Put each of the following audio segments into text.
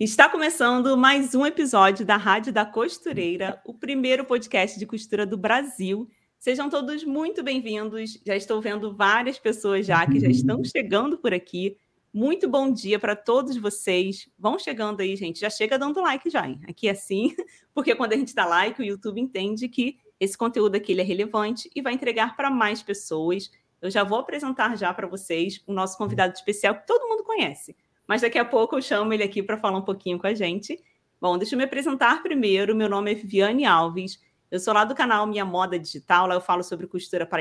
Está começando mais um episódio da Rádio da Costureira, o primeiro podcast de costura do Brasil. Sejam todos muito bem-vindos. Já estou vendo várias pessoas já que já estão chegando por aqui. Muito bom dia para todos vocês. Vão chegando aí, gente. Já chega dando like já. Hein? Aqui é assim, porque quando a gente dá like, o YouTube entende que esse conteúdo aqui é relevante e vai entregar para mais pessoas. Eu já vou apresentar já para vocês o nosso convidado especial que todo mundo conhece mas daqui a pouco eu chamo ele aqui para falar um pouquinho com a gente. Bom, deixa eu me apresentar primeiro. Meu nome é Viviane Alves. Eu sou lá do canal Minha Moda Digital. Lá eu falo sobre costura para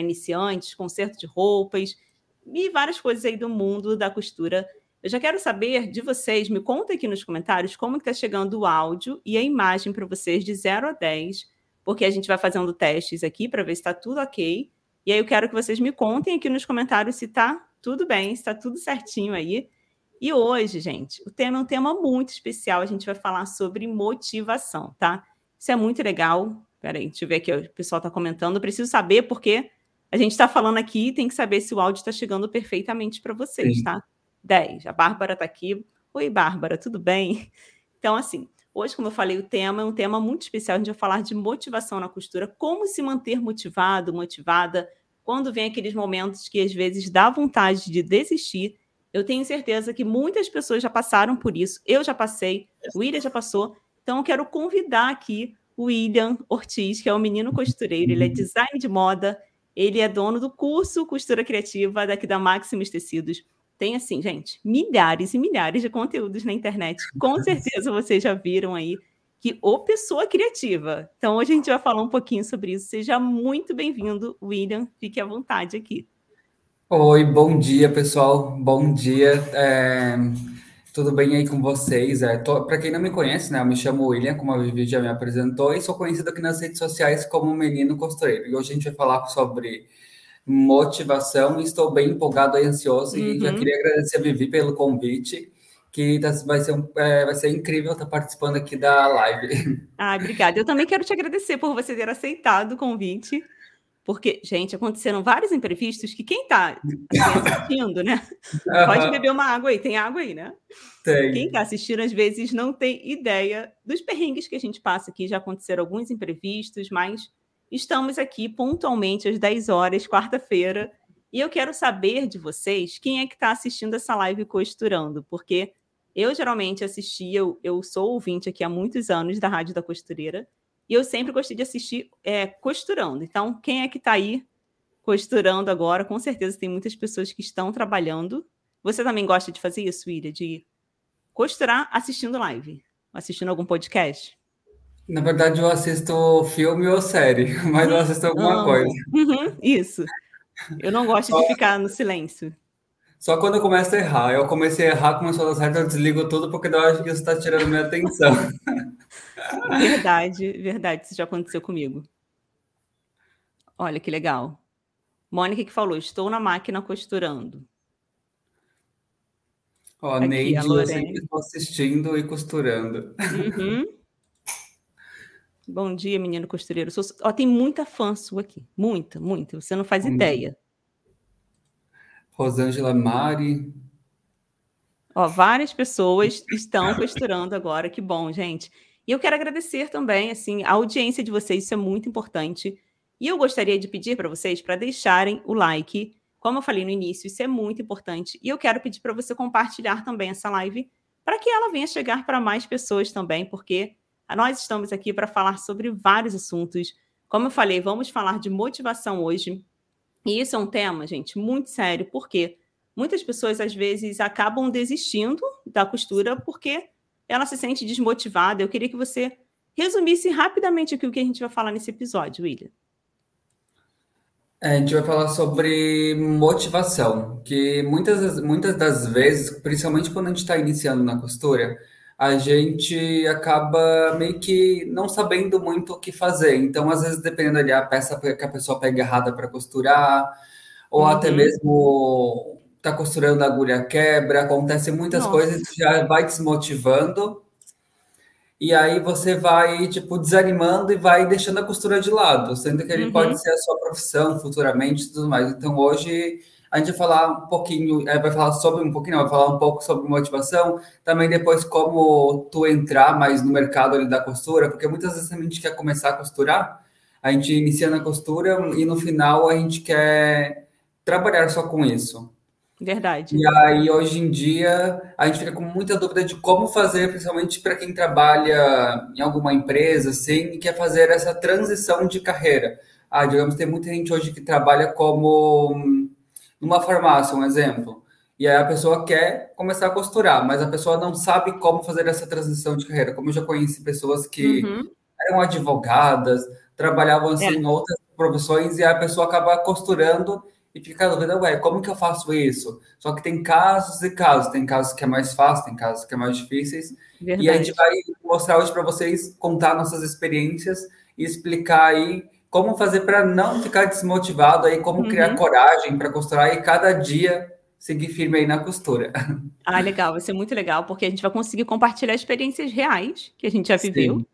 iniciantes, conserto de roupas e várias coisas aí do mundo da costura. Eu já quero saber de vocês, me conta aqui nos comentários como está chegando o áudio e a imagem para vocês de 0 a 10, porque a gente vai fazendo testes aqui para ver se está tudo ok. E aí eu quero que vocês me contem aqui nos comentários se está tudo bem, se está tudo certinho aí. E hoje, gente, o tema é um tema muito especial. A gente vai falar sobre motivação, tá? Isso é muito legal. Peraí, deixa eu ver aqui, o pessoal está comentando. Eu preciso saber porque a gente está falando aqui e tem que saber se o áudio está chegando perfeitamente para vocês, Sim. tá? 10. A Bárbara está aqui. Oi, Bárbara, tudo bem? Então, assim, hoje, como eu falei, o tema é um tema muito especial. A gente vai falar de motivação na costura, como se manter motivado, motivada, quando vem aqueles momentos que às vezes dá vontade de desistir eu tenho certeza que muitas pessoas já passaram por isso. Eu já passei, o William já passou. Então, eu quero convidar aqui o William Ortiz, que é um menino costureiro. Ele é design de moda, ele é dono do curso Costura Criativa daqui da Maximus Tecidos. Tem, assim, gente, milhares e milhares de conteúdos na internet. Com certeza vocês já viram aí que o pessoa criativa. Então, hoje a gente vai falar um pouquinho sobre isso. Seja muito bem-vindo, William. Fique à vontade aqui. Oi, bom dia, pessoal. Bom dia. É, tudo bem aí com vocês? É, Para quem não me conhece, né, eu me chamo William, como a Vivi já me apresentou, e sou conhecido aqui nas redes sociais como Menino Costureiro. E hoje a gente vai falar sobre motivação estou bem empolgado e ansioso. Uhum. E já uhum. queria agradecer a Vivi pelo convite que tá, vai ser, um, é, vai ser incrível estar participando aqui da live. Ah, obrigada. Eu também quero te agradecer por você ter aceitado o convite. Porque, gente, aconteceram vários imprevistos que quem está assistindo, né? Uhum. Pode beber uma água aí, tem água aí, né? Tem. Quem está assistindo, às vezes, não tem ideia dos perrengues que a gente passa aqui. Já aconteceram alguns imprevistos, mas estamos aqui pontualmente às 10 horas, quarta-feira. E eu quero saber de vocês quem é que está assistindo essa live costurando, porque eu geralmente assistia, eu, eu sou ouvinte aqui há muitos anos da Rádio da Costureira. E eu sempre gostei de assistir é, costurando. Então, quem é que está aí costurando agora? Com certeza tem muitas pessoas que estão trabalhando. Você também gosta de fazer isso, William? De costurar assistindo live? Assistindo algum podcast? Na verdade, eu assisto filme ou série, mas eu assisto alguma coisa. Uhum, isso. Eu não gosto de ficar no silêncio. Só quando eu começo a errar. Eu comecei a errar, começou a dar certo, eu desligo tudo porque eu acho que isso está tirando minha atenção. Verdade, verdade, isso já aconteceu comigo. Olha que legal. Mônica que falou: estou na máquina costurando. Ó, Aqui, Neide, eu sempre estou assistindo e costurando. Uhum. Bom dia, menino costureiro. Sou... Ó, tem muita fã sua aqui. Muita, muita. Você não faz Bom ideia. Rosângela Mari. Ó, várias pessoas estão costurando agora. Que bom, gente. E eu quero agradecer também, assim, a audiência de vocês, isso é muito importante. E eu gostaria de pedir para vocês para deixarem o like. Como eu falei no início, isso é muito importante. E eu quero pedir para você compartilhar também essa live para que ela venha chegar para mais pessoas também, porque nós estamos aqui para falar sobre vários assuntos. Como eu falei, vamos falar de motivação hoje. E isso é um tema, gente, muito sério, porque muitas pessoas às vezes acabam desistindo da costura porque ela se sente desmotivada. Eu queria que você resumisse rapidamente aqui o que a gente vai falar nesse episódio, William. É, a gente vai falar sobre motivação, que muitas, muitas das vezes, principalmente quando a gente está iniciando na costura, a gente acaba meio que não sabendo muito o que fazer. Então, às vezes, dependendo ali, a peça que a pessoa pega errada para costurar, ou uhum. até mesmo tá costurando a agulha quebra, acontece muitas Nossa. coisas que já vai desmotivando. E aí você vai, tipo, desanimando e vai deixando a costura de lado, sendo que ele uhum. pode ser a sua profissão futuramente e tudo mais. Então hoje A gente vai falar um pouquinho, é, vai falar sobre um pouquinho, não, vai falar um pouco sobre motivação, também depois como tu entrar mais no mercado ali da costura, porque muitas vezes a gente quer começar a costurar, a gente inicia na costura e no final a gente quer trabalhar só com isso. Verdade. E aí, hoje em dia, a gente fica com muita dúvida de como fazer, principalmente para quem trabalha em alguma empresa, assim, e quer fazer essa transição de carreira. Ah, digamos, tem muita gente hoje que trabalha como numa farmácia, um exemplo. E aí a pessoa quer começar a costurar, mas a pessoa não sabe como fazer essa transição de carreira. Como eu já conheci pessoas que uhum. eram advogadas, trabalhavam assim, é. em outras profissões, e a pessoa acaba costurando e fica a dúvida, ué, como que eu faço isso? Só que tem casos e casos, tem casos que é mais fácil, tem casos que é mais difíceis. Verdade. E a gente vai mostrar hoje para vocês, contar nossas experiências e explicar aí como fazer para não ficar desmotivado aí, como uhum. criar coragem para costurar e cada dia seguir firme aí na costura. Ah, legal, vai ser muito legal, porque a gente vai conseguir compartilhar experiências reais que a gente já viveu. Sim.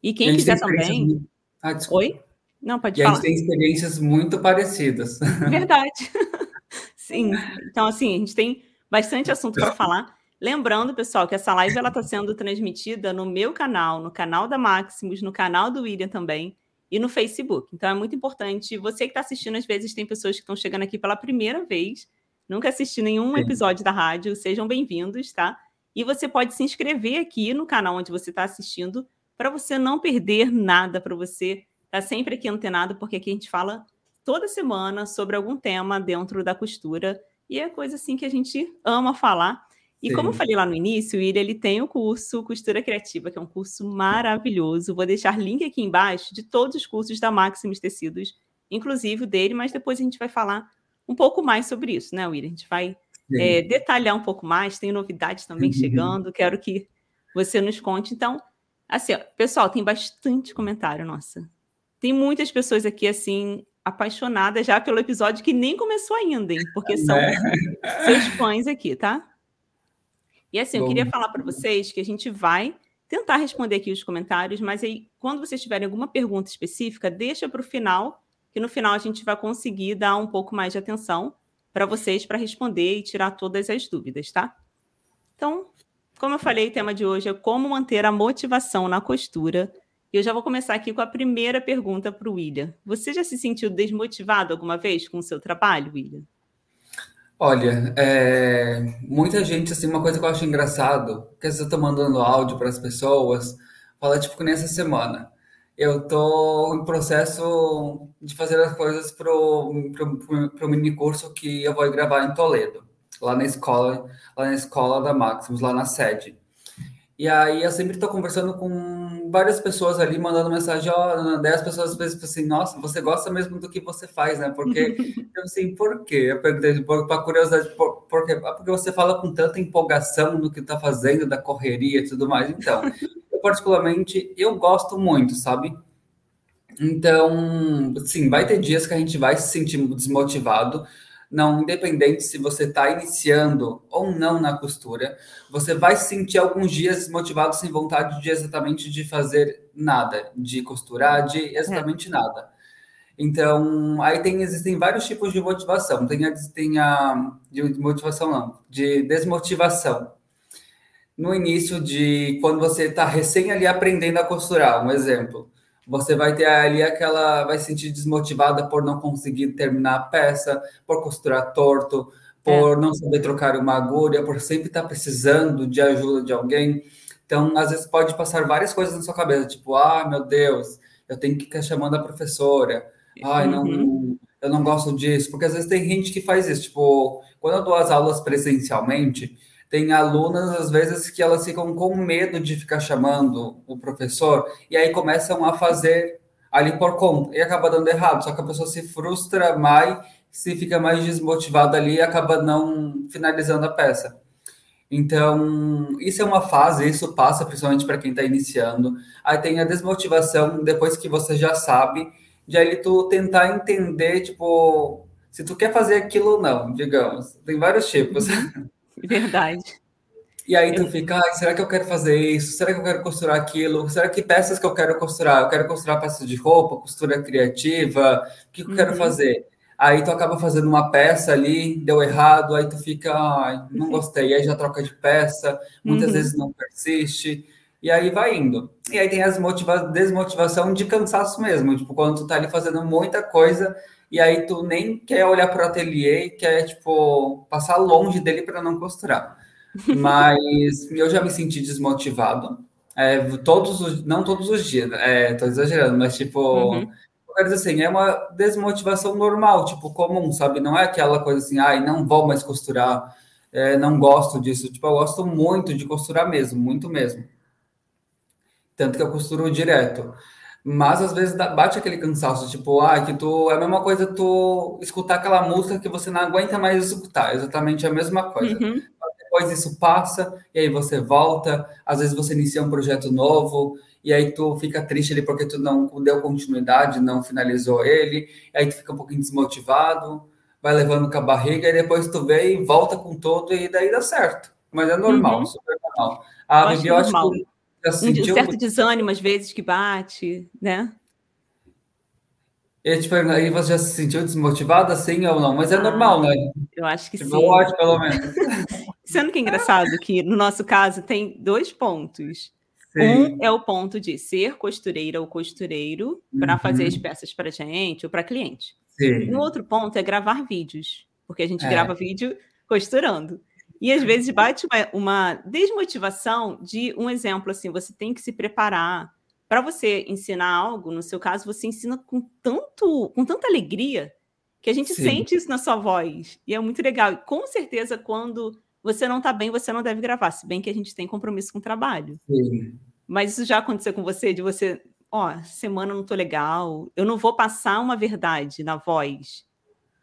E quem e quiser também. Muito... Ah, Oi? Não, pode e falar. a gente tem experiências muito parecidas. Verdade. Sim. Então, assim, a gente tem bastante assunto para falar. Lembrando, pessoal, que essa live ela está sendo transmitida no meu canal, no canal da Maximus, no canal do William também e no Facebook. Então é muito importante. Você que está assistindo, às vezes tem pessoas que estão chegando aqui pela primeira vez, nunca assisti nenhum episódio da rádio, sejam bem-vindos, tá? E você pode se inscrever aqui no canal onde você está assistindo para você não perder nada, para você Tá sempre aqui antenado, porque aqui a gente fala toda semana sobre algum tema dentro da costura. E é coisa assim que a gente ama falar. E Sim. como eu falei lá no início, o William ele tem o curso Costura Criativa, que é um curso maravilhoso. Vou deixar link aqui embaixo de todos os cursos da Maximus Tecidos, inclusive o dele, mas depois a gente vai falar um pouco mais sobre isso, né, William? A gente vai é, detalhar um pouco mais, tem novidades também uhum. chegando, quero que você nos conte. Então, assim, ó, pessoal, tem bastante comentário, nossa. Tem muitas pessoas aqui, assim, apaixonadas já pelo episódio que nem começou ainda, hein? Porque são é. seus fãs aqui, tá? E assim, Bom. eu queria falar para vocês que a gente vai tentar responder aqui os comentários, mas aí, quando vocês tiverem alguma pergunta específica, deixa para o final, que no final a gente vai conseguir dar um pouco mais de atenção para vocês para responder e tirar todas as dúvidas, tá? Então, como eu falei, o tema de hoje é como manter a motivação na costura eu já vou começar aqui com a primeira pergunta para o William. Você já se sentiu desmotivado alguma vez com o seu trabalho, William? Olha, é, muita gente, assim, uma coisa que eu acho engraçado, que às vezes eu estou mandando áudio para as pessoas, fala, tipo, nessa semana, eu estou em processo de fazer as coisas para o mini curso que eu vou gravar em Toledo, lá na escola, lá na escola da Maximus, lá na sede. E aí eu sempre estou conversando com várias pessoas ali, mandando mensagem, ó, daí as pessoas às vezes assim, nossa, você gosta mesmo do que você faz, né? Porque, eu assim, por quê? Eu perguntei, para curiosidade, por, por quê? Ah, porque você fala com tanta empolgação no que está fazendo, da correria e tudo mais. Então, eu particularmente, eu gosto muito, sabe? Então, sim, vai ter dias que a gente vai se sentir desmotivado, não, independente se você está iniciando ou não na costura, você vai se sentir alguns dias desmotivado, sem vontade de exatamente de fazer nada, de costurar, de exatamente é. nada. Então, aí tem, existem vários tipos de motivação. Tem a, tem a de motivação não, de desmotivação. No início de quando você está recém ali aprendendo a costurar, um exemplo você vai ter ali aquela, vai se sentir desmotivada por não conseguir terminar a peça, por costurar torto, por é. não saber trocar uma agulha, por sempre estar precisando de ajuda de alguém. Então, às vezes pode passar várias coisas na sua cabeça, tipo, ah, meu Deus, eu tenho que ficar chamando a professora. Ai, não, uhum. eu não gosto disso, porque às vezes tem gente que faz isso, tipo, quando eu dou as aulas presencialmente, tem alunas, às vezes, que elas ficam com medo de ficar chamando o professor e aí começam a fazer ali por conta e acaba dando errado. Só que a pessoa se frustra mais, se fica mais desmotivada ali e acaba não finalizando a peça. Então, isso é uma fase, isso passa principalmente para quem está iniciando. Aí tem a desmotivação, depois que você já sabe, de aí tu tentar entender, tipo, se tu quer fazer aquilo ou não, digamos. Tem vários tipos. Uhum. Verdade. E aí tu fica, ah, será que eu quero fazer isso? Será que eu quero costurar aquilo? Será que peças que eu quero costurar? Eu quero costurar peças de roupa, costura criativa? O que eu uhum. quero fazer? aí tu acaba fazendo uma peça ali, deu errado, aí tu fica, ai, não gostei, aí já troca de peça, muitas uhum. vezes não persiste, e aí vai indo. E aí tem as motiva desmotivação de cansaço mesmo, tipo, quando tu tá ali fazendo muita coisa, e aí tu nem quer olhar para o ateliê, quer, tipo, passar longe dele para não costurar. Mas eu já me senti desmotivado, é, todos os, não todos os dias, é, tô exagerando, mas tipo, uhum. quero dizer assim, é uma desmotivação normal, tipo, comum, sabe? Não é aquela coisa assim, ai, não vou mais costurar, é, não gosto disso. Tipo, eu gosto muito de costurar mesmo, muito mesmo. Tanto que eu costuro direto. Mas às vezes bate aquele cansaço, tipo, ah, que tu é a mesma coisa tu escutar aquela música que você não aguenta mais escutar, exatamente a mesma coisa. Uhum depois isso passa, e aí você volta, às vezes você inicia um projeto novo, e aí tu fica triste ali porque tu não deu continuidade, não finalizou ele, e aí tu fica um pouquinho desmotivado, vai levando com a barriga, e depois tu vê e volta com todo, e daí dá certo. Mas é normal, uhum. super normal. A Bibi, eu acho que. Um certo desânimo, às vezes, que bate, né? Eu te pergunto, aí você já se sentiu desmotivada, sim ou não? Mas é ah, normal, né? Eu acho que tipo, sim. Ótimo, pelo menos. Sendo que é engraçado que, no nosso caso, tem dois pontos. Sim. Um é o ponto de ser costureira ou costureiro para uhum. fazer as peças para gente ou para cliente. Sim. E o outro ponto é gravar vídeos, porque a gente é. grava vídeo costurando. E às vezes bate uma, uma desmotivação de um exemplo assim, você tem que se preparar para você ensinar algo, no seu caso, você ensina com tanto, com tanta alegria que a gente Sim. sente isso na sua voz. E é muito legal. E com certeza, quando você não está bem, você não deve gravar, se bem que a gente tem compromisso com o trabalho. Sim. Mas isso já aconteceu com você, de você, ó, oh, semana não tô legal, eu não vou passar uma verdade na voz.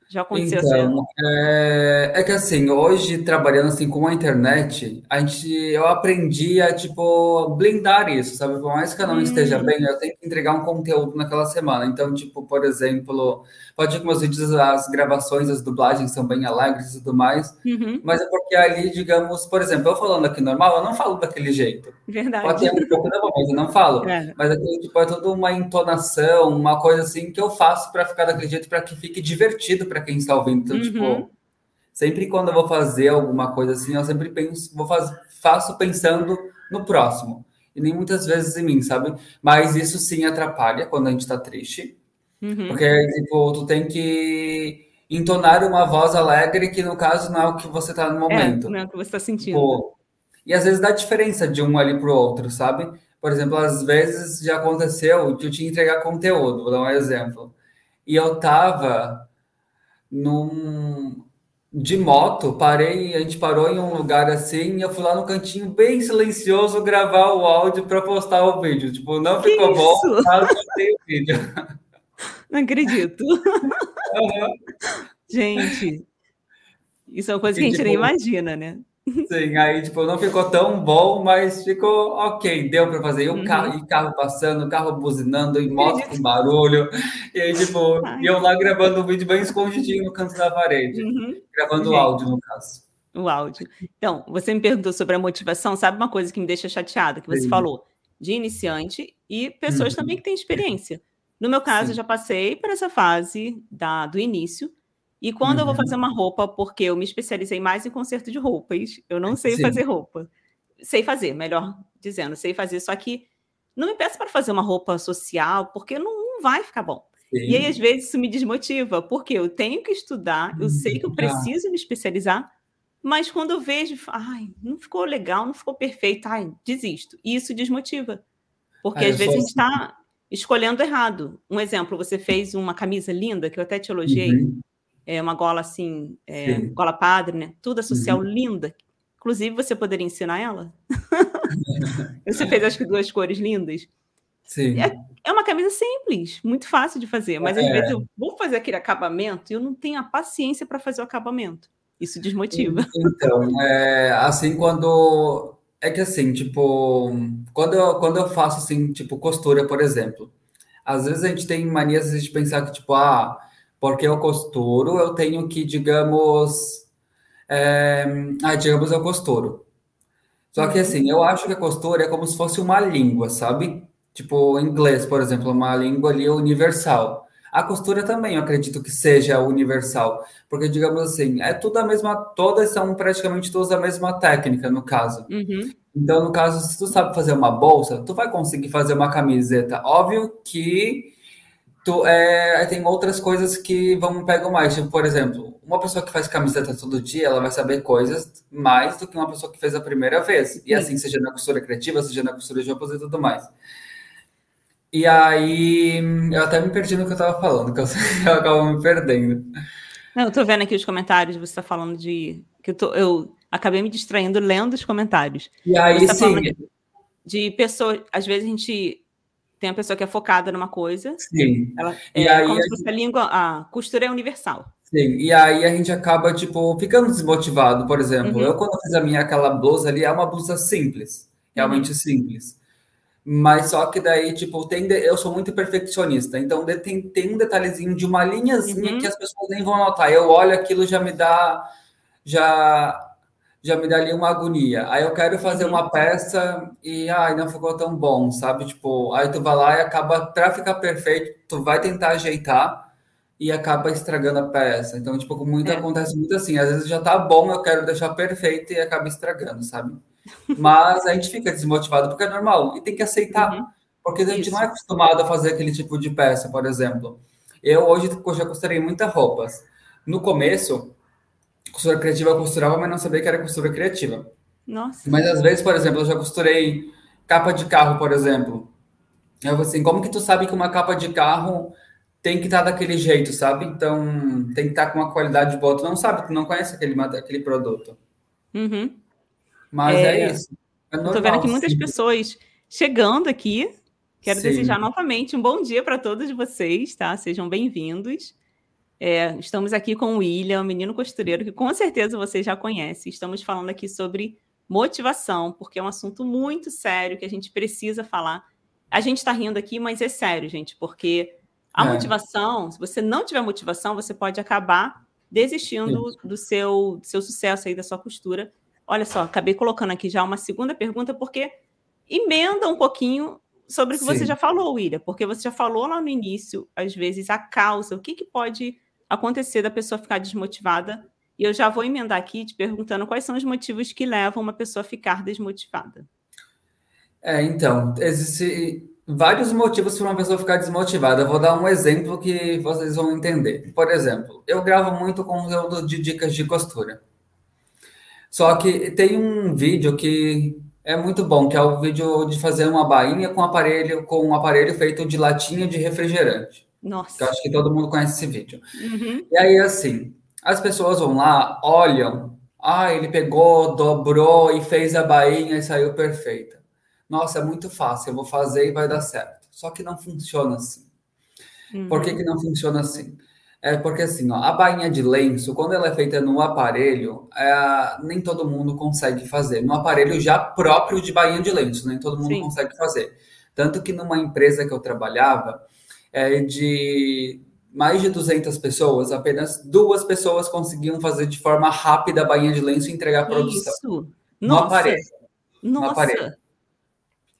Já aconteceu então, assim? É, é, que assim, hoje trabalhando assim com a internet, a gente, eu aprendi a tipo blindar isso, sabe? Por mais que eu não hum. esteja bem, eu tenho que entregar um conteúdo naquela semana. Então, tipo, por exemplo, pode que meus vídeos, as gravações, as dublagens são bem alegres e tudo mais, uhum. mas é porque ali, digamos, por exemplo, eu falando aqui normal, eu não falo daquele jeito. Verdade. Pode ter um pouco da voz, eu não falo. É. Mas aqui, tipo, é toda uma entonação, uma coisa assim que eu faço para ficar daquele jeito, para que fique divertido para quem está ouvindo. Então, tipo, uhum. tipo, sempre quando eu vou fazer alguma coisa assim, eu sempre penso, vou faz, faço pensando no próximo. E nem muitas vezes em mim, sabe? Mas isso sim atrapalha quando a gente está triste. Uhum. Porque, tipo, tu tem que entonar uma voz alegre que, no caso, não é o que você está no é, momento. É, não é o que você está sentindo. Tipo, e às vezes dá diferença de um ali para o outro, sabe? Por exemplo, às vezes já aconteceu de eu te entregar conteúdo, vou dar um exemplo. E eu tava num de moto, parei, a gente parou em um lugar assim, e eu fui lá no cantinho bem silencioso gravar o áudio para postar o vídeo. Tipo, não que ficou isso? bom, mas eu tenho o vídeo. Não acredito. Uhum. Gente, isso é uma coisa que a gente tipo, nem imagina, né? Sim, aí tipo, não ficou tão bom, mas ficou ok, deu para fazer. E o uhum. carro, e carro passando, carro buzinando, e moto com barulho. E aí, tipo, e eu lá gravando um vídeo bem escondidinho no canto da parede, uhum. gravando o áudio, no caso. O áudio. Então, você me perguntou sobre a motivação, sabe uma coisa que me deixa chateada, que você Sim. falou de iniciante e pessoas uhum. também que têm experiência. No meu caso, Sim. eu já passei por essa fase da, do início, e quando uhum. eu vou fazer uhum. uma roupa, porque eu me especializei mais em conserto de roupas, eu não sei Sim. fazer roupa. Sei fazer, melhor dizendo, sei fazer, só que não me peço para fazer uma roupa social, porque não, não vai ficar bom. Sim. E aí, às vezes, isso me desmotiva, porque eu tenho que estudar, eu sei que eu uhum. preciso me especializar, mas quando eu vejo, ai, não ficou legal, não ficou perfeito, ai, desisto. E isso desmotiva. Porque às vezes a gente está escolhendo errado. Um exemplo, você fez uma camisa linda, que eu até te elogiei, uhum é uma gola assim, é, gola padre, né? Tudo social uhum. linda. Inclusive, você poderia ensinar ela? você fez, acho que, duas cores lindas. Sim. É, é, uma camisa simples, muito fácil de fazer, mas é. às vezes eu vou fazer aquele acabamento e eu não tenho a paciência para fazer o acabamento. Isso desmotiva. Então, é, assim, quando. É que assim, tipo, quando eu, quando eu faço assim, tipo, costura, por exemplo, às vezes a gente tem manias de pensar que, tipo, ah, porque eu costuro, eu tenho que, digamos, é, ah, digamos, eu costuro. Só que assim, eu acho que a costura é como se fosse uma língua, sabe? Tipo, inglês, por exemplo, uma língua ali universal. A costura também, eu acredito que seja universal, porque digamos assim, é tudo a mesma, todas são praticamente todas a mesma técnica no caso. Uhum. Então, no caso, se tu sabe fazer uma bolsa, tu vai conseguir fazer uma camiseta. Óbvio que tu, é, tem outras coisas que vão pegar mais. Tipo, por exemplo, uma pessoa que faz camiseta todo dia, ela vai saber coisas mais do que uma pessoa que fez a primeira vez. E assim, seja na costura criativa, seja na costura de roupas e tudo mais. E aí, eu até me perdi no que eu tava falando, que eu, eu acabo me perdendo. Não, eu tô vendo aqui os comentários, você tá falando de. que eu, tô, eu acabei me distraindo lendo os comentários. E aí, tá sim. De, de pessoas. Às vezes a gente tem a pessoa que é focada numa coisa. Sim. Ela, e é aí, como se fosse a língua. A costura é universal. Sim, e aí a gente acaba, tipo, ficando desmotivado. Por exemplo, uhum. eu quando fiz a minha aquela blusa ali, é uma blusa simples, realmente uhum. simples. Mas só que daí, tipo, tem de... eu sou muito perfeccionista, então tem, tem um detalhezinho de uma linhazinha uhum. que as pessoas nem vão notar. Eu olho aquilo já me dá já já me dá ali uma agonia. Aí eu quero fazer uma peça e ai, não ficou tão bom, sabe? Tipo, aí tu vai lá e acaba para ficar perfeito, tu vai tentar ajeitar e acaba estragando a peça. Então, tipo, muito é. acontece muito assim, às vezes já tá bom, eu quero deixar perfeito e acaba estragando, sabe? Mas a gente fica desmotivado porque é normal e tem que aceitar. Uhum. Porque a gente Isso. não é acostumado a fazer aquele tipo de peça, por exemplo. Eu hoje já costurei muitas roupas. No começo, costura criativa eu costurava, mas não sabia que era costura criativa. Nossa. Mas às vezes, por exemplo, eu já costurei capa de carro, por exemplo. Eu assim, como que tu sabe que uma capa de carro tem que estar tá daquele jeito, sabe? Então, tem que estar tá com uma qualidade boa. Tu não sabe, tu não conhece aquele, aquele produto. Uhum. Mas é, é isso. É normal, Estou vendo aqui muitas sim. pessoas chegando aqui. Quero sim. desejar novamente um bom dia para todos vocês, tá? Sejam bem-vindos. É, estamos aqui com o William, menino costureiro, que com certeza você já conhece. Estamos falando aqui sobre motivação, porque é um assunto muito sério que a gente precisa falar. A gente está rindo aqui, mas é sério, gente, porque a é. motivação, se você não tiver motivação, você pode acabar desistindo do seu, do seu sucesso aí, da sua costura, Olha só, acabei colocando aqui já uma segunda pergunta, porque emenda um pouquinho sobre o que Sim. você já falou, William, porque você já falou lá no início, às vezes, a causa, o que, que pode acontecer da pessoa ficar desmotivada. E eu já vou emendar aqui te perguntando quais são os motivos que levam uma pessoa a ficar desmotivada. É, então, existem vários motivos para uma pessoa ficar desmotivada. Eu vou dar um exemplo que vocês vão entender. Por exemplo, eu gravo muito conteúdo de dicas de costura. Só que tem um vídeo que é muito bom, que é o vídeo de fazer uma bainha com aparelho com um aparelho feito de latinha de refrigerante. Nossa. Eu acho que todo mundo conhece esse vídeo. Uhum. E aí, assim, as pessoas vão lá, olham, ah, ele pegou, dobrou e fez a bainha e saiu perfeita. Nossa, é muito fácil, eu vou fazer e vai dar certo. Só que não funciona assim. Uhum. Por que, que não funciona assim? É porque assim, ó, a bainha de lenço, quando ela é feita no aparelho, é, nem todo mundo consegue fazer. No aparelho já próprio de bainha de lenço, nem todo mundo Sim. consegue fazer. Tanto que numa empresa que eu trabalhava, é, de mais de 200 pessoas, apenas duas pessoas conseguiam fazer de forma rápida a bainha de lenço e entregar a produção. Isso. No Nossa. aparelho. Nossa. No aparelho.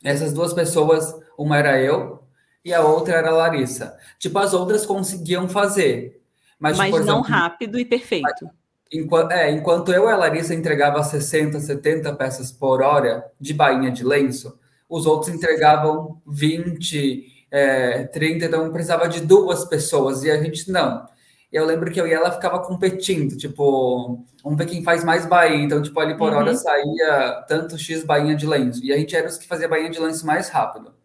Essas duas pessoas, uma era eu e a outra era a Larissa. Tipo, as outras conseguiam fazer. Mas, mas tipo, não exemplo, rápido e perfeito. Enquanto, é, enquanto eu e a Larissa entregava 60, 70 peças por hora de bainha de lenço, os outros entregavam 20, é, 30, então precisava de duas pessoas, e a gente não. Eu lembro que eu e ela ficava competindo, tipo, vamos ver quem faz mais bainha. Então, tipo, ali por uhum. hora saía tanto X bainha de lenço. E a gente era os que fazia bainha de lenço mais rápido.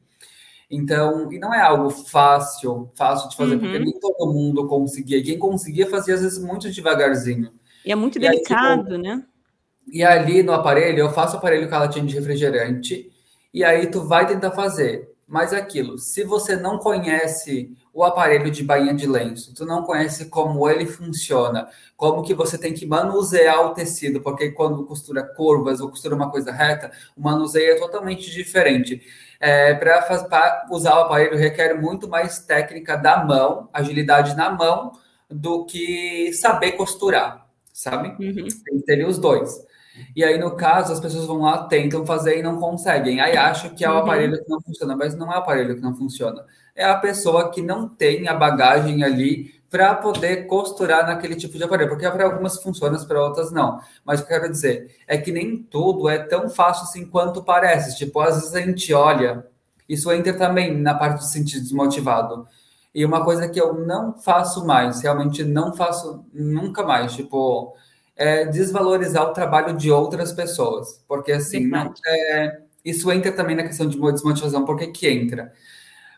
Então, e não é algo fácil, fácil de fazer, uhum. porque nem todo mundo conseguia. Quem conseguia fazia às vezes muito devagarzinho. E é muito e delicado, aí, tipo, né? E ali no aparelho, eu faço o aparelho com a latinha de refrigerante, e aí tu vai tentar fazer. Mas é aquilo, se você não conhece o aparelho de bainha de lenço, tu não conhece como ele funciona, como que você tem que manusear o tecido, porque quando costura curvas ou costura uma coisa reta, o manuseio é totalmente diferente. É, Para usar o aparelho requer muito mais técnica da mão, agilidade na mão, do que saber costurar, sabe? Uhum. Tem que ter os dois. E aí, no caso, as pessoas vão lá, tentam fazer e não conseguem. Aí acham que é o uhum. aparelho que não funciona, mas não é o aparelho que não funciona. É a pessoa que não tem a bagagem ali para poder costurar naquele tipo de aparelho, porque para algumas funciona, para outras não. Mas o que eu quero dizer é que nem tudo é tão fácil assim quanto parece. Tipo, às vezes a gente olha, isso entra também na parte de se sentir desmotivado. E uma coisa que eu não faço mais, realmente não faço nunca mais, tipo, é desvalorizar o trabalho de outras pessoas. Porque assim, não, é, isso entra também na questão de desmotivação. Por que que entra?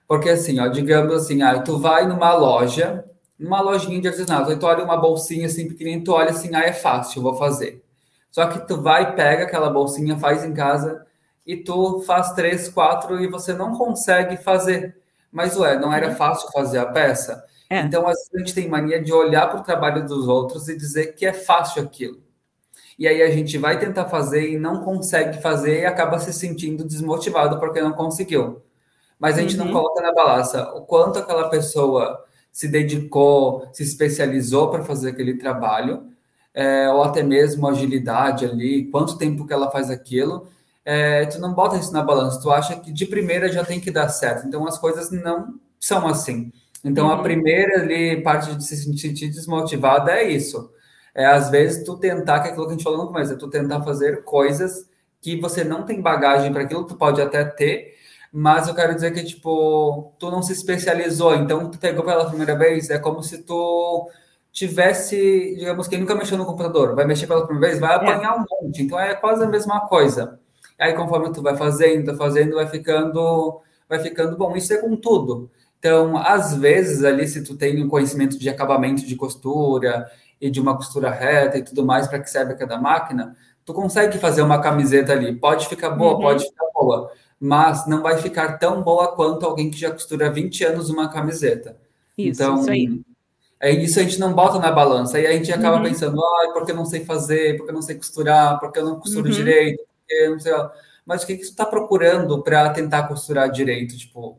Porque assim, ó, digamos assim, ah, tu vai numa loja numa lojinha de artesanato. Aí tu olha uma bolsinha assim pequenininha, tu olha assim, ah, é fácil, vou fazer. Só que tu vai, pega aquela bolsinha, faz em casa e tu faz três, quatro e você não consegue fazer. Mas, ué, não era uhum. fácil fazer a peça? É. Então, às vezes a gente tem mania de olhar para o trabalho dos outros e dizer que é fácil aquilo. E aí a gente vai tentar fazer e não consegue fazer e acaba se sentindo desmotivado porque não conseguiu. Mas a gente uhum. não coloca na balança o quanto aquela pessoa se dedicou, se especializou para fazer aquele trabalho, é, ou até mesmo agilidade ali, quanto tempo que ela faz aquilo, é, tu não bota isso na balança, tu acha que de primeira já tem que dar certo. Então as coisas não são assim. Então uhum. a primeira ali, parte de se sentir desmotivada é isso. É às vezes tu tentar, que é aquilo que a gente falou no começo, é tu tentar fazer coisas que você não tem bagagem para aquilo, tu pode até ter, mas eu quero dizer que, tipo, tu não se especializou, então tu pegou pela primeira vez, é como se tu tivesse, digamos, quem nunca mexeu no computador, vai mexer pela primeira vez, vai apanhar é. um monte, então é quase a mesma coisa. Aí conforme tu vai fazendo, fazendo, vai ficando, vai ficando bom. Isso é com tudo. Então, às vezes ali, se tu tem um conhecimento de acabamento de costura e de uma costura reta e tudo mais para que serve cada máquina, tu consegue fazer uma camiseta ali. Pode ficar boa, uhum. pode ficar boa mas não vai ficar tão boa quanto alguém que já costura há 20 anos uma camiseta. Isso, então, isso aí. É isso a gente não bota na balança. Aí a gente acaba uhum. pensando, ah, porque eu não sei fazer, porque eu não sei costurar, porque eu não costuro uhum. direito, porque não sei. Mas o que, que você está procurando para tentar costurar direito? Tipo,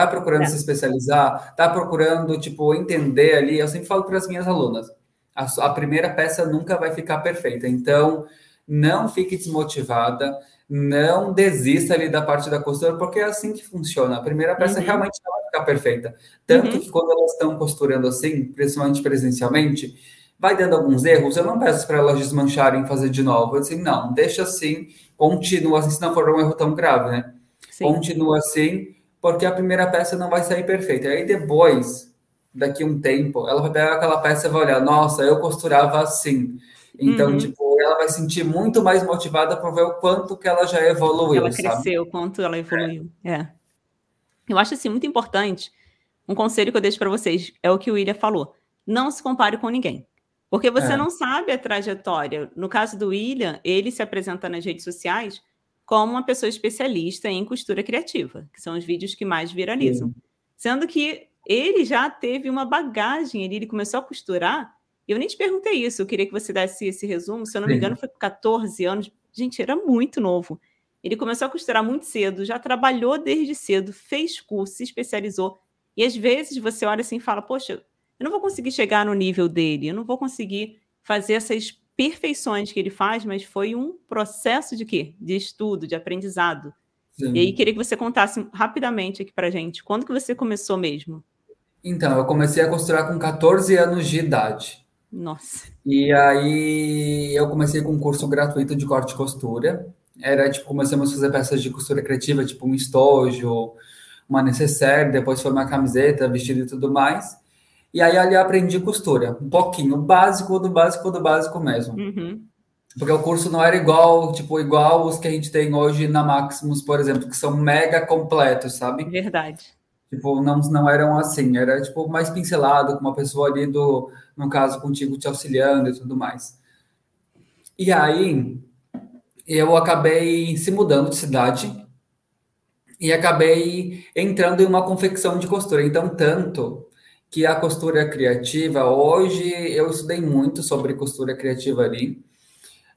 tá procurando é. se especializar, tá procurando, tipo, entender ali. Eu sempre falo para as minhas alunas, a, a primeira peça nunca vai ficar perfeita. Então, não fique desmotivada não desista ali da parte da costura, porque é assim que funciona. A primeira peça uhum. realmente não vai ficar perfeita. Tanto uhum. que quando elas estão costurando assim, principalmente presencialmente, vai dando alguns erros. Eu não peço para elas desmancharem e fazer de novo. Eu assim, não, deixa assim, continua assim, se não for um erro tão grave, né? Sim. Continua assim, porque a primeira peça não vai sair perfeita. Aí depois, daqui um tempo, ela vai pegar aquela peça e vai olhar, nossa, eu costurava assim. Então, uhum. tipo, ela vai sentir muito mais motivada para ver o quanto que ela já evoluiu. Ela cresceu, o quanto ela evoluiu. É. é. Eu acho assim muito importante. Um conselho que eu deixo para vocês é o que o William falou. Não se compare com ninguém. Porque você é. não sabe a trajetória. No caso do William, ele se apresenta nas redes sociais como uma pessoa especialista em costura criativa, que são os vídeos que mais viralizam. Sim. Sendo que ele já teve uma bagagem, ele, ele começou a costurar eu nem te perguntei isso, eu queria que você desse esse resumo. Se eu não me engano, foi com 14 anos. Gente, era muito novo. Ele começou a costurar muito cedo, já trabalhou desde cedo, fez curso, se especializou. E às vezes você olha assim e fala: Poxa, eu não vou conseguir chegar no nível dele, eu não vou conseguir fazer essas perfeições que ele faz, mas foi um processo de quê? De estudo, de aprendizado. Sim. E aí queria que você contasse rapidamente aqui para gente, quando que você começou mesmo? Então, eu comecei a costurar com 14 anos de idade. Nossa. E aí eu comecei com um curso gratuito de corte e costura. Era tipo, começamos a fazer peças de costura criativa, tipo um estojo, uma necessaire, depois foi uma camiseta, vestido e tudo mais. E aí ali eu aprendi costura, um pouquinho, básico do básico do básico mesmo. Uhum. Porque o curso não era igual, tipo, igual os que a gente tem hoje na Maximus, por exemplo, que são mega completos, sabe? Verdade. Tipo, não, não eram assim, era tipo mais pincelado, com uma pessoa ali do, no caso, contigo te auxiliando e tudo mais. E aí, eu acabei se mudando de cidade e acabei entrando em uma confecção de costura. Então, tanto que a costura criativa, hoje eu estudei muito sobre costura criativa ali,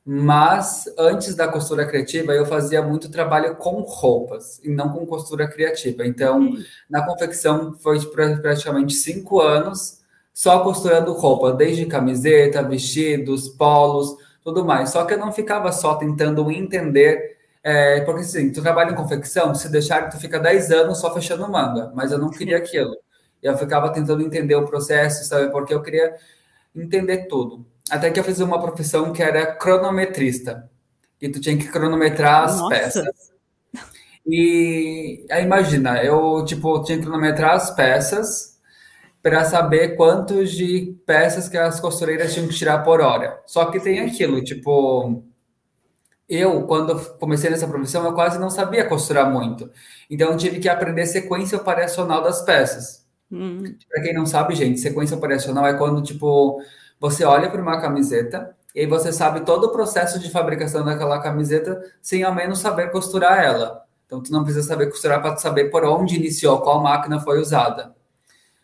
mas antes da costura criativa, eu fazia muito trabalho com roupas e não com costura criativa. Então, hum. na confecção foi praticamente cinco anos só costurando roupa, desde camiseta, vestidos, polos, tudo mais. Só que eu não ficava só tentando entender, é, porque assim, tu trabalha em confecção, se deixar, tu fica 10 anos só fechando manga, mas eu não queria aquilo. Eu ficava tentando entender o processo, sabe? Porque eu queria entender tudo. Até que eu fiz uma profissão que era cronometrista. E tu tinha que cronometrar as Nossa. peças. E aí imagina, eu tipo tinha que cronometrar as peças para saber quantos de peças que as costureiras tinham que tirar por hora. Só que tem aquilo, tipo, eu, quando comecei nessa profissão, eu quase não sabia costurar muito. Então, eu tive que aprender sequência operacional das peças. Hum. Para quem não sabe, gente, sequência operacional é quando, tipo, você olha para uma camiseta e aí você sabe todo o processo de fabricação daquela camiseta sem ao menos saber costurar ela. Então, tu não precisa saber costurar para saber por onde iniciou, qual máquina foi usada.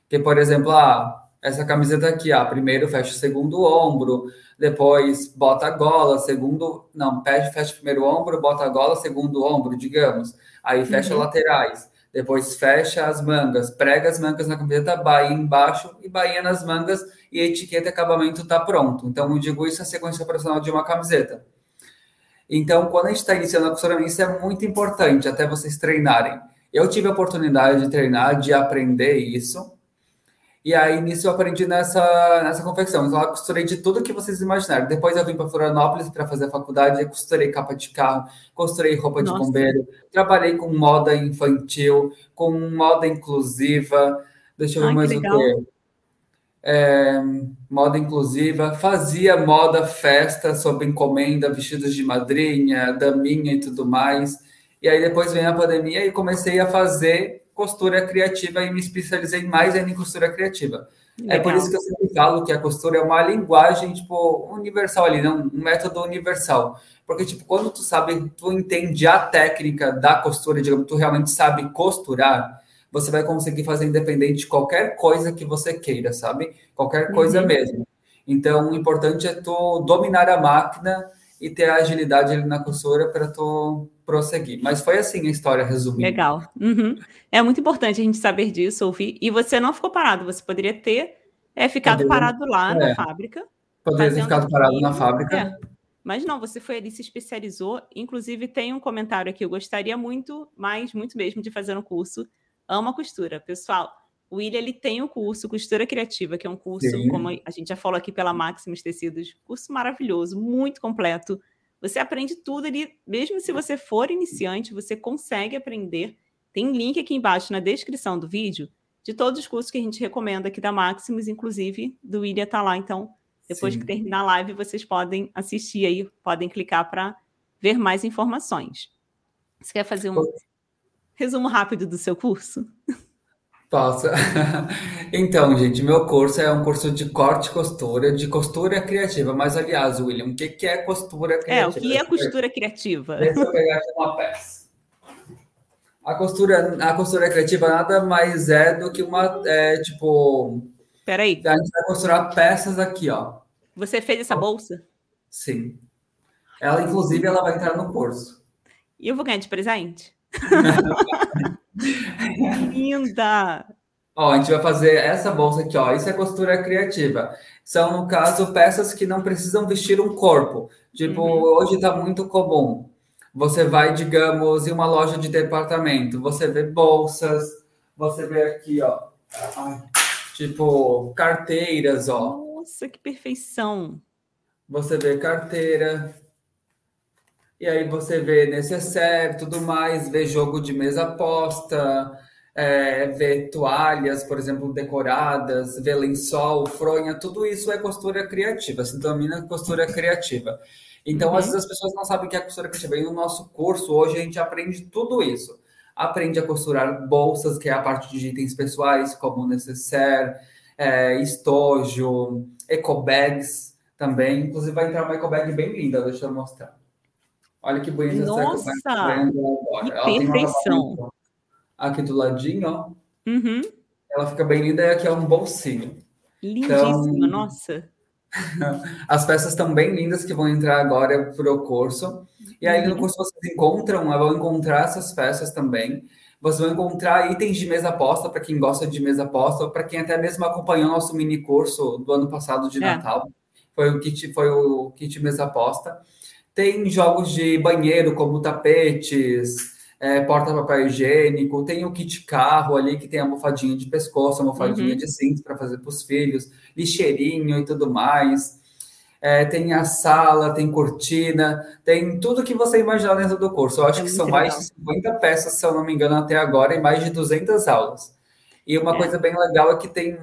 Que, por exemplo, ah, essa camiseta aqui, ah, primeiro fecha o segundo ombro, depois bota a gola, segundo, não, fecha, fecha o primeiro ombro, bota a gola, segundo ombro, digamos. Aí fecha uhum. laterais, depois fecha as mangas, prega as mangas na camiseta, baia embaixo e bainha nas mangas e a etiqueta acabamento está pronto. Então, eu digo isso é a sequência operacional de uma camiseta. Então, quando a gente está iniciando a costura, isso é muito importante, até vocês treinarem. Eu tive a oportunidade de treinar, de aprender isso, e aí, nisso, eu aprendi nessa, nessa confecção. Então, eu costurei de tudo que vocês imaginaram. Depois, eu vim para Florianópolis para fazer a faculdade. Eu costurei capa de carro, costurei roupa Nossa. de bombeiro. Trabalhei com moda infantil, com moda inclusiva. Deixa eu ver Ai, mais o quê. É, moda inclusiva. Fazia moda festa sob encomenda, vestidos de madrinha, daminha e tudo mais. E aí, depois veio a pandemia e comecei a fazer costura criativa e me especializei mais em costura criativa. Legal. É por isso que eu sempre falo que a costura é uma linguagem, tipo, universal ali, não um método universal. Porque, tipo, quando tu sabe, tu entende a técnica da costura, digamos, tu realmente sabe costurar, você vai conseguir fazer independente de qualquer coisa que você queira, sabe? Qualquer coisa uhum. mesmo. Então, o importante é tu dominar a máquina e ter a agilidade ali na costura para tu prosseguir. Mas foi assim a história resumida. Legal. Uhum. É muito importante a gente saber disso, ouvir. E você não ficou parado, você poderia ter é, ficado Poderia, parado lá é, na fábrica. Poderia ter ficado parado na fábrica. É. Mas não, você foi ali, se especializou. Inclusive, tem um comentário aqui. Eu gostaria muito, mais, muito mesmo, de fazer um curso. Ama costura. Pessoal, o William ele tem o um curso Costura Criativa, que é um curso, Sim. como a gente já falou aqui pela Maximus Tecidos, curso maravilhoso, muito completo você aprende tudo ali, mesmo se você for iniciante, você consegue aprender. Tem link aqui embaixo na descrição do vídeo de todos os cursos que a gente recomenda aqui da Maximus, inclusive do William tá lá. Então, depois Sim. que terminar a live, vocês podem assistir aí, podem clicar para ver mais informações. Você quer fazer um resumo rápido do seu curso? Posso. Então, gente, meu curso é um curso de corte e costura, de costura criativa. Mas, aliás, William, o que é costura criativa? É, o que é costura criativa? Deixa eu pegar aqui uma peça. A costura, a costura criativa nada mais é do que uma, é, tipo... Peraí. A gente vai costurar peças aqui, ó. Você fez essa bolsa? Sim. Ela, inclusive, ela vai entrar no curso. E eu vou ganhar de presente? Linda! Ó, a gente vai fazer essa bolsa aqui, ó. Isso é costura criativa. São, no caso, peças que não precisam vestir um corpo. Tipo, uhum. hoje está muito comum. Você vai, digamos, em uma loja de departamento, você vê bolsas, você vê aqui, ó. Tipo, carteiras, ó. Nossa, que perfeição! Você vê carteira, e aí você vê necessaire, tudo mais, vê jogo de mesa posta, é, vê toalhas, por exemplo, decoradas, vê lençol, fronha, tudo isso é costura criativa, se denomina costura criativa. Então, uhum. às vezes as pessoas não sabem o que é costura criativa. E no nosso curso, hoje, a gente aprende tudo isso. Aprende a costurar bolsas, que é a parte de itens pessoais, como necessaire, é, estojo, ecobags também. Inclusive, vai entrar uma ecobag bem linda, deixa eu mostrar. Olha que bonita Nossa, essa que perfeição. Aqui do ladinho, ó. Uhum. Ela fica bem linda e aqui é um bolsinho. Lindíssima, então, nossa. As peças estão bem lindas que vão entrar agora para o curso. E aí, uhum. no curso, vocês encontram, vão encontrar essas peças também. Vocês vão encontrar itens de mesa posta para quem gosta de mesa posta, ou para quem até mesmo acompanhou nosso mini curso do ano passado de é. Natal foi o kit, foi o kit mesa aposta. Tem jogos de banheiro, como tapetes, é, porta-papel higiênico, tem o kit carro ali, que tem a almofadinha de pescoço, a almofadinha uhum. de cinto para fazer para os filhos, lixeirinho e tudo mais. É, tem a sala, tem cortina, tem tudo que você imaginar dentro do curso. Eu acho é que são legal. mais de 50 peças, se eu não me engano, até agora, e mais de 200 aulas. E uma é. coisa bem legal é que tem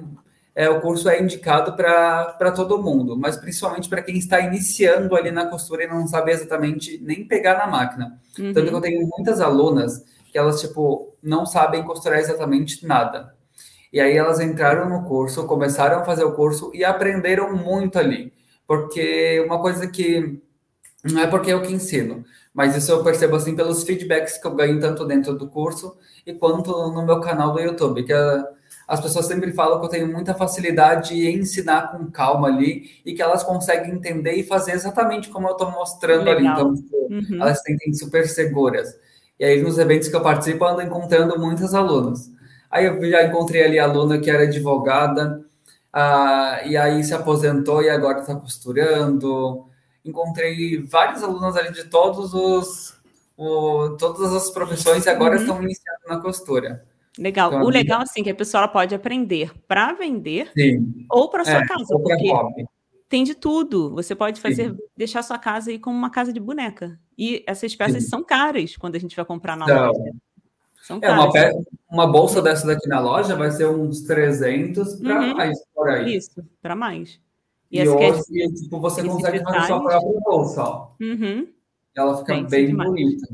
é, o curso é indicado para todo mundo, mas principalmente para quem está iniciando ali na costura e não sabe exatamente nem pegar na máquina. Uhum. Tanto que eu tenho muitas alunas que elas, tipo, não sabem costurar exatamente nada. E aí elas entraram no curso, começaram a fazer o curso e aprenderam muito ali. Porque uma coisa que não é porque eu que ensino, mas isso eu percebo assim pelos feedbacks que eu ganho tanto dentro do curso e quanto no meu canal do YouTube, que é as pessoas sempre falam que eu tenho muita facilidade em ensinar com calma ali e que elas conseguem entender e fazer exatamente como eu estou mostrando Legal. ali. Então, uhum. elas se sentem super seguras. E aí, nos eventos que eu participo, eu ando encontrando muitas alunas. Aí eu já encontrei ali a aluna que era advogada, ah, e aí se aposentou e agora está costurando. Encontrei vários alunos ali de todos os, o, todas as profissões e agora uhum. estão iniciando na costura. Legal. Então, o legal, assim, que a pessoa pode aprender para vender sim. ou para sua é, casa, porque hobby. tem de tudo. Você pode fazer, sim. deixar sua casa aí como uma casa de boneca. E essas peças sim. são caras quando a gente vai comprar na então, loja. São é, uma, uma, bolsa dessa daqui na loja vai ser uns 300 para uhum. mais por aí. Isso, para mais. E, e hoje, é, tipo, você consegue fazer sua própria bolsa, ó. Uhum. Ela fica bem bonita.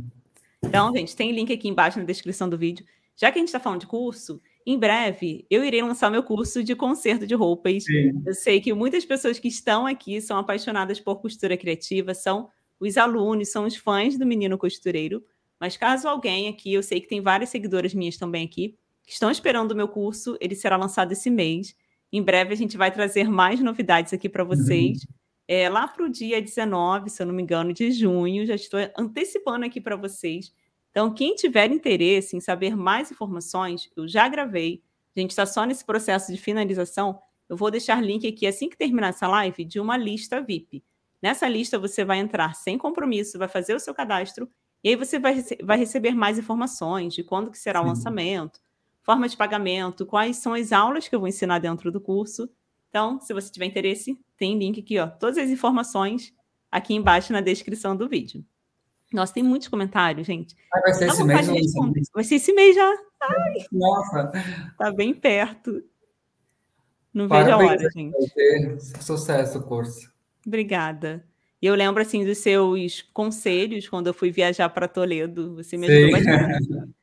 Então, gente, tem link aqui embaixo na descrição do vídeo. Já que a gente está falando de curso, em breve eu irei lançar meu curso de conserto de roupas. Sim. Eu sei que muitas pessoas que estão aqui são apaixonadas por costura criativa, são os alunos, são os fãs do Menino Costureiro. Mas caso alguém aqui, eu sei que tem várias seguidoras minhas também aqui, que estão esperando o meu curso, ele será lançado esse mês. Em breve a gente vai trazer mais novidades aqui para vocês. Uhum. É, lá para o dia 19, se eu não me engano, de junho, já estou antecipando aqui para vocês então, quem tiver interesse em saber mais informações, eu já gravei. A gente está só nesse processo de finalização. Eu vou deixar link aqui assim que terminar essa live de uma lista VIP. Nessa lista você vai entrar sem compromisso, vai fazer o seu cadastro e aí você vai, vai receber mais informações de quando que será Sim. o lançamento, forma de pagamento, quais são as aulas que eu vou ensinar dentro do curso. Então, se você tiver interesse, tem link aqui, ó, todas as informações aqui embaixo na descrição do vídeo. Nossa, tem muitos comentários, gente. Ah, vai ser esse mês ou Vai ser esse mês já. Ai, Nossa. Tá bem perto. Não vejo a hora, gente. Vai ter sucesso o curso. Obrigada. E eu lembro, assim, dos seus conselhos quando eu fui viajar para Toledo. Você me ajudou Sim. bastante.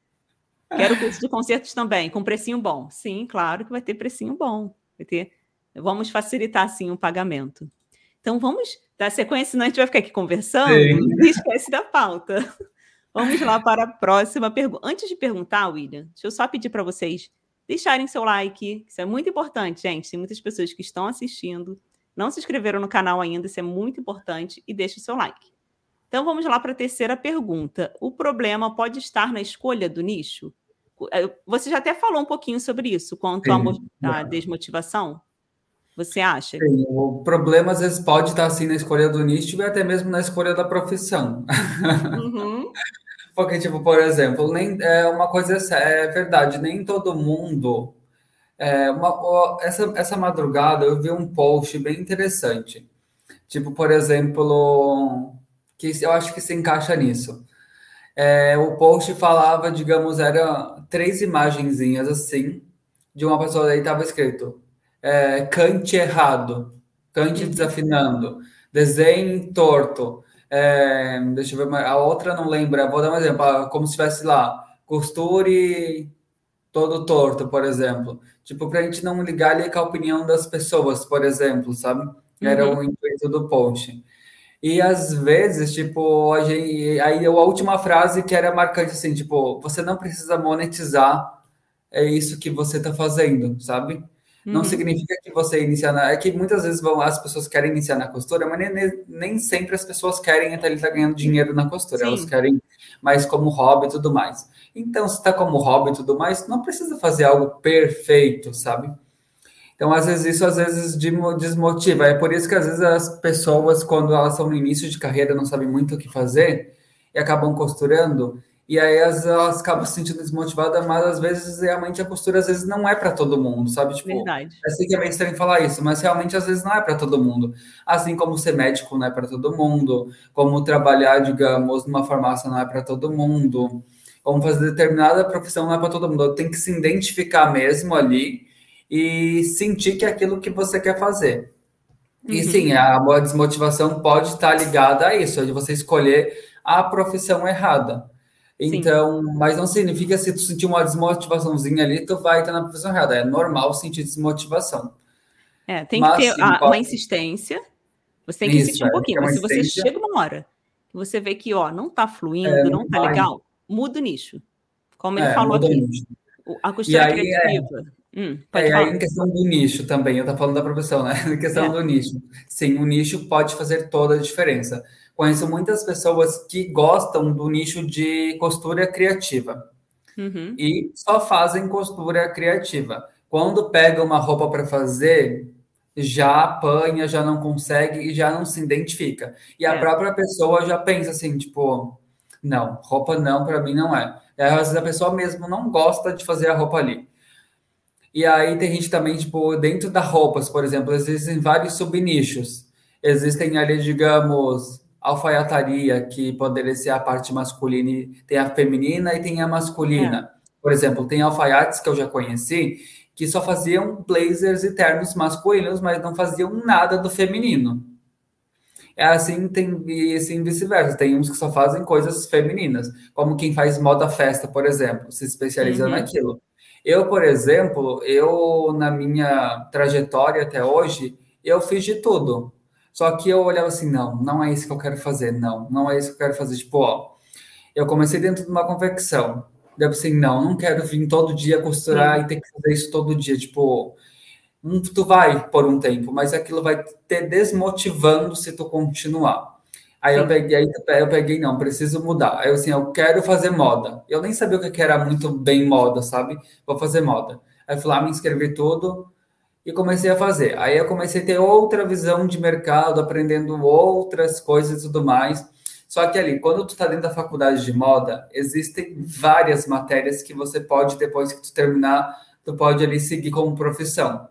Quero curso de concertos também, com precinho bom. Sim, claro que vai ter precinho bom. Vai ter... Vamos facilitar, sim, o pagamento. Então, vamos dar sequência, senão a gente vai ficar aqui conversando Sim. e esquece da pauta. Vamos lá para a próxima pergunta. Antes de perguntar, William, deixa eu só pedir para vocês deixarem seu like. Isso é muito importante, gente. Tem muitas pessoas que estão assistindo, não se inscreveram no canal ainda, isso é muito importante, e deixe o seu like. Então vamos lá para a terceira pergunta. O problema pode estar na escolha do nicho? Você já até falou um pouquinho sobre isso, quanto à desmotivação. Você acha? Sim, o problema às vezes pode estar assim na escolha do nicho e até mesmo na escolha da profissão. Uhum. Porque, tipo, por exemplo, nem, é uma coisa é verdade, nem todo mundo. É, uma, essa, essa madrugada eu vi um post bem interessante. Tipo, por exemplo, que eu acho que se encaixa nisso. É, o post falava, digamos, era três imagenzinhas assim, de uma pessoa aí estava escrito é, cante errado, cante uhum. desafinando, desenhe torto. É, deixa eu ver, a outra não lembra, vou dar um exemplo, ah, como se tivesse lá, costure todo torto, por exemplo. Tipo, para a gente não ligar ali com a opinião das pessoas, por exemplo, sabe? Era uhum. o intuito do post. E às vezes, tipo, a gente, aí a última frase que era marcante assim, tipo, você não precisa monetizar é isso que você está fazendo, sabe? Não uhum. significa que você inicia na. É que muitas vezes vão, as pessoas querem iniciar na costura, mas nem, nem sempre as pessoas querem estar tá ganhando dinheiro na costura. Sim. Elas querem mais como hobby e tudo mais. Então, se está como hobby e tudo mais, não precisa fazer algo perfeito, sabe? Então, às vezes, isso às vezes desmotiva. É por isso que, às vezes, as pessoas, quando elas estão no início de carreira, não sabem muito o que fazer e acabam costurando. E aí elas, elas acabam se sentindo desmotivadas, mas às vezes realmente a costura às vezes não é para todo mundo, sabe? Tipo, Verdade. Eu sei que é bem estranho falar isso, mas realmente às vezes não é para todo mundo. Assim como ser médico não é para todo mundo, como trabalhar, digamos, numa farmácia não é para todo mundo, como fazer determinada profissão não é para todo mundo. Tem que se identificar mesmo ali e sentir que é aquilo que você quer fazer. Uhum. E sim, a desmotivação pode estar ligada a isso, de você escolher a profissão errada. Então, sim. mas não significa se tu sentir uma desmotivaçãozinha ali, tu vai estar na profissão errada. É normal sentir desmotivação. É, tem mas, que ter sim, a, pode... uma insistência. Você tem que isso, insistir um é, pouquinho, mas se você chega uma hora que você vê que ó, não está fluindo, é, não, está legal, muda o nicho. Como ele é, falou aqui. A costura é criativa. Hum, é, aí, em questão do nicho também, eu estou falando da profissão, né? Em questão é. do nicho. Sim, o nicho pode fazer toda a diferença. Conheço muitas pessoas que gostam do nicho de costura criativa uhum. e só fazem costura criativa. Quando pega uma roupa para fazer, já apanha, já não consegue e já não se identifica. E a é. própria pessoa já pensa assim, tipo, não, roupa não, para mim não é. E às vezes a pessoa mesmo não gosta de fazer a roupa ali. E aí tem gente também, tipo, dentro das roupas, por exemplo, existem vários subnichos. Existem ali, digamos, alfaiataria, que poderia ser a parte masculina, tem a feminina e tem a masculina. É. Por exemplo, tem alfaiates que eu já conheci que só faziam blazers e ternos masculinos, mas não faziam nada do feminino. É assim, tem e assim vice-versa. Tem uns que só fazem coisas femininas, como quem faz moda festa, por exemplo, se especializa uhum. naquilo. Eu, por exemplo, eu na minha trajetória até hoje, eu fiz de tudo. Só que eu olhava assim, não, não é isso que eu quero fazer, não, não é isso que eu quero fazer. Tipo, ó, eu comecei dentro de uma confecção. Deve assim, não, não quero vir todo dia costurar e ter que fazer isso todo dia. Tipo, tu vai por um tempo, mas aquilo vai te desmotivando se tu continuar. Aí Sim. eu peguei, aí eu peguei, não, preciso mudar. Aí eu assim, eu quero fazer moda. Eu nem sabia o que era muito bem moda, sabe? Vou fazer moda. Aí fui lá, me inscrevi tudo e comecei a fazer. Aí eu comecei a ter outra visão de mercado, aprendendo outras coisas e tudo mais. Só que ali, quando tu tá dentro da faculdade de moda, existem várias matérias que você pode, depois que tu terminar, tu pode ali seguir como profissão.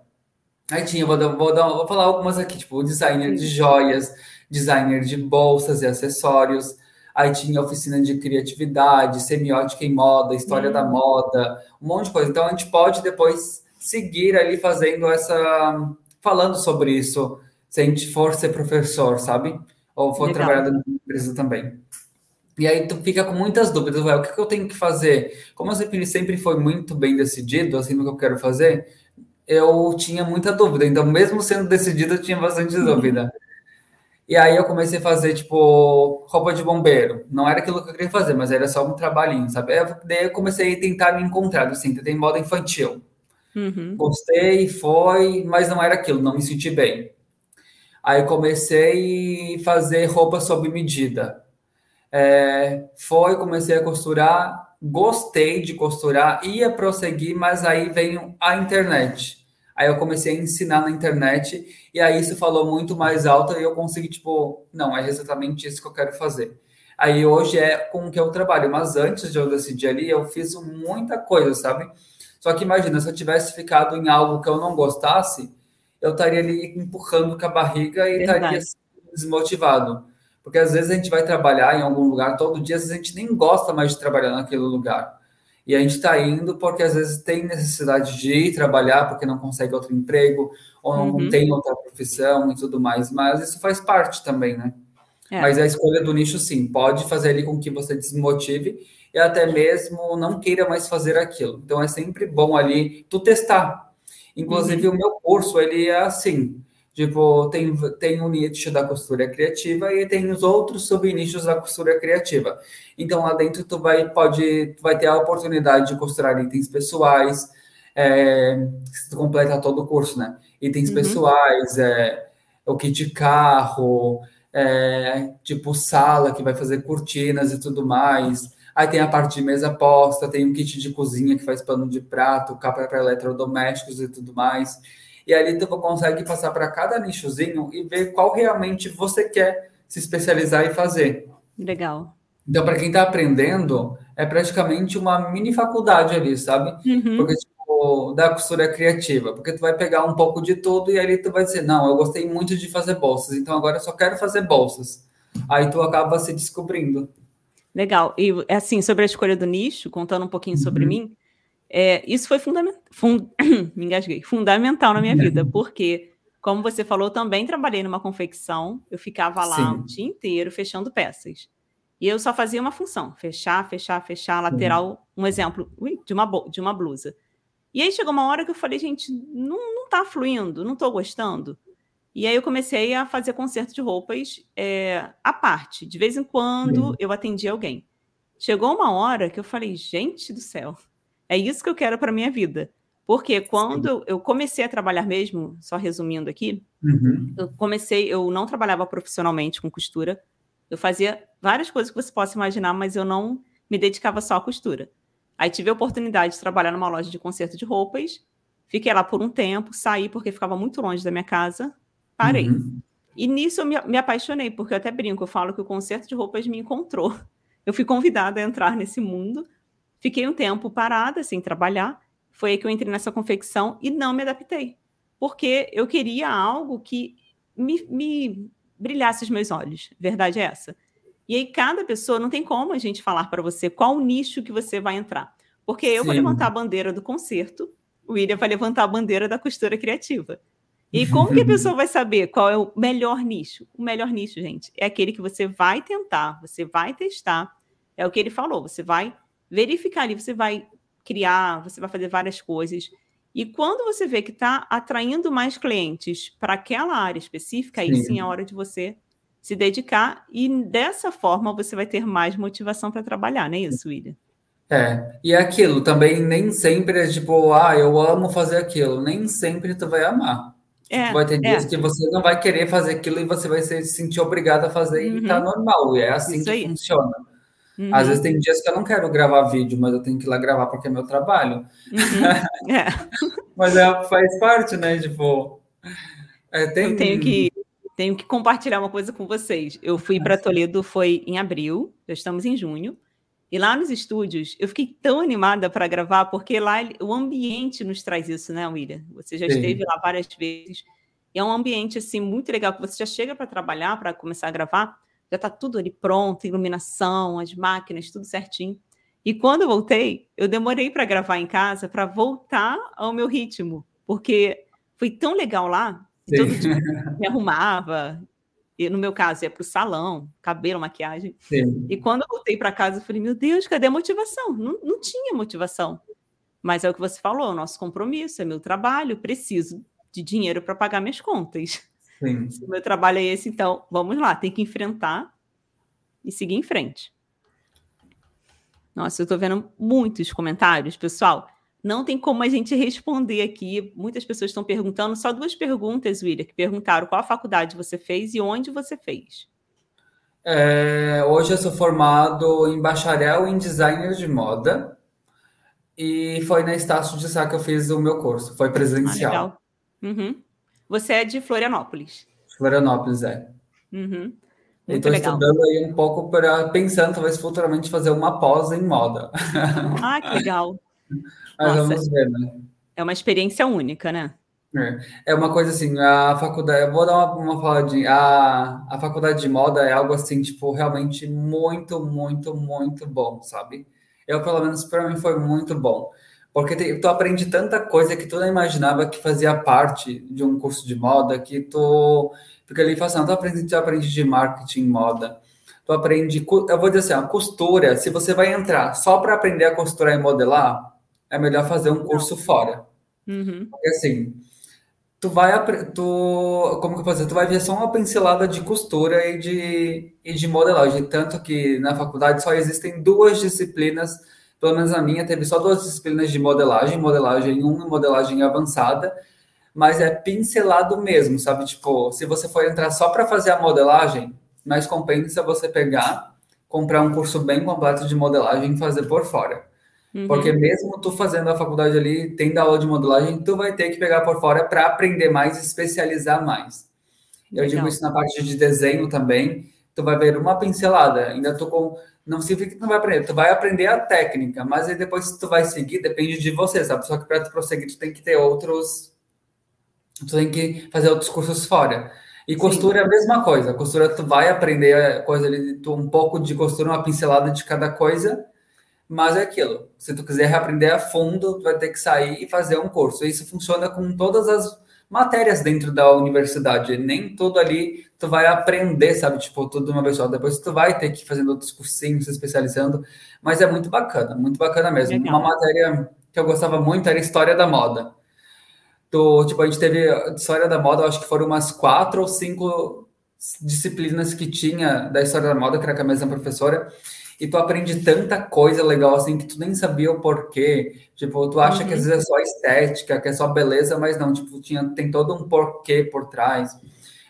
Aí tinha, vou, dar, vou, dar, vou falar algumas aqui, tipo, designer de joias, designer de bolsas e acessórios. Aí tinha oficina de criatividade, semiótica em moda, história da hum. moda, um monte de coisa. Então a gente pode depois seguir ali fazendo essa. falando sobre isso, se a gente for ser professor, sabe? Ou for Legal. trabalhar na empresa também. E aí tu fica com muitas dúvidas, o que, que eu tenho que fazer? Como eu sempre, sempre foi muito bem decidido, assim, no que eu quero fazer, eu tinha muita dúvida. Então, mesmo sendo decidido, eu tinha bastante dúvida. E aí eu comecei a fazer, tipo, roupa de bombeiro. Não era aquilo que eu queria fazer, mas era só um trabalhinho, sabe? Daí eu comecei a tentar me encontrar, assim, tem moda infantil. Uhum. Gostei, foi, mas não era aquilo, não me senti bem. Aí comecei a fazer roupa sob medida. É, foi, comecei a costurar, gostei de costurar, ia prosseguir, mas aí veio a internet. Aí eu comecei a ensinar na internet e aí isso falou muito mais alto e eu consegui, tipo, não, é exatamente isso que eu quero fazer. Aí hoje é com o que eu trabalho, mas antes de eu decidir ali, eu fiz muita coisa, sabe? Só que imagina, se eu tivesse ficado em algo que eu não gostasse, eu estaria ali empurrando com a barriga e Verdade. estaria desmotivado. Porque às vezes a gente vai trabalhar em algum lugar todo dia, às vezes a gente nem gosta mais de trabalhar naquele lugar. E a gente está indo porque às vezes tem necessidade de ir trabalhar porque não consegue outro emprego ou não uhum. tem outra profissão e tudo mais. Mas isso faz parte também, né? É. Mas a escolha do nicho, sim, pode fazer ali com que você desmotive e até mesmo não queira mais fazer aquilo. Então é sempre bom ali tu testar. Inclusive, uhum. o meu curso, ele é assim. Tipo, tem, tem o nicho da costura criativa e tem os outros subnichos da costura criativa. Então, lá dentro, tu vai, pode, tu vai ter a oportunidade de costurar itens pessoais, é, tu completa todo o curso, né? Itens uhum. pessoais, é, o kit carro, é, tipo sala que vai fazer cortinas e tudo mais. Aí tem a parte de mesa posta, tem um kit de cozinha que faz pano de prato, capa para eletrodomésticos e tudo mais. e ali tu consegue passar para cada nichozinho e ver qual realmente você quer se especializar e fazer. Legal. Então, para quem está aprendendo, é praticamente uma mini faculdade ali, sabe? Uhum. Porque, tipo, da costura criativa. Porque tu vai pegar um pouco de tudo e ali tu vai dizer, não, eu gostei muito de fazer bolsas, então agora eu só quero fazer bolsas. Aí tu acaba se descobrindo. Legal. E, assim, sobre a escolha do nicho, contando um pouquinho uhum. sobre mim, é, isso foi fundamental. Fund... Me engasguei. Fundamental na minha vida, porque, como você falou, também trabalhei numa confecção, eu ficava lá Sim. o dia inteiro fechando peças. E eu só fazia uma função: fechar, fechar, fechar, lateral. Um exemplo ui, de, uma, de uma blusa. E aí chegou uma hora que eu falei, gente, não, não tá fluindo, não tô gostando. E aí eu comecei a fazer conserto de roupas é, à parte. De vez em quando Sim. eu atendia alguém. Chegou uma hora que eu falei, gente do céu, é isso que eu quero para minha vida. Porque quando Sim. eu comecei a trabalhar mesmo, só resumindo aqui, uhum. eu comecei, eu não trabalhava profissionalmente com costura, eu fazia várias coisas que você possa imaginar, mas eu não me dedicava só à costura. Aí tive a oportunidade de trabalhar numa loja de conserto de roupas, fiquei lá por um tempo, saí porque ficava muito longe da minha casa, parei. Uhum. E nisso eu me, me, apaixonei, porque eu até brinco, eu falo que o conserto de roupas me encontrou. Eu fui convidada a entrar nesse mundo, fiquei um tempo parada, sem trabalhar, foi aí que eu entrei nessa confecção e não me adaptei, porque eu queria algo que me, me brilhasse os meus olhos. Verdade é essa. E aí, cada pessoa, não tem como a gente falar para você qual nicho que você vai entrar. Porque eu Sim. vou levantar a bandeira do concerto, o William vai levantar a bandeira da costura criativa. E como que a pessoa vai saber qual é o melhor nicho? O melhor nicho, gente, é aquele que você vai tentar, você vai testar. É o que ele falou, você vai verificar ali, você vai criar, você vai fazer várias coisas. E quando você vê que está atraindo mais clientes para aquela área específica, sim. aí sim é hora de você se dedicar e dessa forma você vai ter mais motivação para trabalhar, não é isso, William? É, e é aquilo também nem sempre é tipo, ah, eu amo fazer aquilo, nem sempre tu vai amar. É, tipo, vai ter dias é. que você não vai querer fazer aquilo e você vai se sentir obrigado a fazer uhum. e tá normal, e é assim Isso que aí. funciona. Uhum. Às vezes tem dias que eu não quero gravar vídeo, mas eu tenho que ir lá gravar porque é meu trabalho. Uhum. É. mas é, faz parte, né? Tipo. É, tem... Eu tenho que, tenho que compartilhar uma coisa com vocês. Eu fui para Toledo, foi em abril, já estamos em junho. E lá nos estúdios, eu fiquei tão animada para gravar, porque lá o ambiente nos traz isso, né, William? Você já Sim. esteve lá várias vezes. E é um ambiente assim muito legal que você já chega para trabalhar, para começar a gravar já está tudo ali pronto, iluminação, as máquinas, tudo certinho. E quando eu voltei, eu demorei para gravar em casa para voltar ao meu ritmo, porque foi tão legal lá, todo dia me arrumava, e no meu caso ia para o salão, cabelo, maquiagem. Sim. E quando eu voltei para casa, eu falei, meu Deus, cadê a motivação? Não, não tinha motivação. Mas é o que você falou, o nosso compromisso, é meu trabalho, preciso de dinheiro para pagar minhas contas. Sim. Se o meu trabalho é esse, então vamos lá, tem que enfrentar e seguir em frente. Nossa, eu estou vendo muitos comentários, pessoal. Não tem como a gente responder aqui. Muitas pessoas estão perguntando. Só duas perguntas, William, que perguntaram qual faculdade você fez e onde você fez. É, hoje eu sou formado em bacharel em designer de moda. E foi na Estácio de Sá que eu fiz o meu curso. Foi presencial. Ah. Uhum. Você é de Florianópolis. Florianópolis, é. Uhum. Estou estudando aí um pouco para pensando talvez futuramente fazer uma pós em moda. Ah, que legal. Mas Nossa, vamos ver, né? É uma experiência única, né? É, é uma coisa assim, a faculdade, eu vou dar uma, uma faladinha, a, a faculdade de moda é algo assim, tipo, realmente muito, muito, muito bom, sabe? Eu, pelo menos, para mim foi muito bom. Porque te, tu aprende tanta coisa que tu não imaginava que fazia parte de um curso de moda, que tu fica ali fazendo, assim, tu aprende, tu aprende de marketing, moda, tu aprende, eu vou dizer assim, a costura, se você vai entrar só para aprender a costurar e modelar, é melhor fazer um curso fora. Uhum. Porque assim, tu vai, tu, como que eu posso dizer, tu vai ver só uma pincelada de costura e de, e de modelagem, tanto que na faculdade só existem duas disciplinas pelo menos a minha, teve só duas disciplinas de modelagem, modelagem 1 e modelagem avançada, mas é pincelado mesmo, sabe? Tipo, se você for entrar só para fazer a modelagem, mais compensa você pegar, comprar um curso bem completo de modelagem e fazer por fora. Uhum. Porque mesmo tu fazendo a faculdade ali, tendo aula de modelagem, tu vai ter que pegar por fora para aprender mais, especializar mais. Eu digo isso na parte de desenho também. Tu vai ver uma pincelada, ainda tô com não significa que tu não vai aprender, tu vai aprender a técnica, mas aí depois tu vai seguir, depende de você, sabe? Só que para tu prosseguir, tu tem que ter outros, tu tem que fazer outros cursos fora. E costura Sim. é a mesma coisa. Costura tu vai aprender coisa ali, tu, um pouco de costura, uma pincelada de cada coisa, mas é aquilo. Se tu quiser aprender a fundo, tu vai ter que sair e fazer um curso. Isso funciona com todas as matérias dentro da universidade. Nem tudo ali tu vai aprender, sabe? Tipo, tudo de uma vez só. Depois tu vai ter que ir fazendo outros cursinhos, se especializando. Mas é muito bacana, muito bacana mesmo. Legal. Uma matéria que eu gostava muito era História da Moda. Tipo, a gente teve História da Moda, acho que foram umas quatro ou cinco disciplinas que tinha da História da Moda, que era com a mesma professora e tu aprende tanta coisa legal assim que tu nem sabia o porquê. Tipo, tu acha uhum. que às uhum. vezes é só estética, que é só beleza, mas não, tipo, tinha, tem todo um porquê por trás.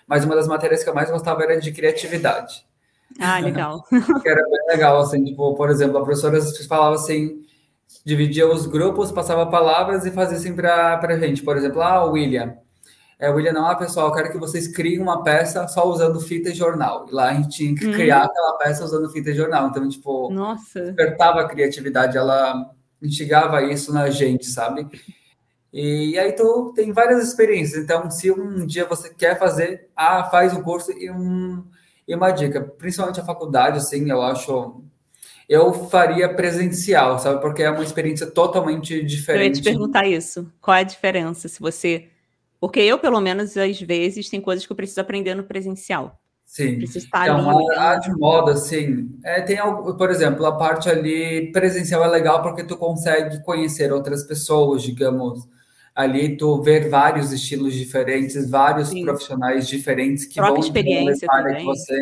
Mas uma das matérias que eu mais gostava era de criatividade. Ah, legal. que era bem legal, assim, tipo, por exemplo, a professora falava assim, dividia os grupos, passava palavras e fazia assim para a gente. Por exemplo, ah, William, é, William, não, ah, pessoal, eu quero que vocês criem uma peça só usando fita e jornal. E lá a gente tinha que criar hum. aquela peça usando fita e jornal. Então, tipo, Nossa. despertava a criatividade, ela instigava isso na gente, sabe? E aí tu tem várias experiências. Então, se um dia você quer fazer, ah, faz um curso e, um, e uma dica, principalmente a faculdade, assim, eu acho eu faria presencial, sabe? Porque é uma experiência totalmente diferente. Eu ia te perguntar isso. Qual é a diferença se você porque eu, pelo menos, às vezes, tem coisas que eu preciso aprender no presencial. Sim. Preciso estar então, ali. A, a de moda, sim. É, tem algo, por exemplo, a parte ali presencial é legal porque tu consegue conhecer outras pessoas, digamos. Ali tu ver vários estilos diferentes, vários sim. profissionais diferentes que Troca vão experiência também. Que você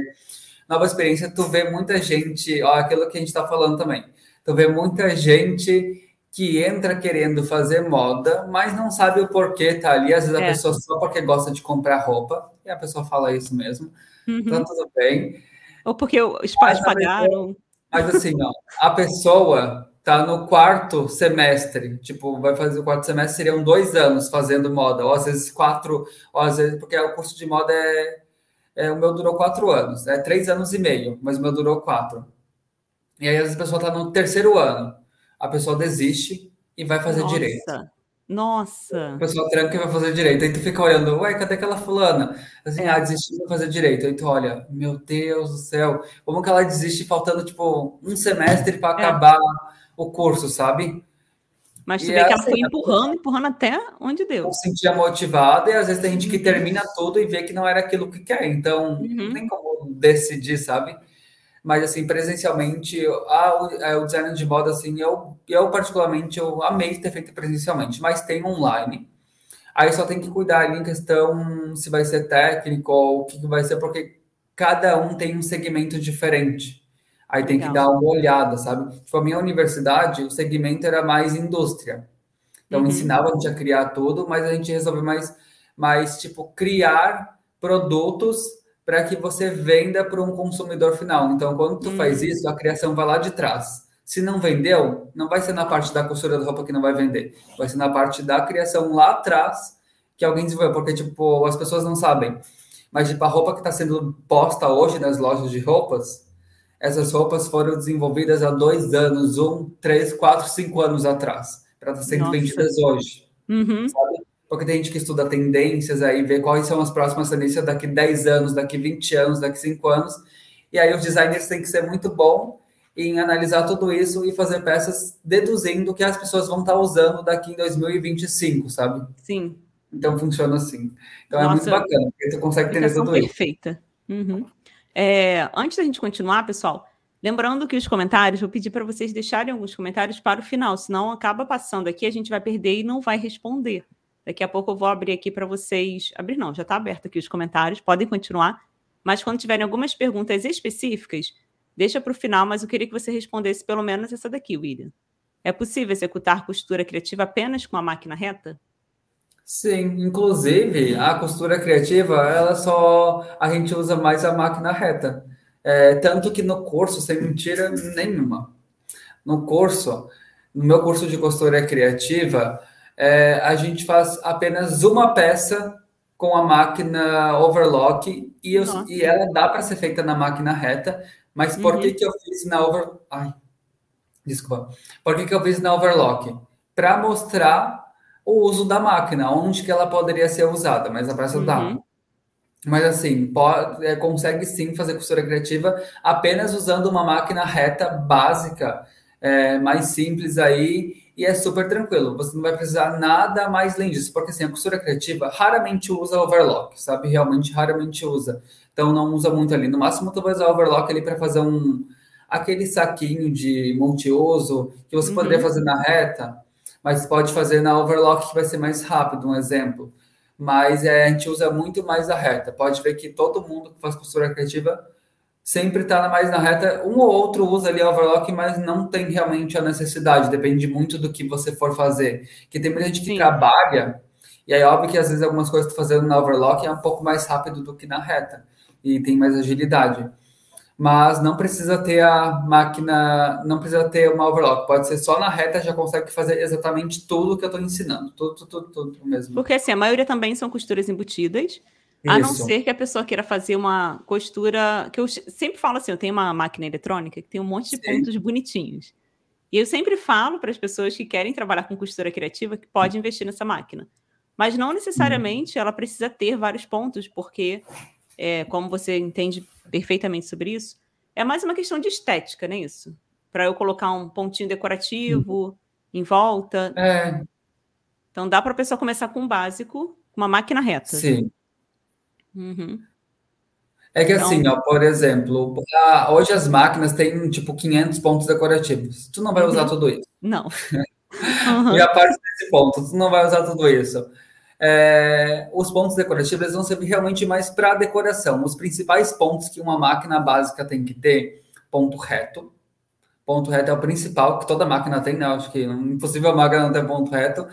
nova experiência, tu vê muita gente, ó, aquilo que a gente está falando também. Tu vê muita gente que entra querendo fazer moda, mas não sabe o porquê tá ali. Às vezes é. a pessoa só porque gosta de comprar roupa, e a pessoa fala isso mesmo. Uhum. Então, tudo bem. Ou porque os pais mas, pagaram. Mas assim, ó, a pessoa tá no quarto semestre, tipo, vai fazer o quarto semestre, seriam dois anos fazendo moda, ou às vezes quatro, ou às vezes, porque o curso de moda é, é o meu durou quatro anos, é três anos e meio, mas o meu durou quatro. E aí, às vezes, a pessoa tá no terceiro ano a pessoa desiste e vai fazer Nossa. direito. Nossa. A pessoa tranca e vai fazer direito. Aí tu fica olhando, ué, cadê aquela fulana? Assim, é. ah, desistiu de fazer direito. Aí tu olha, meu Deus do céu, como que ela desiste faltando, tipo, um semestre para é. acabar o curso, sabe? Mas tu e vê é que ela assim, foi empurrando, empurrando até onde deu. Se sentia motivada, e às vezes tem gente que termina tudo e vê que não era aquilo que quer. Então, uhum. nem como decidir, sabe? Mas assim, presencialmente, a, a, o design de moda, assim, eu, eu particularmente, eu amei ter feito presencialmente, mas tem online. Aí só tem que cuidar ali em questão se vai ser técnico ou o que, que vai ser, porque cada um tem um segmento diferente. Aí tem Legal. que dar uma olhada, sabe? Tipo, a minha universidade, o segmento era mais indústria. Então, uhum. ensinava a gente a criar tudo, mas a gente resolveu mais, mais tipo, criar produtos para que você venda para um consumidor final. Então, quando tu hum. faz isso, a criação vai lá de trás. Se não vendeu, não vai ser na parte da costura da roupa que não vai vender. Vai ser na parte da criação lá atrás que alguém desenvolveu. Porque, tipo, as pessoas não sabem. Mas, tipo, a roupa que está sendo posta hoje nas lojas de roupas, essas roupas foram desenvolvidas há dois anos, um, três, quatro, cinco anos atrás, para estar tá sendo Nossa. vendidas hoje. Uhum. Sabe? Porque tem gente que estuda tendências aí, vê quais são as próximas tendências daqui 10 anos, daqui 20 anos, daqui 5 anos. E aí os designers têm que ser muito bom em analisar tudo isso e fazer peças deduzindo o que as pessoas vão estar usando daqui em 2025, sabe? Sim. Então funciona assim. Então Nossa, é muito bacana, porque tu consegue entender tudo perfeita. isso. Perfeita. Uhum. É, antes da gente continuar, pessoal, lembrando que os comentários, vou pedir para vocês deixarem alguns comentários para o final, senão acaba passando aqui, a gente vai perder e não vai responder. Daqui a pouco eu vou abrir aqui para vocês. Abrir não, já está aberto aqui os comentários, podem continuar. Mas quando tiverem algumas perguntas específicas, deixa para o final, mas eu queria que você respondesse pelo menos essa daqui, William. É possível executar costura criativa apenas com a máquina reta? Sim, inclusive a costura criativa, ela só a gente usa mais a máquina reta. É, tanto que no curso, sem mentira nenhuma, no curso no meu curso de costura criativa, é, a gente faz apenas uma peça com a máquina overlock e, eu, e ela dá para ser feita na máquina reta, mas por uhum. que, que eu fiz na over... Ai, desculpa. Por que, que eu fiz na overlock? Para mostrar o uso da máquina, onde que ela poderia ser usada, mas a peça uhum. dá. Mas assim, pode, é, consegue sim fazer costura criativa apenas usando uma máquina reta básica, é, mais simples aí, e é super tranquilo. Você não vai precisar nada mais além disso, porque assim, a costura criativa raramente usa overlock, sabe? Realmente raramente usa. Então não usa muito ali. No máximo, tu vai usar overlock ali para fazer um aquele saquinho de multiuso que você uhum. poderia fazer na reta, mas pode fazer na overlock que vai ser mais rápido, um exemplo. Mas é, a gente usa muito mais a reta. Pode ver que todo mundo que faz costura criativa sempre está mais na reta. Um ou outro usa ali overlock, mas não tem realmente a necessidade. Depende muito do que você for fazer. Que tem muita gente que Sim. trabalha, e aí óbvio que às vezes algumas coisas que fazendo na overlock é um pouco mais rápido do que na reta. E tem mais agilidade. Mas não precisa ter a máquina, não precisa ter uma overlock. Pode ser só na reta, já consegue fazer exatamente tudo que eu estou ensinando. Tudo, tudo, tudo, tudo mesmo. Porque assim, a maioria também são costuras embutidas. A não ser que a pessoa queira fazer uma costura. Que eu sempre falo assim: eu tenho uma máquina eletrônica que tem um monte de Sim. pontos bonitinhos. E eu sempre falo para as pessoas que querem trabalhar com costura criativa que pode investir nessa máquina. Mas não necessariamente ela precisa ter vários pontos, porque, é, como você entende perfeitamente sobre isso, é mais uma questão de estética, não é isso? Para eu colocar um pontinho decorativo Sim. em volta. É. Então dá para a pessoa começar com um básico, uma máquina reta. Sim. Uhum. É que assim, então... ó, por exemplo, hoje as máquinas têm tipo 500 pontos decorativos. Tu não vai usar uhum. tudo isso. Não. Uhum. e a parte desse ponto, tu não vai usar tudo isso. É, os pontos decorativos vão servir realmente mais para decoração. Os principais pontos que uma máquina básica tem que ter, ponto reto. Ponto reto é o principal, que toda máquina tem, né? Acho que é impossível a máquina não ter ponto reto.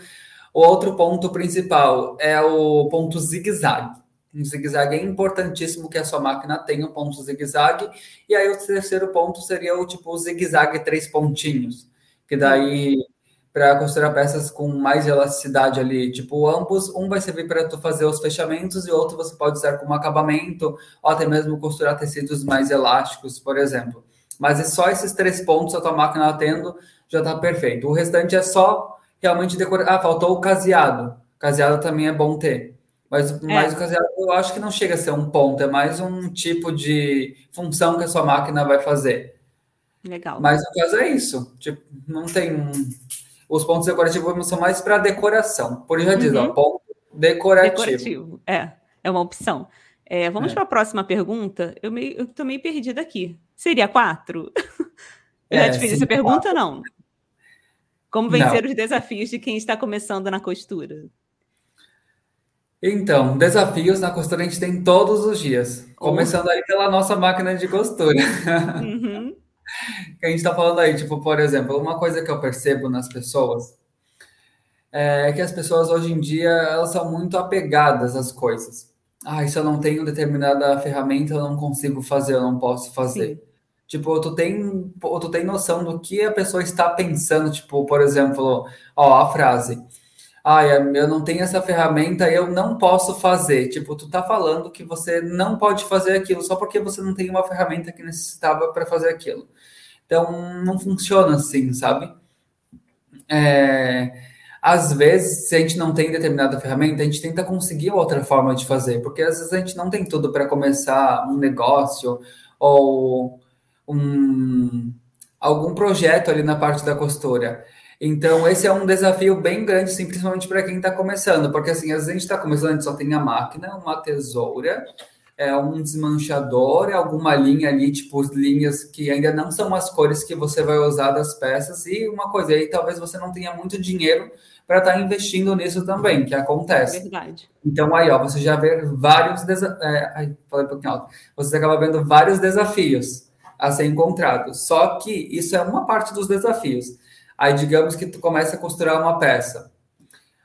O outro ponto principal é o ponto zigue-zague um zigue-zague é importantíssimo que a sua máquina tenha um ponto zigue-zague. E aí o terceiro ponto seria o tipo zigue-zague três pontinhos, que daí para costurar peças com mais elasticidade ali, tipo ambos, um vai servir para tu fazer os fechamentos e outro você pode usar como acabamento ou até mesmo costurar tecidos mais elásticos, por exemplo. Mas é só esses três pontos a tua máquina tendo já está perfeito. O restante é só realmente decorar. Ah, faltou o caseado. Caseado também é bom ter. Mas, é. mas o caseado eu acho que não chega a ser um ponto, é mais um tipo de função que a sua máquina vai fazer. Legal. Mas no caso é isso. Tipo, não tem. Os pontos decorativos são mais para decoração. Por isso já diz, ó, uhum. ponto decorativo. Decorativo, é, é uma opção. É, vamos é. para a próxima pergunta. Eu, meio, eu tô meio perdida aqui. Seria quatro? Eu é, já te fiz essa pergunta, quatro. não? Como vencer não. os desafios de quem está começando na costura? Então, desafios na costura a gente tem todos os dias. Começando aí pela nossa máquina de costura. Uhum. a gente está falando aí, tipo, por exemplo, uma coisa que eu percebo nas pessoas é que as pessoas hoje em dia elas são muito apegadas às coisas. Ah, se eu não tenho determinada ferramenta, eu não consigo fazer, eu não posso fazer. Sim. Tipo, tu tem, tu tem noção do que a pessoa está pensando, tipo, por exemplo, ó, a frase ah, eu não tenho essa ferramenta, eu não posso fazer. Tipo, tu tá falando que você não pode fazer aquilo só porque você não tem uma ferramenta que necessitava para fazer aquilo. Então, não funciona assim, sabe? É, às vezes, se a gente não tem determinada ferramenta, a gente tenta conseguir outra forma de fazer, porque às vezes a gente não tem tudo para começar um negócio ou um, algum projeto ali na parte da costura. Então, esse é um desafio bem grande, sim, principalmente para quem está começando, porque assim, às vezes a gente está começando, a gente só tem a máquina, uma tesoura, é, um desmanchador, alguma linha ali, tipo linhas que ainda não são as cores que você vai usar das peças, e uma coisa aí, talvez você não tenha muito dinheiro para estar tá investindo nisso também, que acontece. Verdade. Então, aí, ó, você já vê vários desafios. É, ai, falei um pouquinho alto. Você acaba vendo vários desafios a ser encontrados. Só que isso é uma parte dos desafios. Aí, digamos que tu começa a costurar uma peça.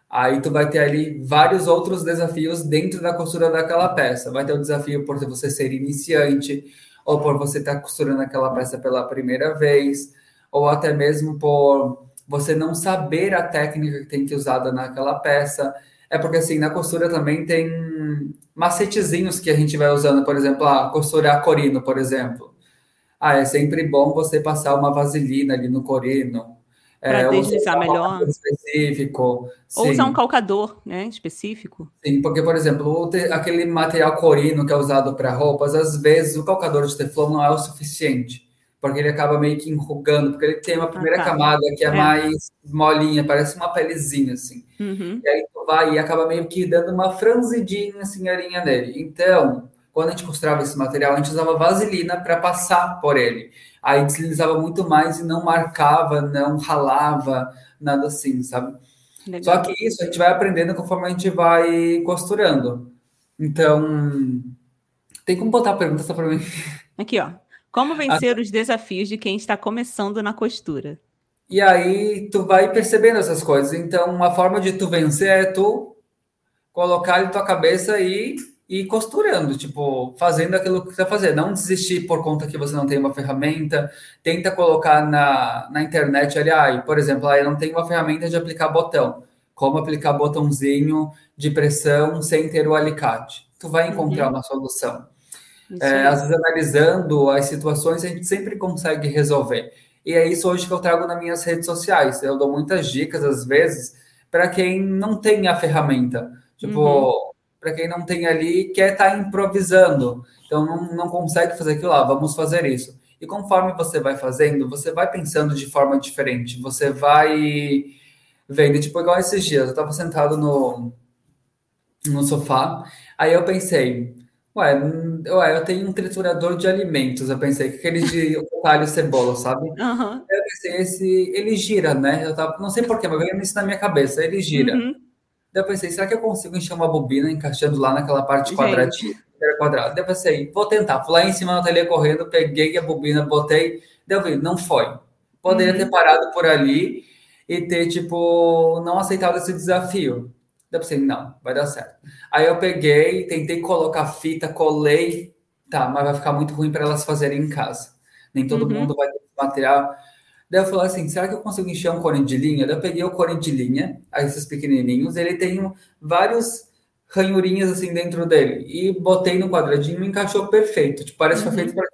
Aí tu vai ter ali vários outros desafios dentro da costura daquela peça. Vai ter o desafio por você ser iniciante, ou por você estar tá costurando aquela peça pela primeira vez, ou até mesmo por você não saber a técnica que tem que usada naquela peça. É porque assim, na costura também tem macetezinhos que a gente vai usando, por exemplo, a costurar corino, por exemplo. Ah, é sempre bom você passar uma vaselina ali no corino. Para é, deslizar melhor. Específico. Ou usar um calcador, né, específico. Sim, porque, por exemplo, aquele material corino que é usado para roupas, às vezes o calcador de teflon não é o suficiente porque ele acaba meio que enrugando, porque ele tem uma primeira ah, tá. camada que é, é, mais molinha, parece uma pelezinha, assim. Uhum. E aí tu vai e acaba meio que dando uma franzidinha, assim, a linha nele. Então, quando a gente costurava esse material, a gente usava vaselina para passar por ele. Aí deslizava muito mais e não marcava, não ralava, nada assim, sabe? Legal. Só que isso a gente vai aprendendo conforme a gente vai costurando. Então, tem como botar a pergunta só para mim? Aqui, ó. Como vencer os desafios de quem está começando na costura? E aí tu vai percebendo essas coisas. Então, uma forma de tu vencer é tu colocar em tua cabeça e ir costurando, tipo, fazendo aquilo que você tá fazer. Não desistir por conta que você não tem uma ferramenta. Tenta colocar na, na internet ali, ah, por exemplo, ah, eu não tenho uma ferramenta de aplicar botão. Como aplicar botãozinho de pressão sem ter o alicate. Tu vai encontrar uhum. uma solução. É, às vezes, analisando as situações, a gente sempre consegue resolver. E é isso hoje que eu trago nas minhas redes sociais. Eu dou muitas dicas, às vezes, para quem não tem a ferramenta. Tipo, uhum. Para quem não tem ali, quer estar tá improvisando. Então, não, não consegue fazer aquilo lá, vamos fazer isso. E conforme você vai fazendo, você vai pensando de forma diferente. Você vai vendo. Tipo, igual esses dias, eu estava sentado no, no sofá, aí eu pensei Ué, ué, eu tenho um triturador de alimentos. Eu pensei que aquele de alho e cebola, sabe? Uhum. Eu pensei, esse, ele gira, né? Eu tava, não sei porquê, mas veio isso na minha cabeça. Ele gira. Uhum. Daí eu pensei, será que eu consigo encher uma bobina encaixando lá naquela parte quadradinha? Quadrado. Daí eu pensei, vou tentar. Fui lá em cima da telha correndo, peguei a bobina, botei. Daí eu vi, não foi. Poderia uhum. ter parado por ali e ter, tipo, não aceitado esse desafio. Daí eu pensei, não, vai dar certo. Aí eu peguei, tentei colocar fita, colei, tá, mas vai ficar muito ruim para elas fazerem em casa. Nem todo uhum. mundo vai ter material. Daí eu falei assim, será que eu consigo encher um corante de linha? Daí eu peguei o corante de linha, esses pequenininhos, ele tem vários ranhurinhas assim dentro dele. E botei no quadradinho e encaixou perfeito. Tipo, parece uhum. que foi feito para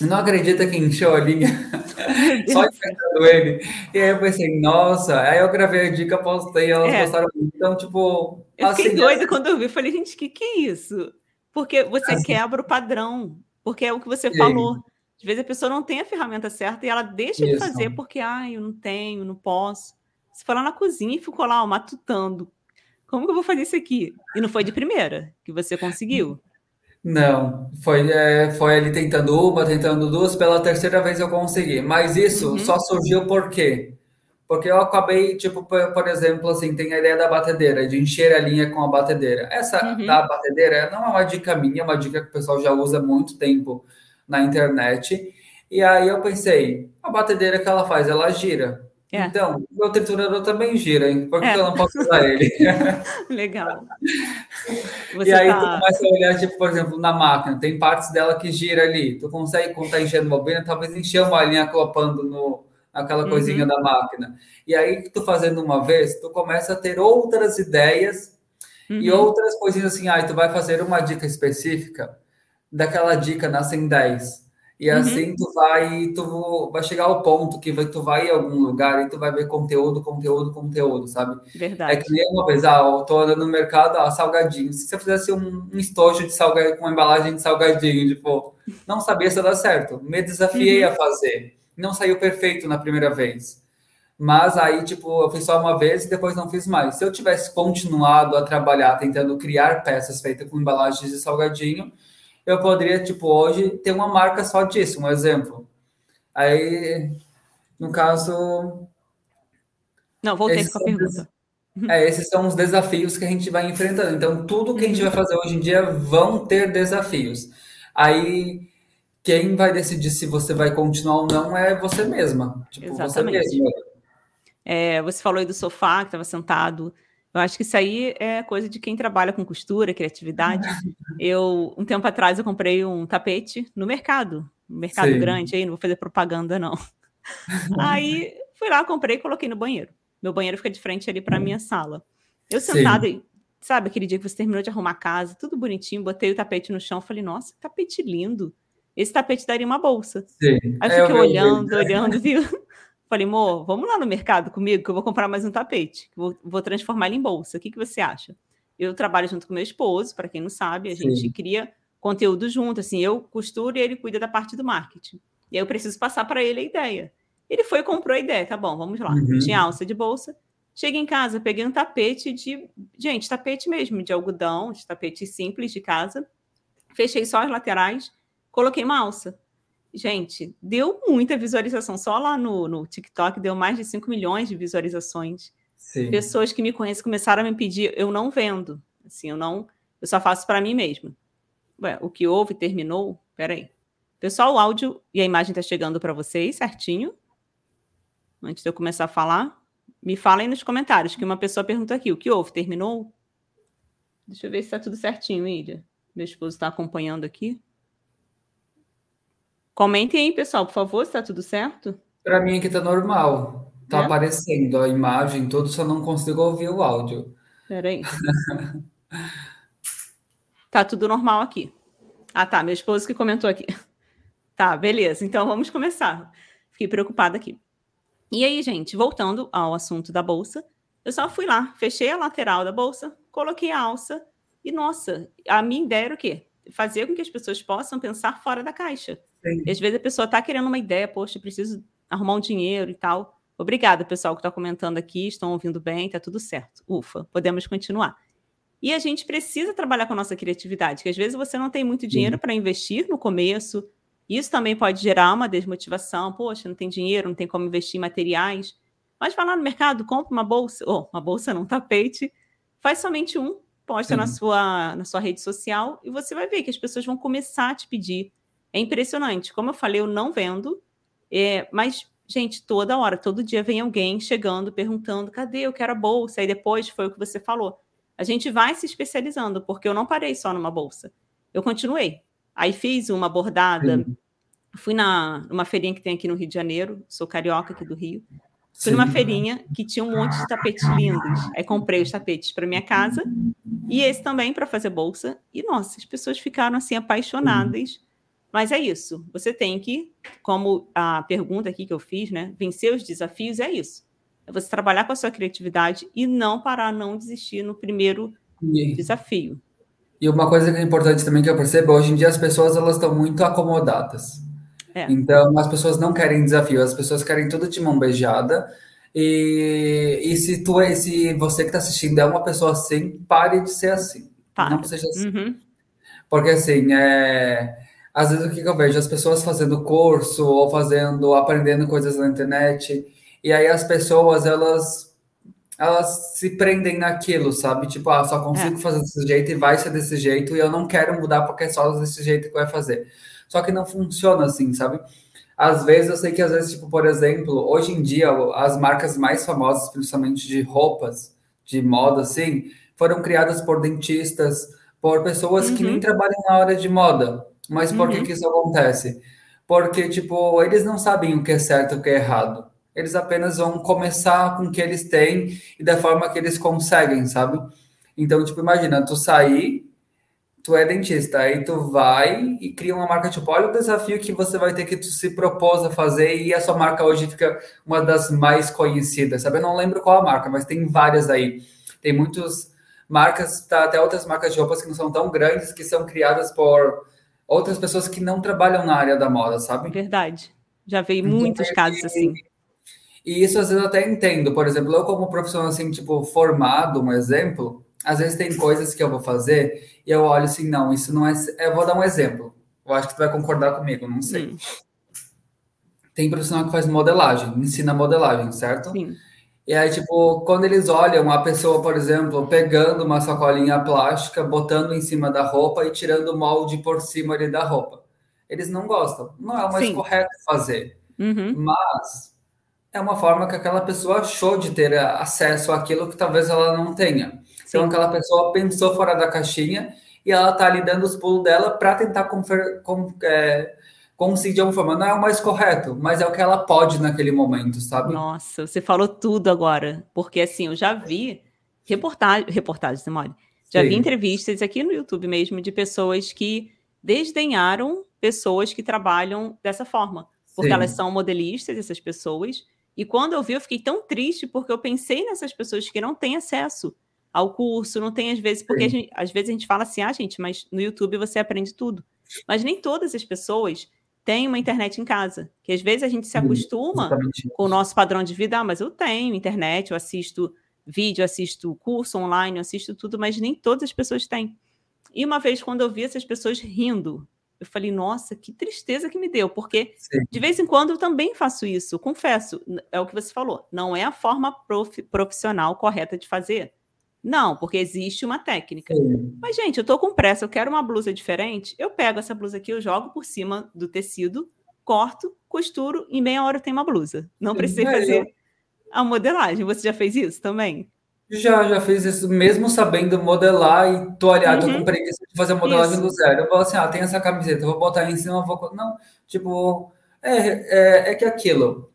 não acredita que encheu a linha só enfrentando ele. E aí eu pensei, nossa, aí eu gravei a dica, postei, elas é. gostaram muito. Então, tipo. Eu fiquei assim, doida quando eu vi, falei, gente, o que, que é isso? Porque você assim, quebra o padrão, porque é o que você sim. falou. Às vezes a pessoa não tem a ferramenta certa e ela deixa isso. de fazer porque, ah, eu não tenho, não posso. Você foi lá na cozinha e ficou lá, ó, matutando. Como que eu vou fazer isso aqui? E não foi de primeira que você conseguiu. Não, foi, é, foi ali tentando uma, tentando duas, pela terceira vez eu consegui. Mas isso uhum. só surgiu por quê? Porque eu acabei, tipo, por, exemplo, assim, tem a ideia da batedeira, de encher a linha com a batedeira. Essa uhum. da batedeira não é uma dica minha, é uma dica que o pessoal já usa há muito tempo na internet. E aí eu pensei, a batedeira que ela faz, ela gira. É. Então, meu triturador também gira, hein? Por que é. eu não posso usar ele? Legal. Você e aí tá... tu começa a olhar, tipo, por exemplo, na máquina, tem partes dela que gira ali. Tu consegue, quando tá enchendo bobina, talvez encher uma linha clopando no, naquela coisinha uhum. da máquina. E aí, tu fazendo uma vez, tu começa a ter outras ideias uhum. e outras coisinhas assim. Aí, ah, tu vai fazer uma dica específica, daquela dica nascem 10 e uhum. assim tu vai, tu vai chegar ao ponto que vai, tu vai em algum lugar e tu vai ver conteúdo, conteúdo, conteúdo, sabe? Verdade. É que nem uma vez, ah, eu tô andando no mercado, ah, salgadinho. Se você fizesse um, um estojo de salgadinho, com uma embalagem de salgadinho, tipo, não sabia se ia dar certo. Me desafiei uhum. a fazer. Não saiu perfeito na primeira vez. Mas aí, tipo, eu fiz só uma vez e depois não fiz mais. Se eu tivesse continuado a trabalhar tentando criar peças feitas com embalagens de salgadinho, eu poderia, tipo, hoje ter uma marca só disso, um exemplo. Aí, no caso. Não, voltei com a pergunta. É, esses são os desafios que a gente vai enfrentando. Então, tudo que a gente vai fazer hoje em dia vão ter desafios. Aí, quem vai decidir se você vai continuar ou não é você mesma. Tipo, Exatamente. você mesma. É, você falou aí do sofá, que estava sentado. Eu acho que isso aí é coisa de quem trabalha com costura, criatividade. Eu, um tempo atrás, eu comprei um tapete no mercado, mercado Sim. grande aí, não vou fazer propaganda, não. Aí fui lá, comprei e coloquei no banheiro. Meu banheiro fica de frente ali para minha sala. Eu sentada sabe, aquele dia que você terminou de arrumar a casa, tudo bonitinho, botei o tapete no chão, falei, nossa, que tapete lindo. Esse tapete daria uma bolsa. Sim. Aí eu fiquei é, olhando, olhando, viu? Falei, amor, vamos lá no mercado comigo que eu vou comprar mais um tapete. Vou, vou transformar ele em bolsa. O que, que você acha? Eu trabalho junto com meu esposo, para quem não sabe, a Sim. gente cria conteúdo junto. Assim, eu costuro e ele cuida da parte do marketing. E aí eu preciso passar para ele a ideia. Ele foi e comprou a ideia. Tá bom, vamos lá. Uhum. Tinha alça de bolsa. Cheguei em casa, peguei um tapete de. Gente, tapete mesmo, de algodão, de tapete simples de casa. Fechei só as laterais, coloquei uma alça. Gente, deu muita visualização. Só lá no, no TikTok deu mais de 5 milhões de visualizações. Sim. Pessoas que me conhecem começaram a me pedir, eu não vendo. Assim, eu não. Eu só faço para mim mesma. Ué, o que houve terminou? Peraí. Pessoal, o áudio e a imagem está chegando para vocês certinho. Antes de eu começar a falar, me falem nos comentários, que uma pessoa perguntou aqui: o que houve? Terminou? Deixa eu ver se está tudo certinho, Ilha. Meu esposo está acompanhando aqui. Comentem aí, pessoal, por favor, se está tudo certo. Para mim aqui está normal. Está é? aparecendo a imagem, tudo, só não consigo ouvir o áudio. Peraí. tá tudo normal aqui. Ah, tá. Meu esposo que comentou aqui. Tá, beleza. Então vamos começar. Fiquei preocupada aqui. E aí, gente, voltando ao assunto da bolsa, eu só fui lá, fechei a lateral da bolsa, coloquei a alça e, nossa, a minha ideia era o quê? Fazer com que as pessoas possam pensar fora da caixa. E às vezes a pessoa está querendo uma ideia, poxa, preciso arrumar um dinheiro e tal. Obrigada, pessoal que está comentando aqui, estão ouvindo bem, está tudo certo. Ufa, podemos continuar. E a gente precisa trabalhar com a nossa criatividade, que às vezes você não tem muito dinheiro para investir no começo. Isso também pode gerar uma desmotivação. Poxa, não tem dinheiro, não tem como investir em materiais. Mas vai lá no mercado, compra uma bolsa, ou oh, uma bolsa não, tapete, faz somente um, posta na sua, na sua rede social e você vai ver que as pessoas vão começar a te pedir é impressionante. Como eu falei, eu não vendo, é, mas, gente, toda hora, todo dia vem alguém chegando, perguntando: cadê? Eu quero a bolsa. E depois foi o que você falou. A gente vai se especializando, porque eu não parei só numa bolsa. Eu continuei. Aí fiz uma bordada. Sim. Fui na numa feirinha que tem aqui no Rio de Janeiro, sou carioca aqui do Rio. Fui Sim. numa feirinha que tinha um monte de tapetes lindos. Aí comprei os tapetes para minha casa e esse também para fazer bolsa. E nossa, as pessoas ficaram assim apaixonadas. Mas é isso. Você tem que, como a pergunta aqui que eu fiz, né? Vencer os desafios é isso. É você trabalhar com a sua criatividade e não parar, não desistir no primeiro e, desafio. E uma coisa que é importante também que eu percebo, hoje em dia as pessoas elas estão muito acomodadas. É. Então as pessoas não querem desafio, as pessoas querem tudo de mão beijada. E, e se tu é, se você que está assistindo é uma pessoa assim, pare de ser assim. Para. Não seja assim. Uhum. Porque assim, é às vezes o que eu vejo? As pessoas fazendo curso ou fazendo, aprendendo coisas na internet, e aí as pessoas, elas elas se prendem naquilo, sabe? Tipo, ah, só consigo é. fazer desse jeito e vai ser desse jeito, e eu não quero mudar porque é só desse jeito que vai fazer. Só que não funciona assim, sabe? Às vezes eu sei que às vezes, tipo, por exemplo, hoje em dia as marcas mais famosas, principalmente de roupas, de moda, assim, foram criadas por dentistas, por pessoas uhum. que nem uhum. trabalham na área de moda. Mas por uhum. que, que isso acontece? Porque, tipo, eles não sabem o que é certo e o que é errado. Eles apenas vão começar com o que eles têm e da forma que eles conseguem, sabe? Então, tipo, imagina, tu sair, tu é dentista, aí tu vai e cria uma marca, tipo, olha o desafio que você vai ter que tu se propôs a fazer e a sua marca hoje fica uma das mais conhecidas, sabe? Eu não lembro qual a marca, mas tem várias aí. Tem muitas marcas, tá, até outras marcas de roupas que não são tão grandes, que são criadas por outras pessoas que não trabalham na área da moda, sabe? Verdade. Já vi então, muitos é, casos assim. E isso às vezes eu até entendo. Por exemplo, eu como profissional assim, tipo, formado, um exemplo, às vezes tem coisas que eu vou fazer e eu olho assim, não, isso não é... Eu vou dar um exemplo. Eu acho que tu vai concordar comigo, não sei. Hum. Tem profissional que faz modelagem, ensina modelagem, certo? Sim. E aí, tipo, quando eles olham a pessoa, por exemplo, pegando uma sacolinha plástica, botando em cima da roupa e tirando o molde por cima ali da roupa, eles não gostam. Não é o mais Sim. correto fazer. Uhum. Mas é uma forma que aquela pessoa achou de ter acesso àquilo que talvez ela não tenha. Então, aquela pessoa pensou fora da caixinha e ela tá ali dando os pulos dela para tentar com, é, conseguir de alguma forma. Não é o mais correto, mas é o que ela pode naquele momento, sabe? Nossa, você falou tudo agora. Porque assim, eu já vi reportagem, reportagens, mole. Já Sim. vi entrevistas aqui no YouTube mesmo de pessoas que desdenharam pessoas que trabalham dessa forma. Porque Sim. elas são modelistas, essas pessoas. E quando eu vi, eu fiquei tão triste porque eu pensei nessas pessoas que não têm acesso ao curso, não tem às vezes, porque gente, às vezes a gente fala assim, ah, gente, mas no YouTube você aprende tudo. Mas nem todas as pessoas têm uma internet em casa. Que às vezes a gente se acostuma com o nosso padrão de vida, ah, mas eu tenho internet, eu assisto vídeo, assisto curso online, eu assisto tudo, mas nem todas as pessoas têm. E uma vez, quando eu vi essas pessoas rindo, eu falei, nossa, que tristeza que me deu, porque Sim. de vez em quando eu também faço isso, confesso, é o que você falou, não é a forma prof, profissional correta de fazer. Não, porque existe uma técnica. Sim. Mas, gente, eu tô com pressa, eu quero uma blusa diferente. Eu pego essa blusa aqui, eu jogo por cima do tecido, corto, costuro, em meia hora eu tenho uma blusa. Não precisei fazer a modelagem. Você já fez isso também? Já, já fiz isso, mesmo sabendo modelar e tô aliado uhum. com preguiça de fazer a modelagem isso. do zero. Eu falo assim, ah, tem essa camiseta, eu vou botar em cima, vou... Não, tipo, é, é, é que aquilo.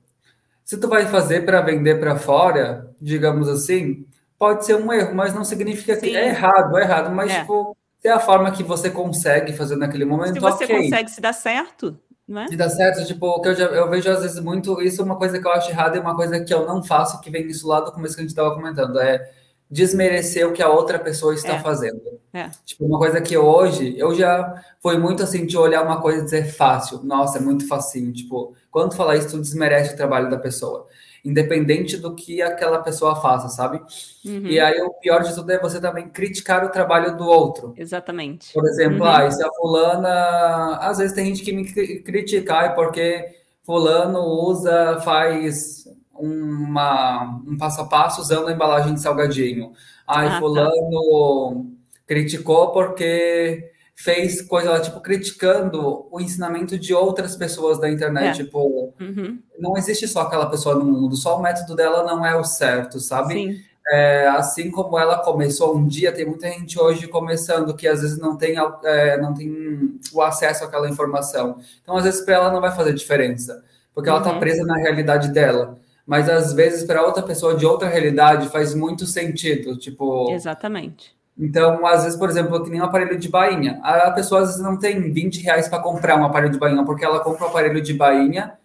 Se tu vai fazer para vender para fora, digamos assim, pode ser um erro, mas não significa Sim. que é errado, é errado, mas é. tipo, é a forma que você consegue fazer naquele momento. Se você okay. consegue se dar certo, não é? Se dá certo, tipo, que eu, já, eu vejo às vezes muito, isso é uma coisa que eu acho errada e uma coisa que eu não faço, que vem isso lá do começo que a gente estava comentando, é desmerecer o que a outra pessoa está é. fazendo. É. Tipo, uma coisa que hoje, eu já foi muito assim, de olhar uma coisa e dizer fácil, nossa, é muito facinho, tipo, quando falar isso, tu desmerece o trabalho da pessoa independente do que aquela pessoa faça, sabe? Uhum. E aí o pior de tudo é você também criticar o trabalho do outro. Exatamente. Por exemplo, uhum. ah, se a fulana, às vezes tem gente que me critica é porque fulano usa, faz uma, um passo a passo usando a embalagem de salgadinho. Ai, ah, tá. fulano tá. criticou porque fez coisa lá, tipo, criticando o ensinamento de outras pessoas da internet. É. Tipo, uhum. não existe só aquela pessoa no mundo, só o método dela não é o certo, sabe? É, assim como ela começou um dia, tem muita gente hoje começando que às vezes não tem, é, não tem o acesso àquela informação. Então, às vezes, para ela não vai fazer diferença, porque ela está uhum. presa na realidade dela. Mas às vezes, para outra pessoa de outra realidade, faz muito sentido. Tipo. Exatamente. Então, às vezes, por exemplo, que nem um aparelho de bainha. A pessoa às vezes não tem 20 reais para comprar um aparelho de bainha, porque ela compra o um aparelho de bainha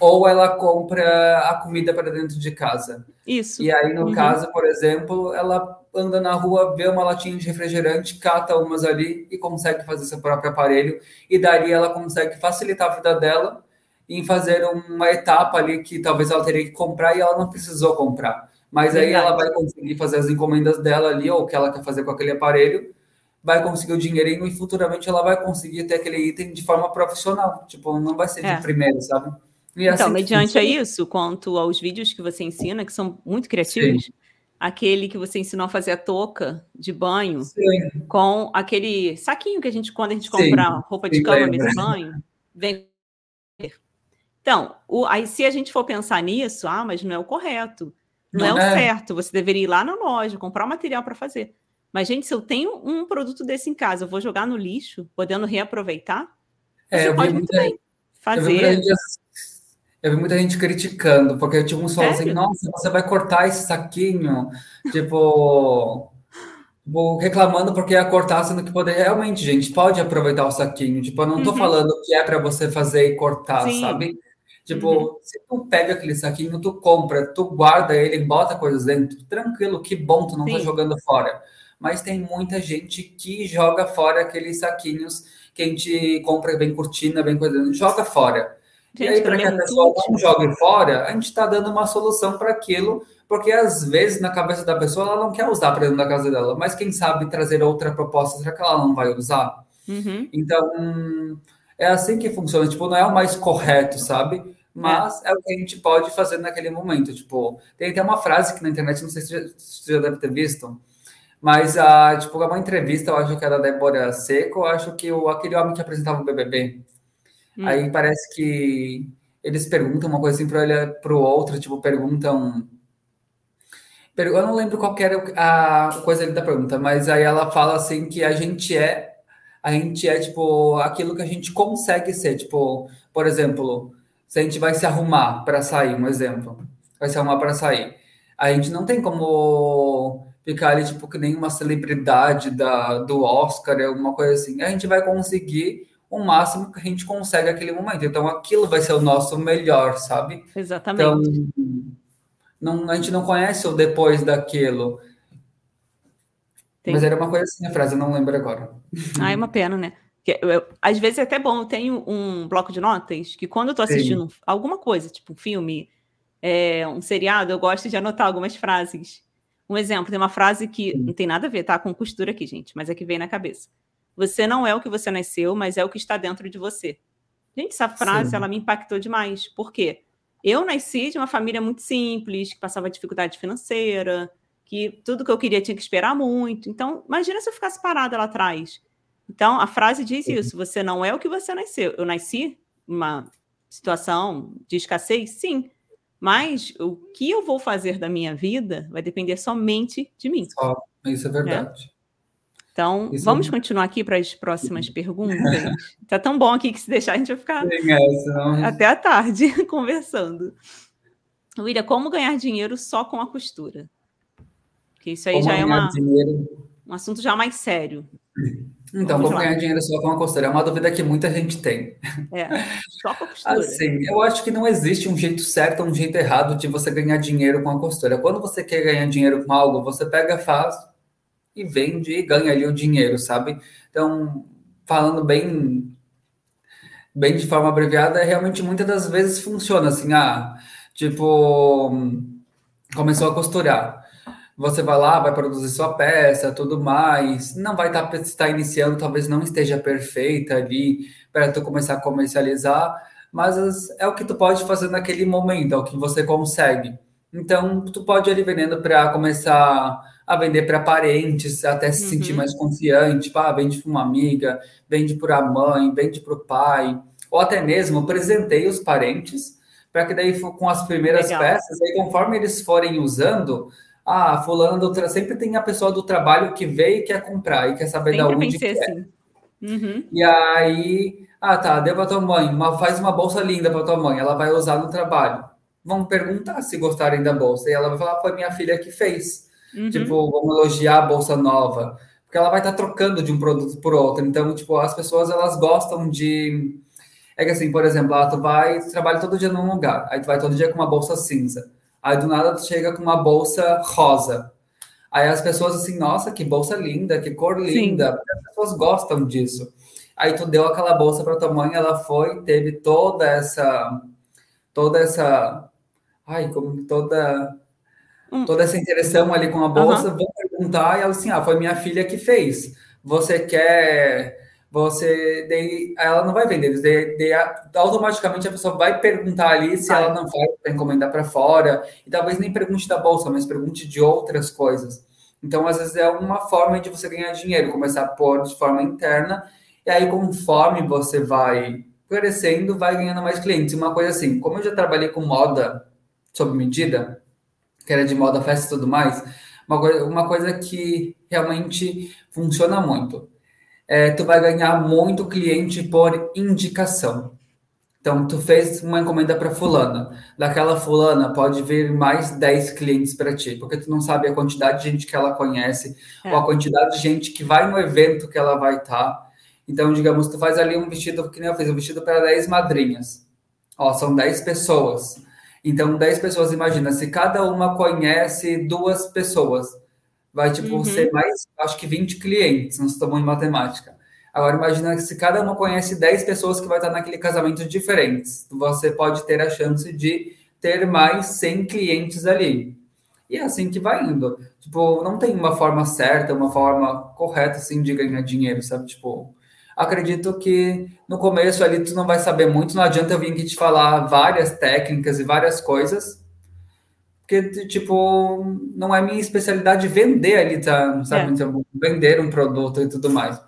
ou ela compra a comida para dentro de casa. Isso. E aí, no uhum. caso, por exemplo, ela anda na rua, vê uma latinha de refrigerante, cata umas ali e consegue fazer seu próprio aparelho. E daí ela consegue facilitar a vida dela em fazer uma etapa ali que talvez ela teria que comprar e ela não precisou comprar. Mas aí ela vai conseguir fazer as encomendas dela ali, ou o que ela quer fazer com aquele aparelho, vai conseguir o dinheirinho e futuramente ela vai conseguir ter aquele item de forma profissional. Tipo, não vai ser de é. primeiro, sabe? E então, assim mediante a isso, quanto aos vídeos que você ensina, que são muito criativos, Sim. aquele que você ensinou a fazer a touca de banho Sim. com aquele saquinho que a gente, quando a gente compra Sim. roupa de cama, mesa de banho, vem. Então, o, aí se a gente for pensar nisso, ah, mas não é o correto. Não, é o é. certo. Você deveria ir lá na loja, comprar o material para fazer. Mas, gente, se eu tenho um produto desse em casa, eu vou jogar no lixo, podendo reaproveitar? É, eu vi, muita, fazer. Eu vi, gente, eu vi muita gente criticando, porque eu tinha uns falando assim, nossa, você vai cortar esse saquinho, tipo, tipo, reclamando porque ia cortar, sendo que poder realmente, gente, pode aproveitar o saquinho. Tipo, eu não tô uhum. falando que é para você fazer e cortar, Sim. sabe? Tipo, uhum. se tu pega aquele saquinho, tu compra, tu guarda ele, bota coisas dentro, tranquilo, que bom, tu não tá Sim. tá jogando fora. Mas tem muita gente que joga fora aqueles saquinhos que a gente compra bem cortina, bem coisa, joga fora. Gente, e aí, para que a pessoa não jogue fora, a gente está dando uma solução para aquilo, porque às vezes na cabeça da pessoa ela não quer usar para dentro da casa dela, mas quem sabe trazer outra proposta, será que ela não vai usar? Uhum. Então, é assim que funciona. Tipo, não é o mais correto, sabe? mas é. é. o que a gente pode fazer naquele momento. Tipo, tem até uma frase que na internet, não sei se você já deve ter visto, mas a, tipo, uma entrevista, eu acho que era da Débora Seco, eu acho que o, aquele homem que apresentava o BBB. Hum. Aí parece que eles perguntam uma coisa assim para ele para o outro, tipo, perguntam. Eu não lembro qual era a coisa da pergunta, mas aí ela fala assim que a gente é A gente é, tipo, aquilo que a gente consegue ser. Tipo, por exemplo, se a gente vai se arrumar para sair, um exemplo, vai se arrumar para sair. A gente não tem como ficar ali, tipo, que nem uma celebridade da, do Oscar, alguma coisa assim. A gente vai conseguir o máximo que a gente consegue naquele momento. Então, aquilo vai ser o nosso melhor, sabe? Exatamente. Então, não, a gente não conhece o depois daquilo. Tem. Mas era uma coisa assim a frase, eu não lembro agora. Ah, é uma pena, né? Que eu, eu, às vezes é até bom, eu tenho um bloco de notas que quando eu tô assistindo Sim. alguma coisa, tipo um filme, é, um seriado, eu gosto de anotar algumas frases. Um exemplo, tem uma frase que Sim. não tem nada a ver, tá? Com costura aqui, gente, mas é que vem na cabeça. Você não é o que você nasceu, mas é o que está dentro de você. Gente, essa frase, Sim. ela me impactou demais. Por quê? Eu nasci de uma família muito simples, que passava dificuldade financeira, que tudo que eu queria tinha que esperar muito. Então, imagina se eu ficasse parada lá atrás. Então, a frase diz uhum. isso: você não é o que você nasceu. Eu nasci uma situação de escassez, sim, mas o que eu vou fazer da minha vida vai depender somente de mim. Só, isso é verdade. É? Então, isso vamos é... continuar aqui para as próximas perguntas. Está tão bom aqui que se deixar a gente vai ficar é, até a tarde conversando. William, como ganhar dinheiro só com a costura? Porque isso aí como já é uma, um assunto já mais sério. Então, Vamos como ganhar dinheiro só com a costura? É uma dúvida que muita gente tem. É, só com a costura. Assim, eu acho que não existe um jeito certo ou um jeito errado de você ganhar dinheiro com a costura. Quando você quer ganhar dinheiro com algo, você pega, faz e vende e ganha ali o dinheiro, sabe? Então, falando bem, bem de forma abreviada, realmente muitas das vezes funciona assim, ah, tipo, começou a costurar você vai lá, vai produzir sua peça, tudo mais, não vai estar tá, tá iniciando, talvez não esteja perfeita ali para tu começar a comercializar, mas é o que tu pode fazer naquele momento, é o que você consegue. Então, tu pode ir ali vendendo para começar a vender para parentes, até se uhum. sentir mais confiante, tipo, ah, vende para uma amiga, vende para a mãe, vende para o pai, ou até mesmo presenteie os parentes, para que daí com as primeiras Legal. peças, aí conforme eles forem usando, ah, fulano do tra... sempre tem a pessoa do trabalho que veio e quer comprar e quer saber sempre da onde pensei Assim. Uhum. E aí, ah, tá, deu para tua mãe, uma, faz uma bolsa linda para tua mãe, ela vai usar no trabalho. Vão perguntar se gostarem da bolsa e ela vai falar, foi minha filha que fez. Uhum. Tipo, vamos elogiar a bolsa nova, porque ela vai estar tá trocando de um produto por outro. Então, tipo, as pessoas elas gostam de é que assim, por exemplo, ah, tu vai, tu trabalha todo dia num lugar, aí tu vai todo dia com uma bolsa cinza. Aí do nada tu chega com uma bolsa rosa. Aí as pessoas assim, nossa, que bolsa linda, que cor linda. As pessoas gostam disso. Aí tu deu aquela bolsa para tua mãe, ela foi, teve toda essa toda essa ai, como toda hum. toda essa interação ali com a bolsa, uhum. vou perguntar e ela assim, ah, foi minha filha que fez. Você quer você daí ela não vai vender, daí, daí, automaticamente a pessoa vai perguntar ali se ela não vai encomendar para fora, e talvez nem pergunte da bolsa, mas pergunte de outras coisas. Então, às vezes é uma forma de você ganhar dinheiro, começar a pôr de forma interna, e aí conforme você vai crescendo, vai ganhando mais clientes. Uma coisa assim, como eu já trabalhei com moda sob medida, que era de moda, festa e tudo mais, uma coisa, uma coisa que realmente funciona muito é, tu vai ganhar muito cliente por indicação. Então, tu fez uma encomenda para fulana. Daquela fulana pode vir mais 10 clientes para ti, porque tu não sabe a quantidade de gente que ela conhece, é. ou a quantidade de gente que vai no evento que ela vai estar. Tá. Então, digamos, tu faz ali um vestido, que nem eu fiz, um vestido para 10 madrinhas. Ó, são 10 pessoas. Então, 10 pessoas, imagina, se cada uma conhece duas pessoas, vai tipo uhum. ser mais, acho que 20 clientes, não estou bom em matemática. Agora imagina que se cada uma conhece 10 pessoas que vai estar naquele casamento diferentes, você pode ter a chance de ter mais 100 clientes ali. E é assim que vai indo. Tipo, não tem uma forma certa, uma forma correta assim de ganhar dinheiro, sabe? Tipo, acredito que no começo ali tu não vai saber muito, não adianta eu vir aqui te falar várias técnicas e várias coisas, porque, tipo, não é minha especialidade vender ali, tá? Sabe? É. Então, vender um produto e tudo mais.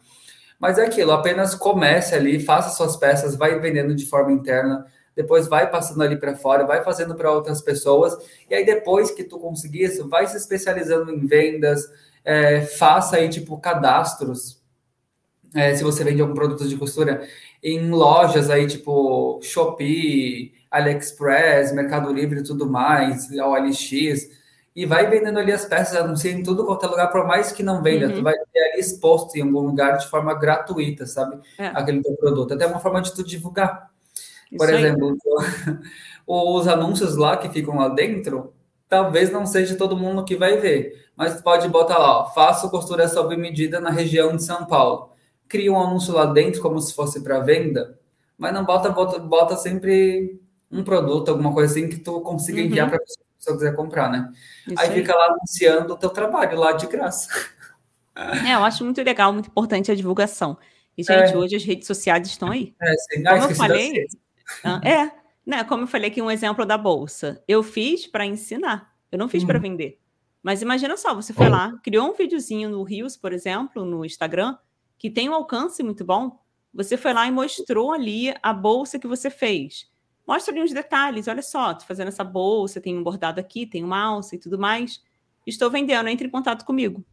Mas é aquilo, apenas comece ali, faça suas peças, vai vendendo de forma interna, depois vai passando ali para fora, vai fazendo para outras pessoas, e aí depois que tu conseguir isso, vai se especializando em vendas, é, faça aí, tipo, cadastros é, se você vende algum produto de costura em lojas aí, tipo Shopee, AliExpress, Mercado Livre e tudo mais, OLX, e vai vendendo ali as peças, anuncia em tudo qualquer lugar, por mais que não venda, uhum. tu vai ter ali exposto em algum lugar de forma gratuita, sabe? É. Aquele teu produto. Até uma forma de tu divulgar. Isso por exemplo, os anúncios lá que ficam lá dentro, talvez não seja todo mundo que vai ver, mas pode botar lá, ó, faço costura sob medida na região de São Paulo. Cria um anúncio lá dentro como se fosse para venda, mas não bota, bota, bota sempre um produto, alguma coisa assim que tu consiga enviar uhum. para a pessoa se quiser comprar, né? Aí, aí, fica lá anunciando o teu trabalho lá de graça. É, eu acho muito legal, muito importante a divulgação. E, gente, é. hoje as redes sociais estão aí. É, sim. Como ah, eu falei, é, né, como eu falei aqui, um exemplo da bolsa. Eu fiz para ensinar, eu não fiz uhum. para vender. Mas imagina só, você foi lá, criou um videozinho no Rios, por exemplo, no Instagram, que tem um alcance muito bom. Você foi lá e mostrou ali a bolsa que você fez. Mostra ali uns detalhes. Olha só, tô fazendo essa bolsa, tem um bordado aqui, tem uma alça e tudo mais. Estou vendendo, entre em contato comigo.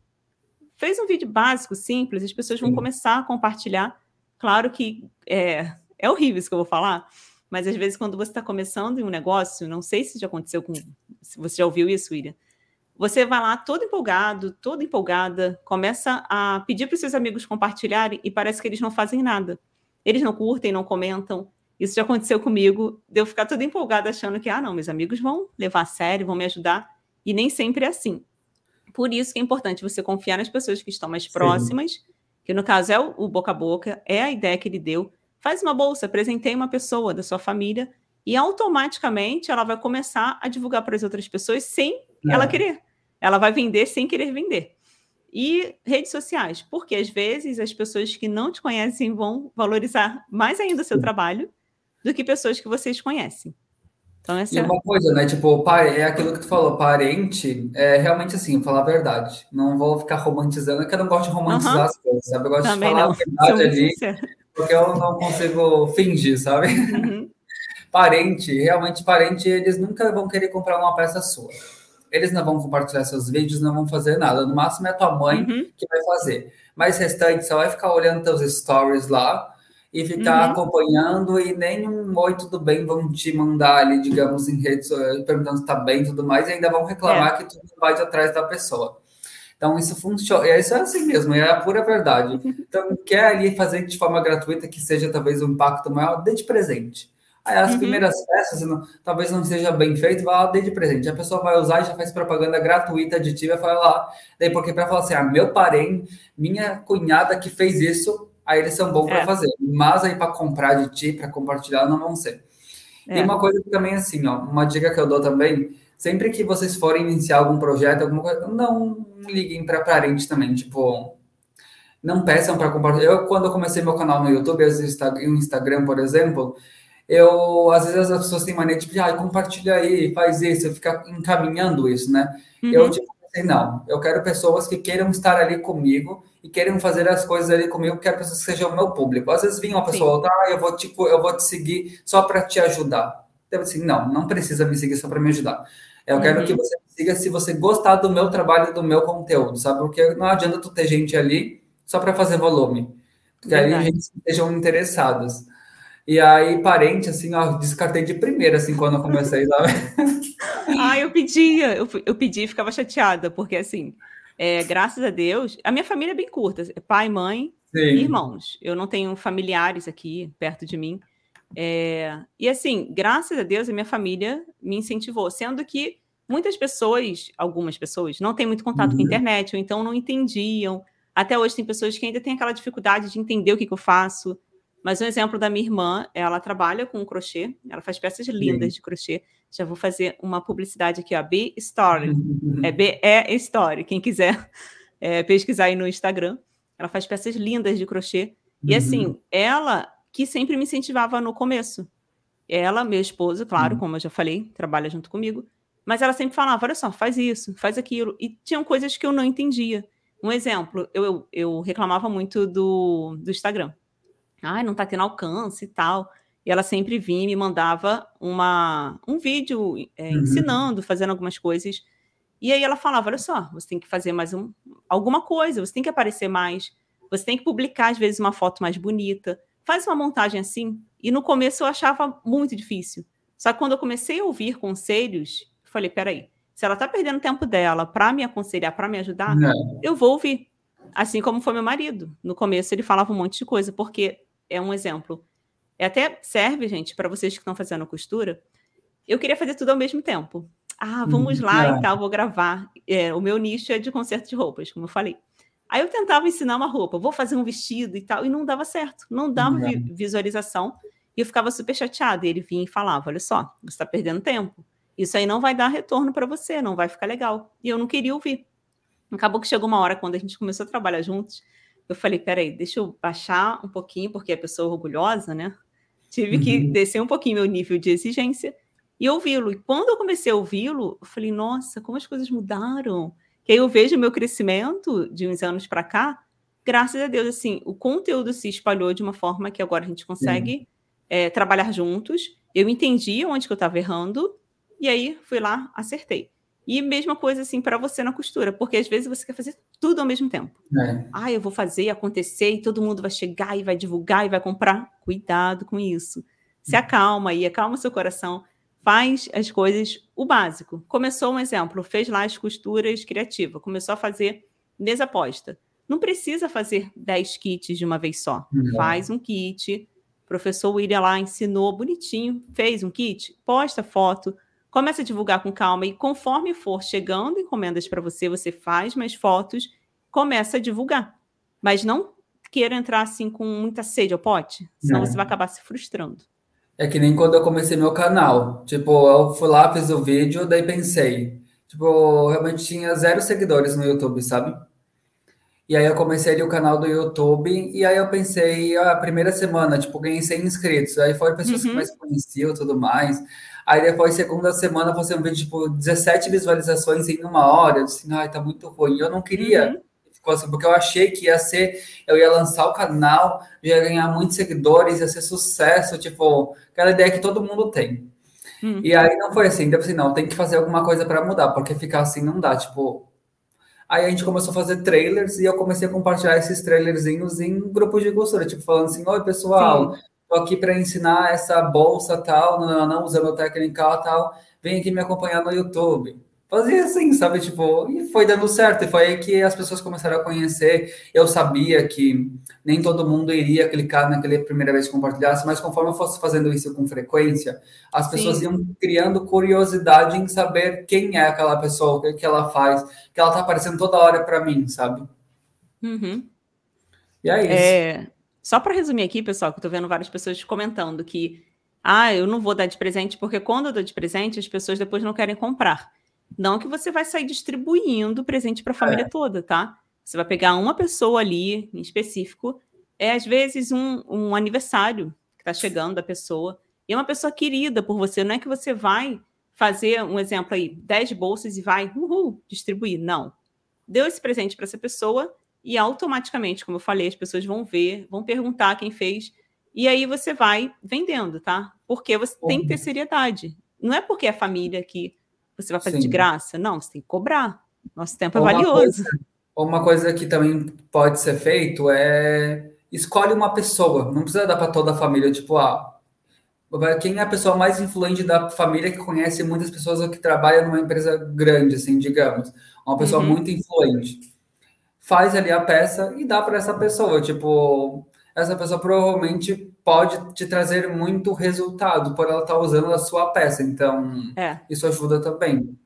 Fez um vídeo básico, simples, as pessoas vão Sim. começar a compartilhar. Claro que é, é horrível isso que eu vou falar, mas às vezes quando você está começando em um negócio, não sei se já aconteceu com. Se você já ouviu isso, William. Você vai lá todo empolgado, toda empolgada, começa a pedir para os seus amigos compartilharem e parece que eles não fazem nada. Eles não curtem, não comentam, isso já aconteceu comigo, de eu ficar toda empolgada achando que, ah, não, meus amigos vão levar a sério, vão me ajudar, e nem sempre é assim. Por isso que é importante você confiar nas pessoas que estão mais Sim. próximas, que no caso é o, o boca a boca, é a ideia que ele deu. Faz uma bolsa, apresentei uma pessoa da sua família, e automaticamente ela vai começar a divulgar para as outras pessoas sem é. ela querer. Ela vai vender sem querer vender. E redes sociais, porque às vezes as pessoas que não te conhecem vão valorizar mais ainda o seu trabalho do que pessoas que vocês conhecem. Então, essa e é uma coisa, né? Tipo, é aquilo que tu falou, parente, é realmente assim, falar a verdade. Não vou ficar romantizando, é que eu não gosto de romantizar uhum. as coisas, sabe? Eu gosto Também de falar não. a verdade ali, sincero. porque eu não consigo fingir, sabe? Uhum. parente, realmente parente, eles nunca vão querer comprar uma peça sua. Eles não vão compartilhar seus vídeos, não vão fazer nada. No máximo é tua mãe uhum. que vai fazer. Mas restante, você vai ficar olhando teus stories lá, e ficar uhum. acompanhando e nem um oi, tudo bem, vão te mandar ali, digamos, em redes perguntando se tá bem e tudo mais, e ainda vão reclamar é. que tu vai de atrás da pessoa. Então, isso funciona, isso é assim mesmo, é a pura verdade. Então, quer ali fazer de forma gratuita, que seja talvez um impacto maior, dê de presente. Aí as uhum. primeiras peças, não, talvez não seja bem feito, vai lá, dê de presente. A pessoa vai usar e já faz propaganda gratuita de ti, vai falar, daí porque para falar assim, ah, meu parente, minha cunhada que fez isso, aí eles são bons é. para fazer. Mas aí para comprar de ti, para compartilhar, não vão ser. É. E uma coisa que também assim, ó, uma dica que eu dou também, sempre que vocês forem iniciar algum projeto, alguma coisa, não liguem para parente também, tipo, não peçam para compartilhar. Eu quando eu comecei meu canal no YouTube, no Instagram, por exemplo, eu às vezes as pessoas têm mania de tipo, ah, compartilha aí, faz isso, fica encaminhando isso, né? Uhum. Eu tipo assim, não, eu quero pessoas que queiram estar ali comigo e querem fazer as coisas ali comigo, que a pessoa seja o meu público. Às vezes vinha uma pessoa ah, eu vou te, eu vou te seguir só para te ajudar. Eu assim, não, não precisa me seguir só para me ajudar. Eu uhum. quero que você me siga se você gostar do meu trabalho, do meu conteúdo, sabe? Porque não adianta tu ter gente ali só para fazer volume. Porque Verdade. aí gente estejam interessados. E aí, parente, assim, ó, descartei de primeira, assim, quando eu comecei, sabe? ah, eu pedia, eu, eu pedi e ficava chateada, porque assim, é, graças a Deus, a minha família é bem curta: é pai, mãe Sim. e irmãos. Eu não tenho familiares aqui perto de mim. É, e assim, graças a Deus, a minha família me incentivou, sendo que muitas pessoas, algumas pessoas, não têm muito contato uhum. com a internet, ou então não entendiam. Até hoje tem pessoas que ainda têm aquela dificuldade de entender o que, que eu faço. Mas um exemplo da minha irmã, ela trabalha com crochê, ela faz peças lindas Sim. de crochê. Já vou fazer uma publicidade aqui, ó, B Story. é B E Story. Quem quiser é, pesquisar aí no Instagram, ela faz peças lindas de crochê. E uhum. assim, ela que sempre me incentivava no começo. Ela, meu esposo, claro, uhum. como eu já falei, trabalha junto comigo. Mas ela sempre falava: olha só, faz isso, faz aquilo. E tinham coisas que eu não entendia. Um exemplo, eu, eu, eu reclamava muito do, do Instagram ah, não está tendo alcance e tal. E ela sempre vinha e me mandava uma, um vídeo é, uhum. ensinando, fazendo algumas coisas. E aí ela falava: olha só, você tem que fazer mais um, alguma coisa, você tem que aparecer mais, Você tem que publicar, às vezes, uma foto mais bonita. Faz uma montagem assim. E no começo eu achava muito difícil. Só que quando eu comecei a ouvir conselhos, eu falei: peraí, se ela está perdendo tempo dela para me aconselhar, para me ajudar, Não. eu vou ouvir. Assim como foi meu marido. No começo ele falava um monte de coisa, porque é um exemplo. É até serve, gente, para vocês que estão fazendo costura. Eu queria fazer tudo ao mesmo tempo. Ah, vamos hum, lá é. e tal, vou gravar. É, o meu nicho é de conserto de roupas, como eu falei. Aí eu tentava ensinar uma roupa, vou fazer um vestido e tal, e não dava certo, não dava vi visualização. E eu ficava super chateada. E ele vinha e falava: Olha só, você está perdendo tempo. Isso aí não vai dar retorno para você, não vai ficar legal. E eu não queria ouvir. Acabou que chegou uma hora, quando a gente começou a trabalhar juntos, eu falei: peraí, deixa eu baixar um pouquinho, porque a pessoa é orgulhosa, né? Tive que uhum. descer um pouquinho meu nível de exigência e ouvi-lo. E quando eu comecei a ouvi-lo, eu falei: nossa, como as coisas mudaram. Que aí eu vejo o meu crescimento de uns anos para cá, graças a Deus, assim, o conteúdo se espalhou de uma forma que agora a gente consegue é, trabalhar juntos. Eu entendi onde que eu estava errando, e aí fui lá, acertei. E mesma coisa assim para você na costura, porque às vezes você quer fazer tudo ao mesmo tempo. É. Ah, eu vou fazer acontecer e todo mundo vai chegar e vai divulgar e vai comprar. Cuidado com isso. Se acalma aí, acalma seu coração, faz as coisas o básico. Começou um exemplo, fez lá as costuras criativas, começou a fazer mesa posta. Não precisa fazer 10 kits de uma vez só. Não. Faz um kit. O professor William lá ensinou bonitinho, fez um kit, posta foto, Começa a divulgar com calma e conforme for chegando encomendas para você, você faz mais fotos, começa a divulgar. Mas não queira entrar assim com muita sede ao pote, senão não. você vai acabar se frustrando. É que nem quando eu comecei meu canal. Tipo, eu fui lá, fiz o vídeo, daí pensei. Tipo, realmente tinha zero seguidores no YouTube, sabe? E aí eu comecei ali o canal do YouTube, e aí eu pensei, a primeira semana, tipo, ganhei 100 inscritos. Aí foi pessoas uhum. que mais conheciam e tudo mais. Aí depois, segunda semana, você um vídeo, tipo, 17 visualizações em uma hora. Eu disse, ai, tá muito ruim. Eu não queria. Uhum. Assim, porque eu achei que ia ser, eu ia lançar o canal, ia ganhar muitos seguidores, ia ser sucesso, tipo, aquela ideia que todo mundo tem. Uhum. E aí não foi assim, depois assim, não, tem que fazer alguma coisa para mudar, porque ficar assim não dá, tipo. Aí a gente começou a fazer trailers e eu comecei a compartilhar esses trailerzinhos em grupos de costura, tipo, falando assim, oi pessoal, Sim tô aqui para ensinar essa bolsa tal, não, não, usando técnica tal, vem aqui me acompanhar no YouTube. Fazia assim, sabe? Tipo, e foi dando certo. E foi aí que as pessoas começaram a conhecer. Eu sabia que nem todo mundo iria clicar naquela primeira vez que compartilhasse, mas conforme eu fosse fazendo isso com frequência, as pessoas Sim. iam criando curiosidade em saber quem é aquela pessoa, o que, que ela faz, que ela tá aparecendo toda hora para mim, sabe? Uhum. E é isso. É, só para resumir aqui, pessoal, que eu tô vendo várias pessoas comentando que ah, eu não vou dar de presente porque quando eu dou de presente as pessoas depois não querem comprar. Não que você vai sair distribuindo presente para a família é. toda, tá? Você vai pegar uma pessoa ali em específico, é às vezes um, um aniversário que está chegando da pessoa, e é uma pessoa querida por você, não é que você vai fazer um exemplo aí, 10 bolsas e vai uhul, distribuir. Não. Deu esse presente para essa pessoa, e automaticamente, como eu falei, as pessoas vão ver, vão perguntar quem fez, e aí você vai vendendo, tá? Porque você uhum. tem que ter seriedade. Não é porque é família que você vai fazer Sim. de graça, não, você tem que cobrar. Nosso tempo é valioso. Coisa, uma coisa que também pode ser feito é escolhe uma pessoa, não precisa dar para toda a família, tipo, ah, quem é a pessoa mais influente da família que conhece muitas pessoas ou que trabalha numa empresa grande, assim, digamos, uma pessoa uhum. muito influente faz ali a peça e dá para essa pessoa. Tipo, essa pessoa provavelmente pode te trazer muito resultado por ela estar tá usando a sua peça. Então, é. isso ajuda também.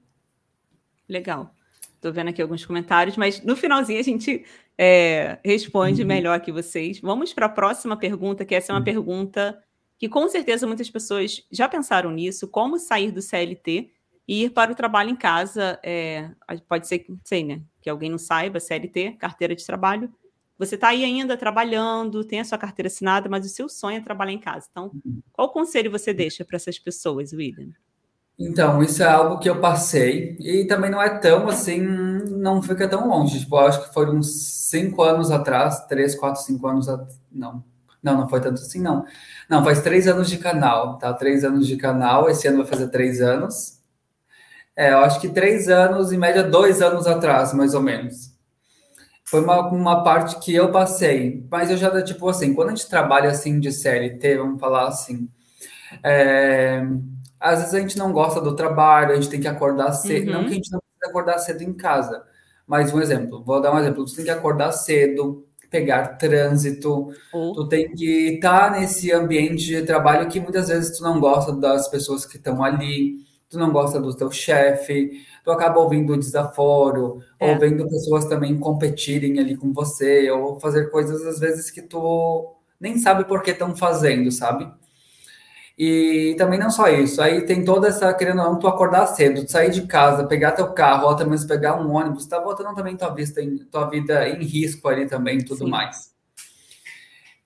Legal. Estou vendo aqui alguns comentários, mas no finalzinho a gente é, responde uhum. melhor que vocês. Vamos para a próxima pergunta, que essa é uma uhum. pergunta que com certeza muitas pessoas já pensaram nisso: como sair do CLT e ir para o trabalho em casa. É, pode ser, sei, né? que alguém não saiba, CLT, carteira de trabalho. Você está aí ainda trabalhando, tem a sua carteira assinada, mas o seu sonho é trabalhar em casa. Então, qual conselho você deixa para essas pessoas, William? Então, isso é algo que eu passei e também não é tão assim, não fica tão longe. Tipo, eu acho que foi uns cinco anos atrás, três, quatro, cinco anos, não, não, não foi tanto assim, não. Não, faz três anos de canal, tá? Três anos de canal, esse ano vai fazer três anos. É, eu acho que três anos, em média, dois anos atrás, mais ou menos. foi uma, uma parte que eu passei, mas eu já, tipo assim, quando a gente trabalha assim de CLT, vamos falar assim, é, às vezes a gente não gosta do trabalho, a gente tem que acordar cedo, uhum. não que a gente não precisa acordar cedo em casa, mas um exemplo, vou dar um exemplo, você tem que acordar cedo, pegar trânsito, uhum. tu tem que estar tá nesse ambiente de trabalho que muitas vezes tu não gosta das pessoas que estão ali, tu não gosta do teu chefe, tu acaba ouvindo desaforo, é. ou vendo pessoas também competirem ali com você, ou fazer coisas às vezes que tu nem sabe por que estão fazendo, sabe? E também não só isso, aí tem toda essa, querendo ou não, tu acordar cedo, tu sair de casa, pegar teu carro, ou até mesmo pegar um ônibus, tá botando também tua, vista em, tua vida em risco ali também, tudo Sim. mais.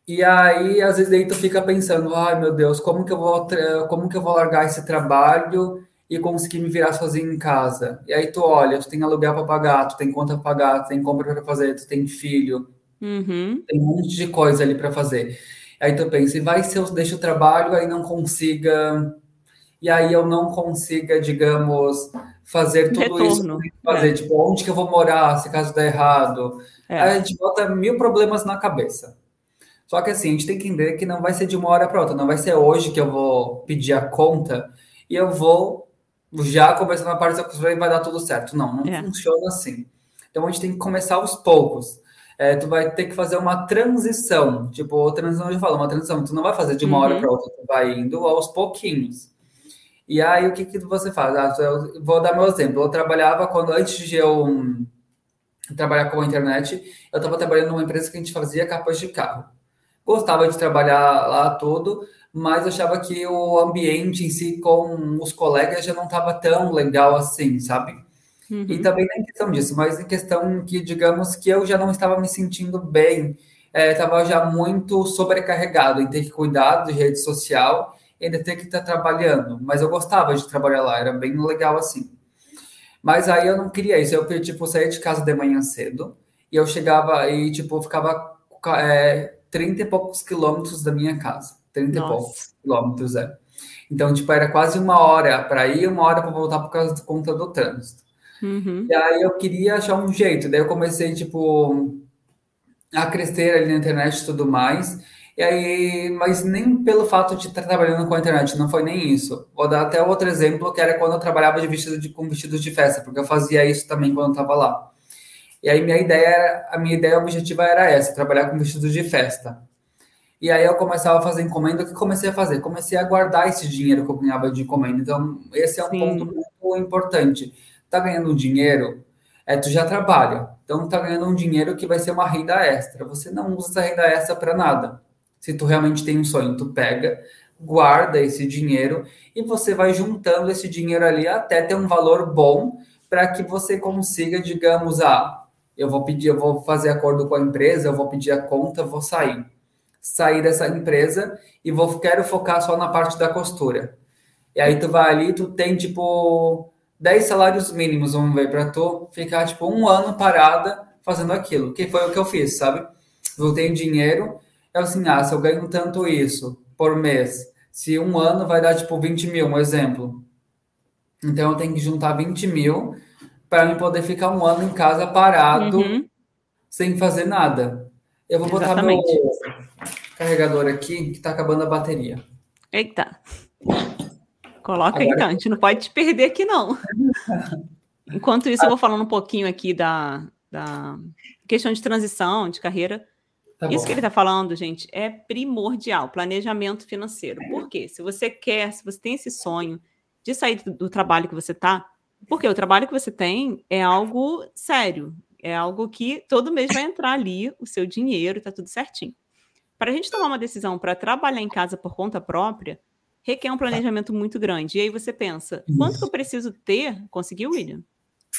E aí, às vezes, aí tu fica pensando, ai meu Deus, como que eu vou, como que eu vou largar esse trabalho e conseguir me virar sozinho em casa? E aí tu olha, tu tem aluguel para pagar, tu tem conta para pagar, tu tem compra para fazer, tu tem filho, uhum. tem um monte de coisa ali para fazer. Aí tu pensa, e vai se eu deixo o trabalho, aí não consiga, e aí eu não consiga, digamos, fazer tudo Retorno. isso fazer, é. tipo, onde que eu vou morar se caso der errado. É. Aí a gente bota mil problemas na cabeça. Só que assim, a gente tem que entender que não vai ser de uma hora para outra, não vai ser hoje que eu vou pedir a conta e eu vou já começar na parte da construção e vai dar tudo certo. Não, não é. funciona assim. Então a gente tem que começar aos poucos é, tu vai ter que fazer uma transição. Tipo, transição, eu falo, uma transição. Tu não vai fazer de uma uhum. hora para outra, tu vai indo aos pouquinhos. E aí, o que, que você faz? Ah, eu vou dar meu exemplo. Eu trabalhava quando, antes de eu trabalhar com a internet, eu estava trabalhando numa empresa que a gente fazia capas de carro. Gostava de trabalhar lá tudo, mas achava que o ambiente em si com os colegas já não estava tão legal assim, sabe? Uhum. E também não em questão disso, mas em questão que, digamos, que eu já não estava me sentindo bem, estava é, já muito sobrecarregado em ter que cuidar de rede social e ainda ter que estar trabalhando. Mas eu gostava de trabalhar lá, era bem legal assim. Mas aí eu não queria isso, eu, tipo, saía de casa de manhã cedo e eu chegava e, tipo, ficava é, 30 e poucos quilômetros da minha casa. 30 Nossa. e poucos quilômetros, é. Então, tipo, era quase uma hora para ir, uma hora para voltar por causa da conta do trânsito. Uhum. E aí eu queria achar um jeito. Daí eu comecei, tipo, a crescer ali na internet e tudo mais. E aí, mas nem pelo fato de estar trabalhando com a internet, não foi nem isso. Vou dar até outro exemplo, que era quando eu trabalhava de vestido de, com vestidos de festa, porque eu fazia isso também quando eu estava lá. E aí minha ideia, a minha ideia objetiva era essa, trabalhar com vestidos de festa. E aí eu começava a fazer encomenda, o que comecei a fazer? Comecei a guardar esse dinheiro que eu ganhava de encomenda. Então, esse é um Sim. ponto muito importante tá ganhando um dinheiro, é, tu já trabalha. Então, tá ganhando um dinheiro que vai ser uma renda extra. Você não usa essa renda extra para nada. Se tu realmente tem um sonho, tu pega, guarda esse dinheiro e você vai juntando esse dinheiro ali até ter um valor bom para que você consiga, digamos, ah, eu vou pedir, eu vou fazer acordo com a empresa, eu vou pedir a conta, vou sair. Sair dessa empresa e vou quero focar só na parte da costura. E aí tu vai ali, tu tem tipo 10 salários mínimos, vamos ver, para tu ficar tipo um ano parada fazendo aquilo, que foi o que eu fiz, sabe? Eu tenho dinheiro, é assim, ah, se eu ganho tanto isso por mês, se um ano vai dar tipo 20 mil, um exemplo. Então eu tenho que juntar 20 mil para eu poder ficar um ano em casa parado, uhum. sem fazer nada. Eu vou botar Exatamente. meu carregador aqui, que está acabando a bateria. Eita. Coloca Agora... então, a gente não pode te perder aqui, não. Enquanto isso, eu vou falando um pouquinho aqui da, da questão de transição, de carreira. Tá isso que ele está falando, gente, é primordial, planejamento financeiro. Por quê? Se você quer, se você tem esse sonho de sair do, do trabalho que você está, porque o trabalho que você tem é algo sério, é algo que todo mês vai entrar ali o seu dinheiro, está tudo certinho. Para a gente tomar uma decisão para trabalhar em casa por conta própria, requer um planejamento muito grande. E aí você pensa, quanto que eu preciso ter? Conseguiu, William?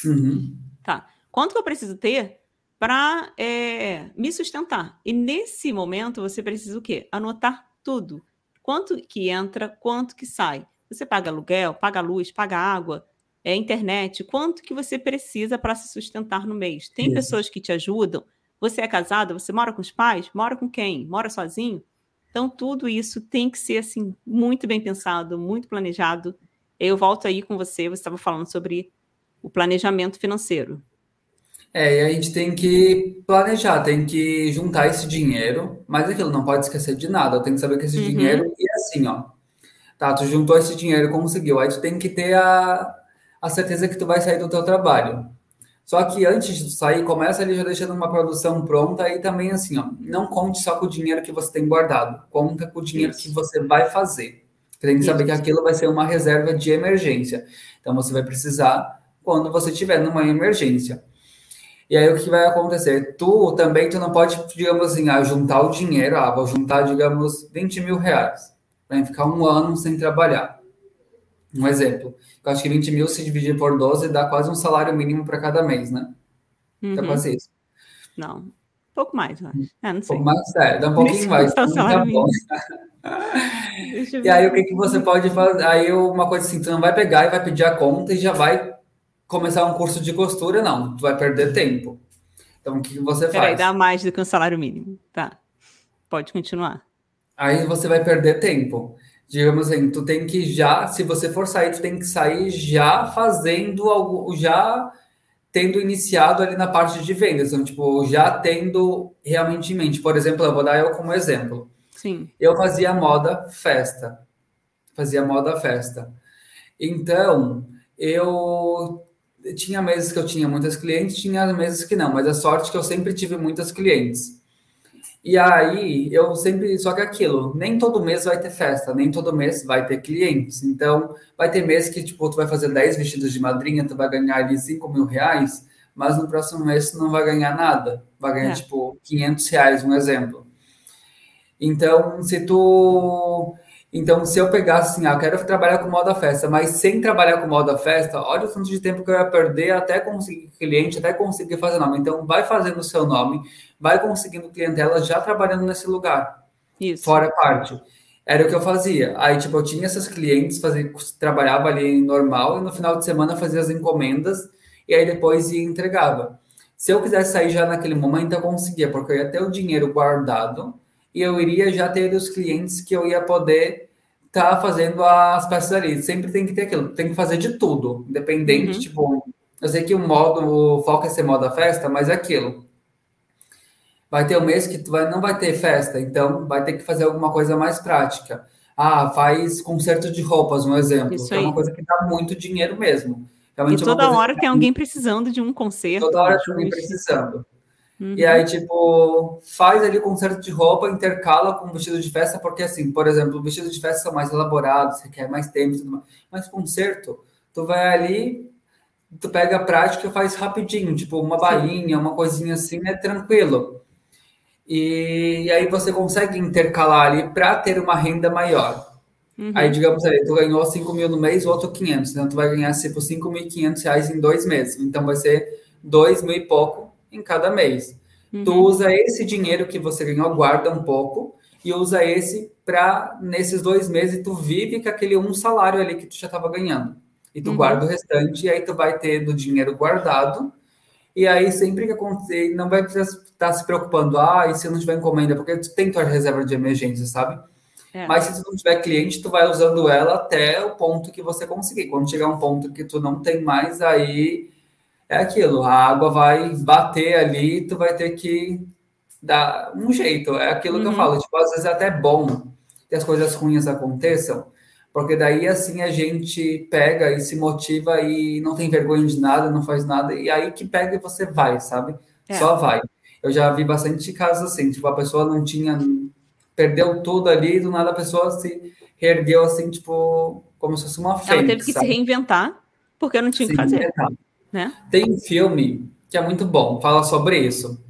Uhum. Tá. Quanto que eu preciso ter para é, me sustentar? E nesse momento você precisa o quê? Anotar tudo. Quanto que entra, quanto que sai. Você paga aluguel, paga luz, paga água, é internet, quanto que você precisa para se sustentar no mês. Tem Isso. pessoas que te ajudam. Você é casado, você mora com os pais? Mora com quem? Mora sozinho? Então, tudo isso tem que ser assim muito bem pensado, muito planejado. Eu volto aí com você, você estava falando sobre o planejamento financeiro. É, e a gente tem que planejar, tem que juntar esse dinheiro, mas aquilo não pode esquecer de nada. Tem que saber que esse Uhum. dinheiro e assim, ó. Tá, tu juntou esse dinheiro, conseguiu. Aí tu tem que ter a, a certeza que tu vai sair do teu trabalho. Só que antes de sair, começa ali já deixando uma produção pronta e também assim, ó, não conte só com o dinheiro que você tem guardado, conta com o dinheiro Isso. que você vai fazer. Você tem que saber que Isso. aquilo vai ser uma reserva de emergência. Então você vai precisar quando você tiver numa emergência. E aí o que vai acontecer? Tu também tu não pode, digamos assim, ah, juntar o dinheiro, ah, vou juntar, digamos, 20 mil reais. Vai ficar um ano sem trabalhar. Um exemplo. Eu acho que 20 mil se dividir por 12 dá quase um salário mínimo para cada mês, né? Dá Uhum. quase isso. Não, um pouco mais, eu acho. É, não sei. Mas é, dá um pouquinho mais. tá então bom. E aí o que, que você pode fazer? Aí uma coisa assim, tu não vai pegar e vai pedir a conta e já vai começar um curso de costura, não. Tu vai perder tempo. Então o que, que você Peraí, faz? dá mais do que um salário mínimo. Tá. Pode continuar. Aí você vai perder tempo. Digamos assim, tu tem que já, se você for sair, tu tem que sair já fazendo algo, já tendo iniciado ali na parte de vendas, então, tipo, já tendo realmente em mente. Por exemplo, eu vou dar eu como exemplo. Sim. Eu fazia moda festa. Fazia moda festa. Então, eu tinha meses que eu tinha muitas clientes, tinha meses que não, mas a sorte é que eu sempre tive muitas clientes. E aí, eu sempre. Só que aquilo, nem todo mês vai ter festa, nem todo mês vai ter clientes. Então, vai ter mês que, tipo, tu vai fazer 10 vestidos de madrinha, tu vai ganhar ali 5 mil reais, mas no próximo mês tu não vai ganhar nada. Vai ganhar, É. tipo, 500 reais, um exemplo. Então, se tu. Então, se eu pegasse assim, ah, eu quero trabalhar com moda festa, mas sem trabalhar com moda festa, olha o tanto de tempo que eu ia perder até conseguir cliente, até conseguir fazer nome. Então, vai fazendo o seu nome, vai conseguindo clientela já trabalhando nesse lugar, Isso. fora parte. Era o que eu fazia. Aí, tipo, eu tinha essas clientes, fazia, trabalhava ali normal, e no final de semana fazia as encomendas, e aí depois ia entregava. Se eu quisesse sair já naquele momento, eu conseguia, porque eu ia ter o dinheiro guardado, e eu iria já ter os clientes que eu ia poder estar fazendo as peças ali. Sempre tem que ter aquilo, tem que fazer de tudo, independente, Uhum. tipo, eu sei que o modo, o foco é ser moda festa, mas é aquilo. Vai ter um mês que tu vai, não vai ter festa, então vai ter que fazer alguma coisa mais prática. Ah, faz conserto de roupas, um exemplo. Isso é uma coisa que dá muito dinheiro mesmo. E Realmente é uma toda coisa hora tem alguém precisando de um concerto. Toda hora tem alguém precisando. Uhum. E aí, tipo, faz ali conserto de roupa, intercala com vestido de festa, porque assim, por exemplo, vestidos de festa são mais elaborados, você quer mais tempo e tudo mais. Mas concerto, tu vai ali, tu pega a prática e faz rapidinho, tipo, uma bainha, uma coisinha assim, é tranquilo. E, e aí você consegue intercalar ali para ter uma renda maior. Uhum. Aí, digamos ali, tu ganhou 5 mil no mês, o outro 500. Então, tu vai ganhar, tipo, 5.500 reais em dois meses. Então, vai ser 2 mil e pouco em cada mês. Uhum. Tu usa esse dinheiro que você ganhou, guarda um pouco e usa esse para, nesses dois meses, tu vive com aquele um salário ali que tu já estava ganhando. E tu Uhum. guarda o restante, e aí tu vai ter do dinheiro guardado. E aí, sempre que acontecer, não vai precisar estar se preocupando, ah, e se eu não tiver encomenda, porque tu tem tua reserva de emergência, sabe? É. Mas se tu não tiver cliente, tu vai usando ela até o ponto que você conseguir. Quando chegar um ponto que tu não tem mais, aí é aquilo, a água vai bater ali, tu vai ter que dar um jeito. É aquilo que eu Uhum. falo, tipo, às vezes é até bom que as coisas ruins aconteçam, porque daí assim a gente pega e se motiva e não tem vergonha de nada, não faz nada, e aí que pega e você vai, sabe? É. Só vai. Eu já vi bastante casos assim, tipo, a pessoa não tinha, perdeu tudo ali, do nada a pessoa se reergueu assim, tipo, como se fosse uma fênix, Ela teve que sabe? se reinventar porque não tinha o que fazer, exato. Né? Tem um filme que é muito bom, fala sobre isso.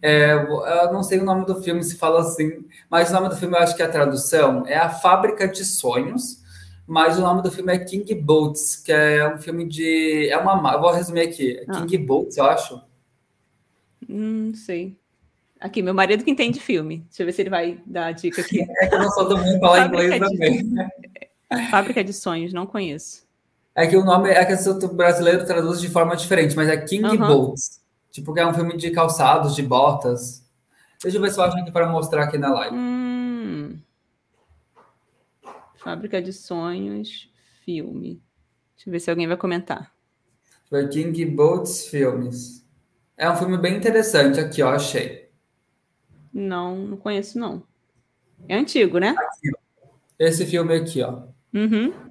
É, eu não sei o nome do filme, se fala assim, mas o nome do filme eu acho que a tradução é A Fábrica de Sonhos, mas o nome do filme é King Boats, que é um filme de. É uma. ma- Eu vou resumir aqui. É Ah. King Boats, eu acho. Hum, Não sei. Aqui, meu marido que entende filme. Deixa eu ver se ele vai dar a dica aqui. É que eu não sou do mundo falar inglês de- também. Fábrica de Sonhos, não conheço. É que o nome é que o brasileiro traduz de forma diferente, mas é King Aham. Boats. Tipo, que é um filme de calçados, de botas. Deixa eu ver se eu acho aqui para mostrar aqui na live. Hum. Fábrica de Sonhos, filme. Deixa eu ver se alguém vai comentar. Foi King Boats Filmes. É um filme bem interessante aqui, ó, achei. Não, não conheço, não. É antigo, né? Aqui, Esse filme aqui, ó. Uhum.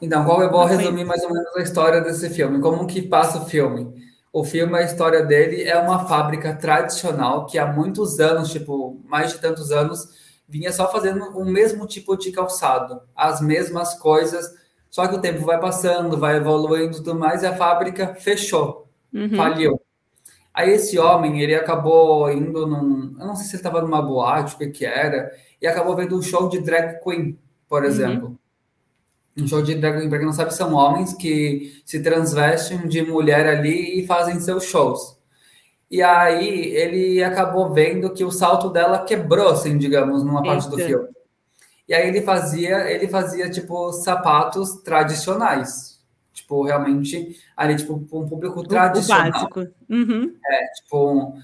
Então, qual eu vou resumir mais ou menos a história desse filme? Como que passa o filme? O filme, a história dele é uma fábrica tradicional que há muitos anos, tipo, mais de tantos anos, vinha só fazendo o mesmo tipo de calçado, as mesmas coisas, só que o tempo vai passando, vai evoluindo e tudo mais, e a fábrica fechou, uhum. faliu. Aí esse homem, ele acabou indo num. Eu não sei se ele estava numa boate, o que, que era, e acabou vendo um show de drag queen, por uhum. exemplo. Uhum. Um show de drag queen, para quem não sabe, são homens que se transvestem de mulher ali e fazem seus shows. E aí ele acabou vendo que o salto dela quebrou, assim, digamos, numa parte Eita. do filme. E aí ele fazia, ele fazia tipo sapatos tradicionais. Tipo, realmente, ali, tipo, um público tradicional. O básico. Uhum. É, tipo.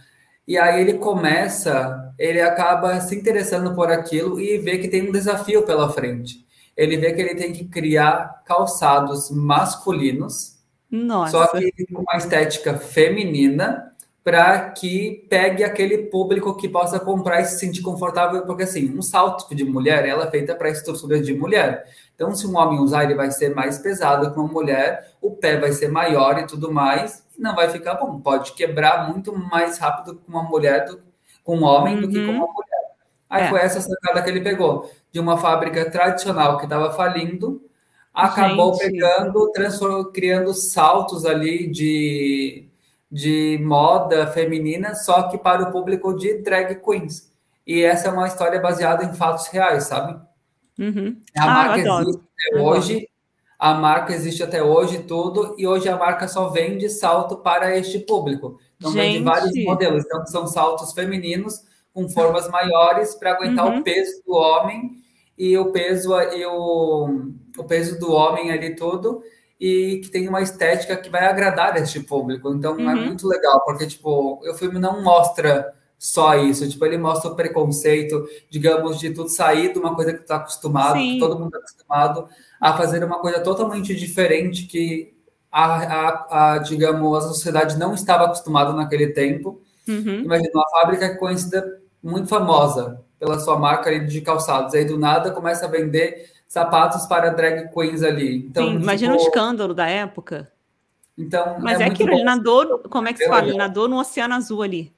E aí ele começa, ele acaba se interessando por aquilo e vê que tem um desafio pela frente. Ele vê que ele tem que criar calçados masculinos, Nossa. só que com uma estética feminina para que pegue aquele público que possa comprar e se sentir confortável, porque assim, um salto de mulher, ela é feita para estrutura de mulher. Então, se um homem usar, ele vai ser mais pesado que uma mulher, o pé vai ser maior e tudo mais, não vai ficar bom. Pode quebrar muito mais rápido com uma mulher, do, com um homem, uhum. do que com uma mulher. Aí é. foi essa sacada que ele pegou, de uma fábrica tradicional que estava falindo, acabou Gente. pegando, criando saltos ali de de moda feminina, só que para o público de drag queens. E essa é uma história baseada em fatos reais, sabe? Uhum. A ah, marca existe até hoje, a marca existe até hoje tudo, e hoje a marca só vende salto para este público. Então Gente. vende vários modelos. Então são saltos femininos com formas maiores para aguentar uhum. o peso do homem e o peso e o, o peso do homem ali todo e que tem uma estética que vai agradar este público. Então é uhum. é muito legal, porque tipo, o filme não mostra só isso, tipo, ele mostra o preconceito, digamos, de tudo sair de uma coisa que tu tá acostumado, Sim. que todo mundo está acostumado, a fazer uma coisa totalmente diferente que a, a, a, digamos, a sociedade não estava acostumada naquele tempo. Uhum. Imagina uma fábrica conhecida muito famosa pela sua marca de calçados, aí do nada começa a vender sapatos para drag queens ali. Então, Sim, imagina o escândalo da época. Então, Mas é, é aquilo, ele nadou, como é que se fala? Ele nadou no oceano azul ali.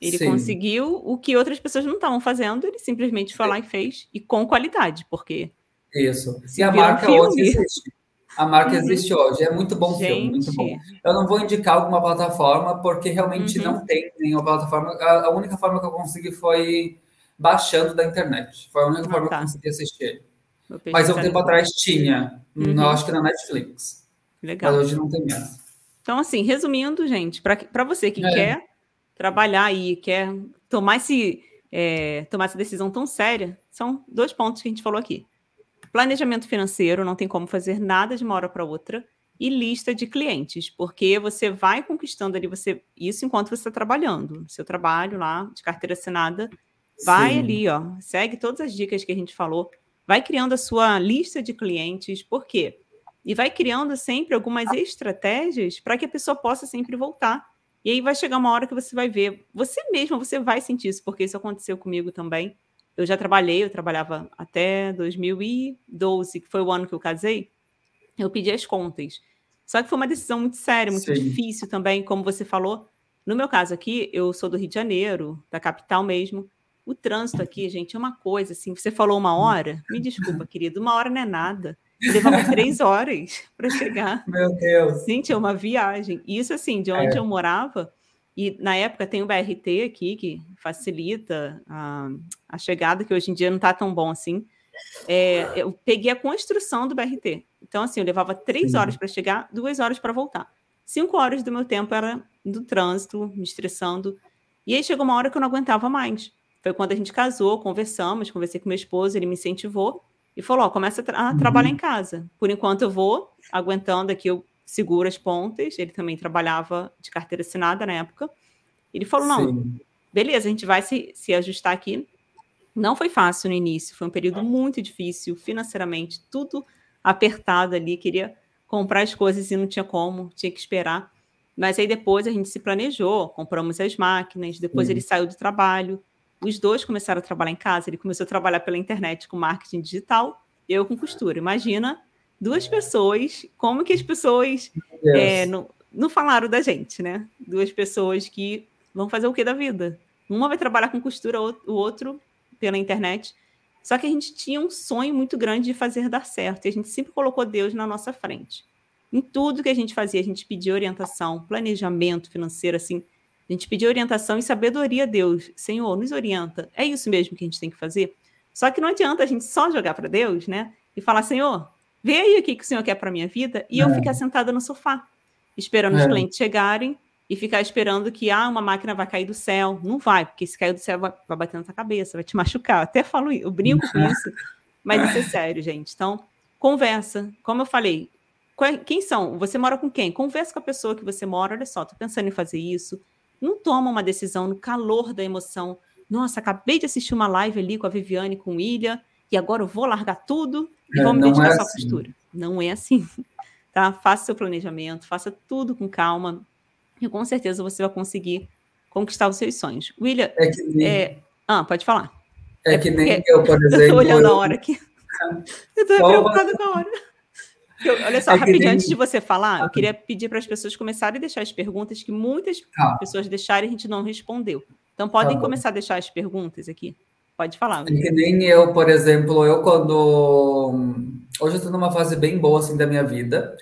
Ele Sim. conseguiu o que outras pessoas não estavam fazendo, ele simplesmente foi lá e fez, e com qualidade, porque. Isso. E a marca um hoje existe. A marca uhum. existe hoje. É muito bom Gente. filme, muito bom. Eu não vou indicar alguma plataforma, porque realmente uhum. não tem nenhuma plataforma. A, a, única forma que eu consegui foi baixando da internet. Foi a única ah, forma tá. que eu consegui assistir. Mas um tempo atrás tinha, uhum. acho que na Netflix. Legal. Mas hoje não tem mais. Então, assim, resumindo, gente, para você que é. quer trabalhar aí, quer tomar, esse, é, tomar essa decisão tão séria, são dois pontos que a gente falou aqui. Planejamento financeiro, não tem como fazer nada de uma hora para outra, e lista de clientes, porque você vai conquistando ali você isso enquanto você está trabalhando. Seu trabalho lá, de carteira assinada, vai Sim. ali, ó, segue todas as dicas que a gente falou vai criando a sua lista de clientes, por quê? E vai criando sempre algumas estratégias para que a pessoa possa sempre voltar. E aí vai chegar uma hora que você vai ver, você mesmo, você vai sentir isso, porque isso aconteceu comigo também. Eu já trabalhei, eu trabalhava até 2012, que foi o ano que eu casei. Eu pedi as contas. Só que foi uma decisão muito séria, muito Sim. difícil também, como você falou. No meu caso aqui, eu sou do Rio de Janeiro, da capital mesmo. O trânsito aqui, gente, é uma coisa assim. Você falou uma hora? Me desculpa, querido, uma hora não é nada. Levava três horas para chegar. Meu Deus. Gente, é uma viagem. Isso, assim, de onde é. eu morava, e na época tem o BRT aqui, que facilita a, a chegada, que hoje em dia não está tão bom assim. É, eu peguei a construção do BRT. Então, assim, eu levava três Sim. horas para chegar, duas horas para voltar. Cinco horas do meu tempo era do trânsito, me estressando. E aí chegou uma hora que eu não aguentava mais. Foi quando a gente casou, conversamos, conversei com meu esposo, ele me incentivou e falou: Ó, começa a, tra uhum. trabalhar em casa. Por enquanto eu vou aguentando aqui, eu seguro as pontas. Ele também trabalhava de carteira assinada na época. Ele falou: Não, Sim. beleza, a gente vai se, se ajustar aqui. Não foi fácil no início, foi um período muito difícil financeiramente, tudo apertado ali. Queria comprar as coisas e não tinha como, tinha que esperar. Mas aí depois a gente se planejou, compramos as máquinas, depois ele saiu do trabalho. Os dois começaram a trabalhar em casa. Ele começou a trabalhar pela internet com marketing digital, eu com costura. Imagina duas pessoas, como que as pessoas é, não, não falaram da gente, né? Duas pessoas que vão fazer o que da vida? Uma vai trabalhar com costura, o outro pela internet. Só que a gente tinha um sonho muito grande de fazer dar certo, e a gente sempre colocou Deus na nossa frente. Em tudo que a gente fazia, a gente pedia orientação, planejamento financeiro, assim. A gente pedia orientação e sabedoria a Deus. Senhor, nos orienta. É isso mesmo que a gente tem que fazer? Só que não adianta a gente só jogar para Deus, né? E falar, Senhor, vê aí o que, que o Senhor quer para minha vida, e é. eu ficar sentada no sofá, esperando é. os clientes chegarem e ficar esperando que ah, uma máquina vai cair do céu. Não vai, porque se cair do céu vai, vai bater na sua cabeça, vai te machucar. até falo, eu brinco com isso, mas isso é sério, gente. Então, conversa. Como eu falei, quem são? Você mora com quem? Conversa com a pessoa que você mora. Olha só, tô pensando em fazer isso. Não toma uma decisão no calor da emoção. Nossa, acabei de assistir uma live ali com a Viviane, com o Ilha, e agora eu vou largar tudo e é, vou me dedicar é só à assim. costura. Não é assim. Tá? Faça seu planejamento, faça tudo com calma, e com certeza você vai conseguir conquistar os seus sonhos. William, é que nem... é... Ah, pode falar. É, é que nem eu, por exemplo. Eu tô olhando eu... a hora aqui. Eu tô preocupada com a hora. Eu, olha só, rapidinho, antes de você falar, eu queria pedir para as pessoas começarem a deixar as perguntas que muitas tá. pessoas deixaram e a gente não respondeu. Então, podem tá começar a deixar as perguntas aqui. Pode falar. É que nem eu, por exemplo, eu quando... Hoje eu estou numa fase bem boa, assim, da minha vida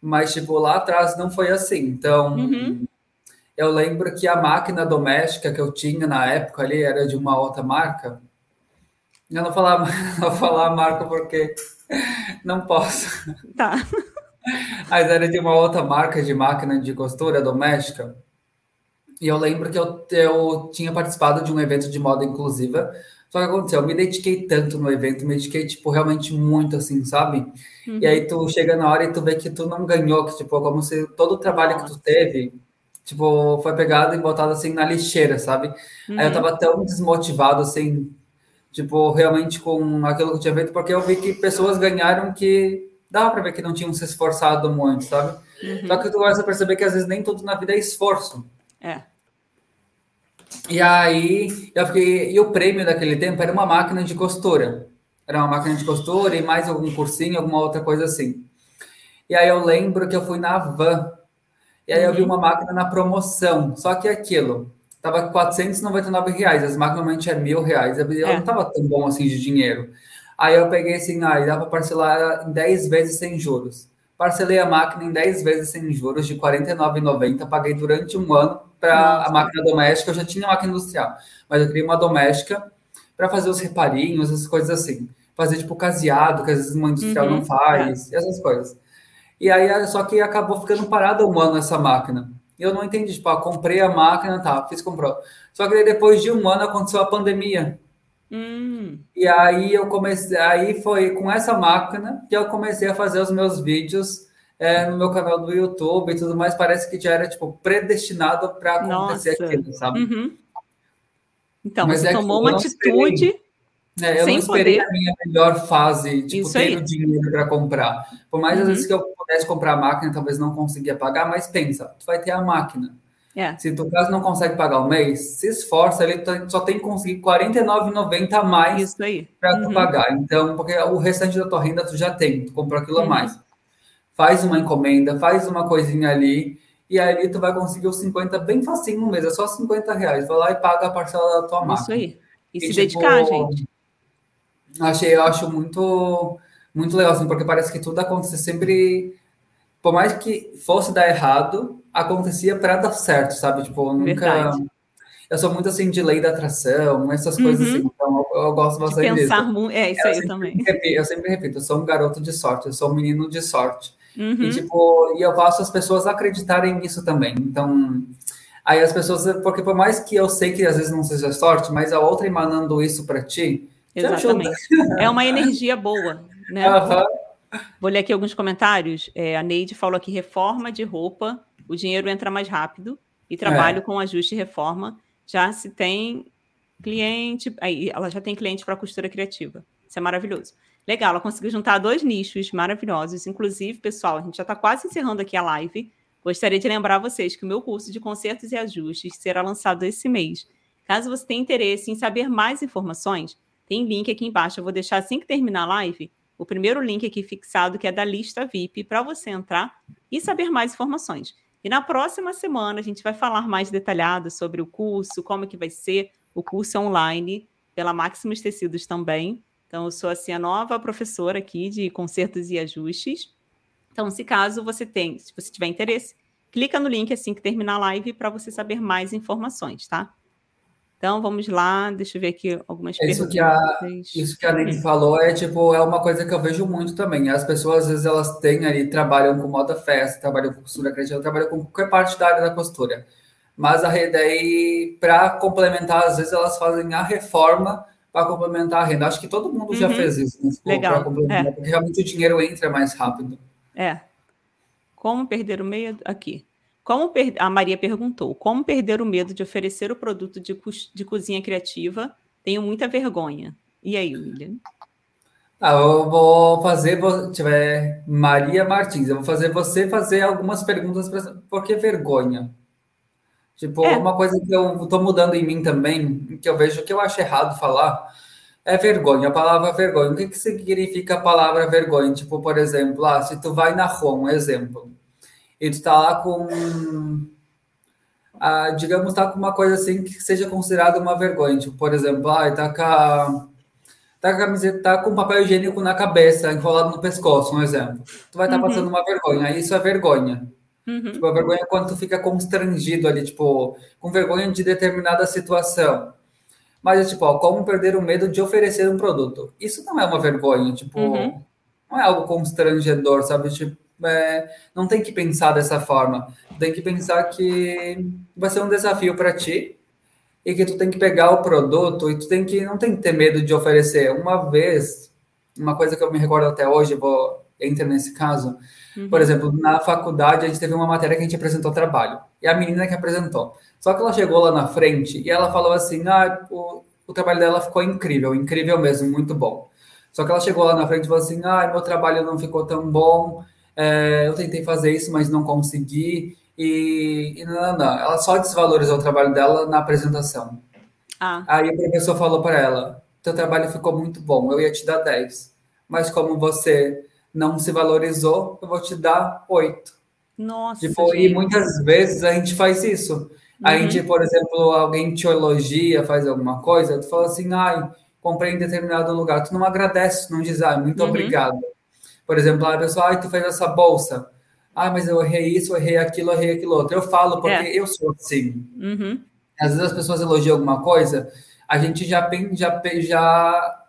mas tipo lá atrás não foi assim. Então, uhum. eu lembro que a máquina doméstica que eu tinha na época ali era de uma outra marca. Eu não falar, não falar a marca porque não posso. Tá. Mas era de uma outra marca de máquina de costura doméstica. E eu lembro que eu, eu tinha participado de um evento de moda inclusiva só que aconteceu, eu me dediquei tanto no evento, me dediquei, tipo, realmente muito, assim, sabe? Uhum. E aí tu chega na hora e tu vê que tu não ganhou, que, tipo, como se todo o trabalho que tu teve, tipo, foi pegado e botado, assim, na lixeira, sabe? Uhum. Aí eu uhum. tava tão desmotivado, assim, tipo, realmente com aquilo que eu tinha feito, porque eu vi que pessoas ganharam que dava para ver que não tinham se esforçado muito, sabe? Uhum. Só que tu começa a perceber que às vezes nem tudo na vida é esforço. É. E aí, eu fiquei. E o prêmio daquele tempo era uma máquina de costura. Era uma máquina de costura e mais algum cursinho, alguma outra coisa assim. E aí eu lembro que eu fui na van. E aí eu vi uhum. uma máquina na promoção. Só que aquilo tava 499 reais. As máquinas normalmente é mil reais. Eu é. não tava tão bom assim de dinheiro. Aí eu peguei assim, ah, dá para parcelar em 10 vezes sem juros. Parcelei a máquina em 10 vezes sem juros de R$ 49,90. Paguei durante um ano para a máquina doméstica, eu já tinha máquina industrial, mas eu queria uma doméstica para fazer os reparinhos, essas coisas assim. Fazer tipo caseado, que às vezes uma industrial uhum, não faz, é. essas coisas. E aí, só que acabou ficando parada um ano essa máquina. E eu não entendi, tipo, ah, comprei a máquina, tá, fiz comprou. Só que depois de um ano aconteceu a pandemia. Hum. E aí eu comecei, aí foi com essa máquina que eu comecei a fazer os meus vídeos é, no meu canal do YouTube e tudo mais, parece que já era tipo predestinado para acontecer Nossa. aquilo, sabe? Uhum. Então, Mas você é tomou uma atitude. É, eu não esperei poder. a minha melhor fase, tipo, ter o dinheiro para comprar. Por mais uhum. às vezes que eu pudesse comprar a máquina, talvez não conseguia pagar, mas pensa, tu vai ter a máquina. É. Se tu caso não consegue pagar o mês, se esforça, ele só tem que conseguir R$ 49,90 a mais para tu uhum. pagar. Então, porque o restante da tua renda tu já tem, tu comprou aquilo a uhum. mais faz uma encomenda, faz uma coisinha ali, e aí tu vai conseguir os 50 bem facinho no mês, é só 50 reais. Vai lá e paga a parcela da tua marca. Isso aí. E, e se tipo, dedicar, gente. Achei, eu acho muito, muito legal, assim, porque parece que tudo acontece sempre. Por mais que fosse dar errado, acontecia para dar certo, sabe? Tipo, nunca. Verdade. Eu sou muito assim de lei da atração, essas coisas uhum. assim, então eu, eu gosto bastante de pensar disso. É, isso eu aí também. Repito, eu sempre repito, eu sou um garoto de sorte, eu sou um menino de sorte. Uhum. E, tipo, e eu faço as pessoas acreditarem nisso também. Então, aí as pessoas, porque por mais que eu sei que às vezes não seja sorte, mas a outra emanando isso para ti, Exatamente. É uma energia boa, né? Uhum. Vou ler aqui alguns comentários. É, a Neide falou aqui: reforma de roupa, o dinheiro entra mais rápido e trabalho é. com ajuste e reforma. Já se tem cliente, aí ela já tem cliente para costura criativa. Isso é maravilhoso. Legal, ela conseguiu juntar dois nichos maravilhosos. Inclusive, pessoal, a gente já está quase encerrando aqui a live, Gostaria de lembrar vocês que o meu curso de consertos e ajustes será lançado esse mês. Caso você tenha interesse em saber mais informações, tem link aqui embaixo. Eu vou deixar assim que terminar a live, o primeiro link aqui fixado, que é da lista VIP, para você entrar e saber mais informações. E na próxima semana a gente vai falar mais detalhado sobre o curso, como que vai ser o curso online pela Maximus Tecidos também. Então, eu sou assim a nova professora aqui de consertos e ajustes. Então, se caso você tem, se você tiver interesse, clica no link assim que terminar a live para você saber mais informações, tá? Então, vamos lá, deixa eu ver aqui algumas isso perguntas. Que a, isso que a Nancy falou é, tipo, é uma coisa que eu vejo muito também. As pessoas, às vezes, elas têm ali, trabalham com moda festa, trabalham com costura criativa, trabalham com qualquer parte da área da costura. Mas a daí, para complementar, às vezes elas fazem a reforma para complementar a renda. Acho que todo mundo uhum. já fez isso, né? Legal. É. Porque realmente o dinheiro entra mais rápido. É. Como perder o medo? Aqui. Como per... A Maria perguntou: como perder o medo de oferecer o produto de, co... de cozinha criativa? Tenho muita vergonha. E aí, William? Ah, eu vou fazer, vou, tiver Maria Martins, eu vou fazer você fazer algumas perguntas para por que vergonha? Tipo, é. uma coisa que eu estou mudando em mim também, que eu vejo que eu acho errado falar, é vergonha, a palavra vergonha. O que, que significa a palavra vergonha? Tipo, por exemplo, ah, se tu vai na rua, um exemplo, e tu tá lá com, ah, digamos, tá com uma coisa assim que seja considerada uma vergonha. Tipo, por exemplo, ah, tá com a, tá com a camiseta, tá com papel higiênico na cabeça, enrolado no pescoço, um exemplo. Tu vai estar tá uhum. passando uma vergonha, isso é vergonha. Uhum. Tipo, a vergonha é quando tu fica constrangido ali, tipo, com vergonha de determinada situação. Mas é tipo, ó, como perder o medo de oferecer um produto. Isso não é uma vergonha, tipo, uhum. não é algo constrangedor, sabe? Tipo, é, não tem que pensar dessa forma. Tem que pensar que vai ser um desafio para ti e que tu tem que pegar o produto e tu tem que não tem que ter medo de oferecer. Uma vez, uma coisa que eu me recordo até hoje, vou entrar nesse caso. Uhum. Por exemplo, na faculdade a gente teve uma matéria que a gente apresentou trabalho e a menina que apresentou. Só que ela chegou lá na frente e ela falou assim: "Ah, o, o trabalho dela ficou incrível, incrível mesmo, muito bom". Só que ela chegou lá na frente e falou assim: "Ah, meu trabalho não ficou tão bom". É, eu tentei fazer isso, mas não consegui. E, e não, não, ela só desvalorizou o trabalho dela na apresentação. Ah. Aí o professor falou para ela: teu trabalho ficou muito bom, eu ia te dar 10. Mas como você não se valorizou, eu vou te dar 8. Nossa. Tipo, e muitas vezes a gente faz isso. Uhum. A gente, por exemplo, alguém te elogia, faz alguma coisa, tu fala assim, ai, comprei em determinado lugar. Tu não agradece, não diz, ai, muito uhum. obrigado. Por exemplo, a pessoa, ai, tu fez essa bolsa. Ah, mas eu errei isso, eu errei aquilo, eu errei aquilo outro. Eu falo porque é. eu sou assim. Uhum. Às vezes as pessoas elogiam alguma coisa, a gente já, já, já,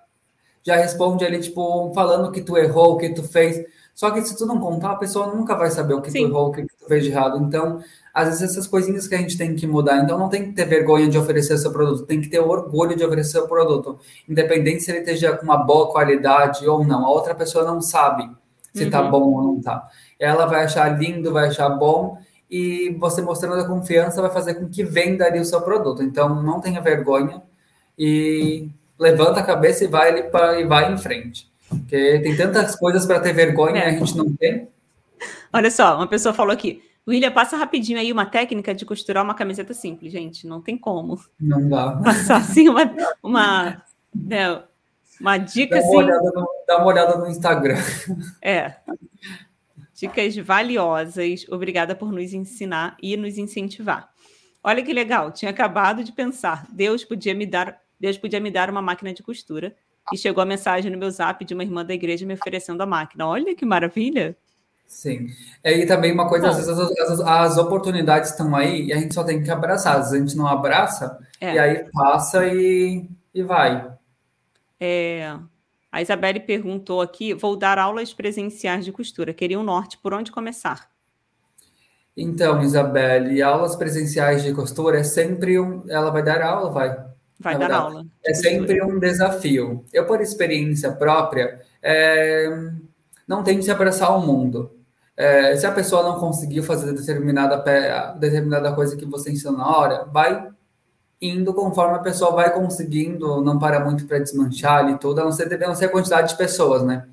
já responde ali, tipo, falando que tu errou, o que tu fez. Só que se tu não contar, a pessoa nunca vai saber o que Sim. tu errou, o que tu fez de errado. Então, às vezes essas coisinhas que a gente tem que mudar. Então não tem que ter vergonha de oferecer seu produto, tem que ter orgulho de oferecer seu produto, independente se ele esteja com uma boa qualidade ou não. A outra pessoa não sabe se está uhum. bom ou não está. Ela vai achar lindo, vai achar bom e você mostrando a confiança vai fazer com que venda ali o seu produto. Então não tenha vergonha e levanta a cabeça e vai e vai em frente. Porque tem tantas coisas para ter vergonha é. e a gente não tem. Olha só, uma pessoa falou aqui: William, passa rapidinho aí uma técnica de costurar uma camiseta simples, gente. Não tem como. Não dá. Passar assim uma, uma, né, uma dica dá uma assim. No, dá uma olhada no Instagram. É. Dicas valiosas. Obrigada por nos ensinar e nos incentivar. Olha que legal, tinha acabado de pensar. Deus podia me dar, Deus podia me dar uma máquina de costura. E chegou a mensagem no meu zap de uma irmã da igreja me oferecendo a máquina. Olha que maravilha! Sim. E também uma coisa, às vezes as, as, as, oportunidades estão aí e a gente só tem que abraçar. Às vezes a gente não abraça é. e aí passa e, e vai. É, a Isabelle perguntou aqui: vou dar aulas presenciais de costura. Queria um norte, por onde começar? Então, Isabelle, aulas presenciais de costura é sempre um. Ela vai dar aula, vai. Vai dar, aula. É sempre um desafio. Eu, por experiência própria, é... não que se abraçar ao mundo é, se a pessoa não conseguiu fazer determinada, determinada coisa que você ensina na hora, vai indo conforme a pessoa vai conseguindo, não para muito para desmanchar e tudo, a não ser, a não ser a quantidade de pessoas, né?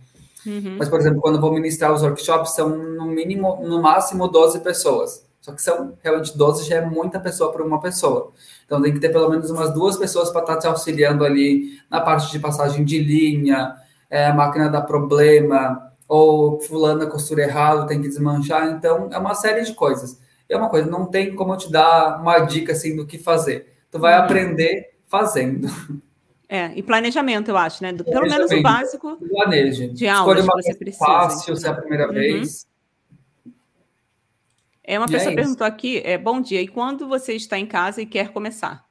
Uhum. Mas, por exemplo, quando eu vou ministrar os workshops, são no mínimo, no máximo 12 pessoas. Só que são realmente 12 já é muita pessoa para uma pessoa. Então tem que ter pelo menos umas duas pessoas para estar tá te auxiliando ali na parte de passagem de linha, é, a máquina dá problema, ou fulano a costura errado, tem que desmanchar. Então é uma série de coisas. É uma coisa, não tem como eu te dar uma dica assim do que fazer. Tu vai uhum. aprender fazendo. É, e planejamento, eu acho, né? Do, pelo menos o básico Planeje. de aulas que você precisa. Fácil, se é a primeira uhum. vez. É, uma e pessoa é perguntou aqui, é, bom dia, e quando você está em casa e quer começar?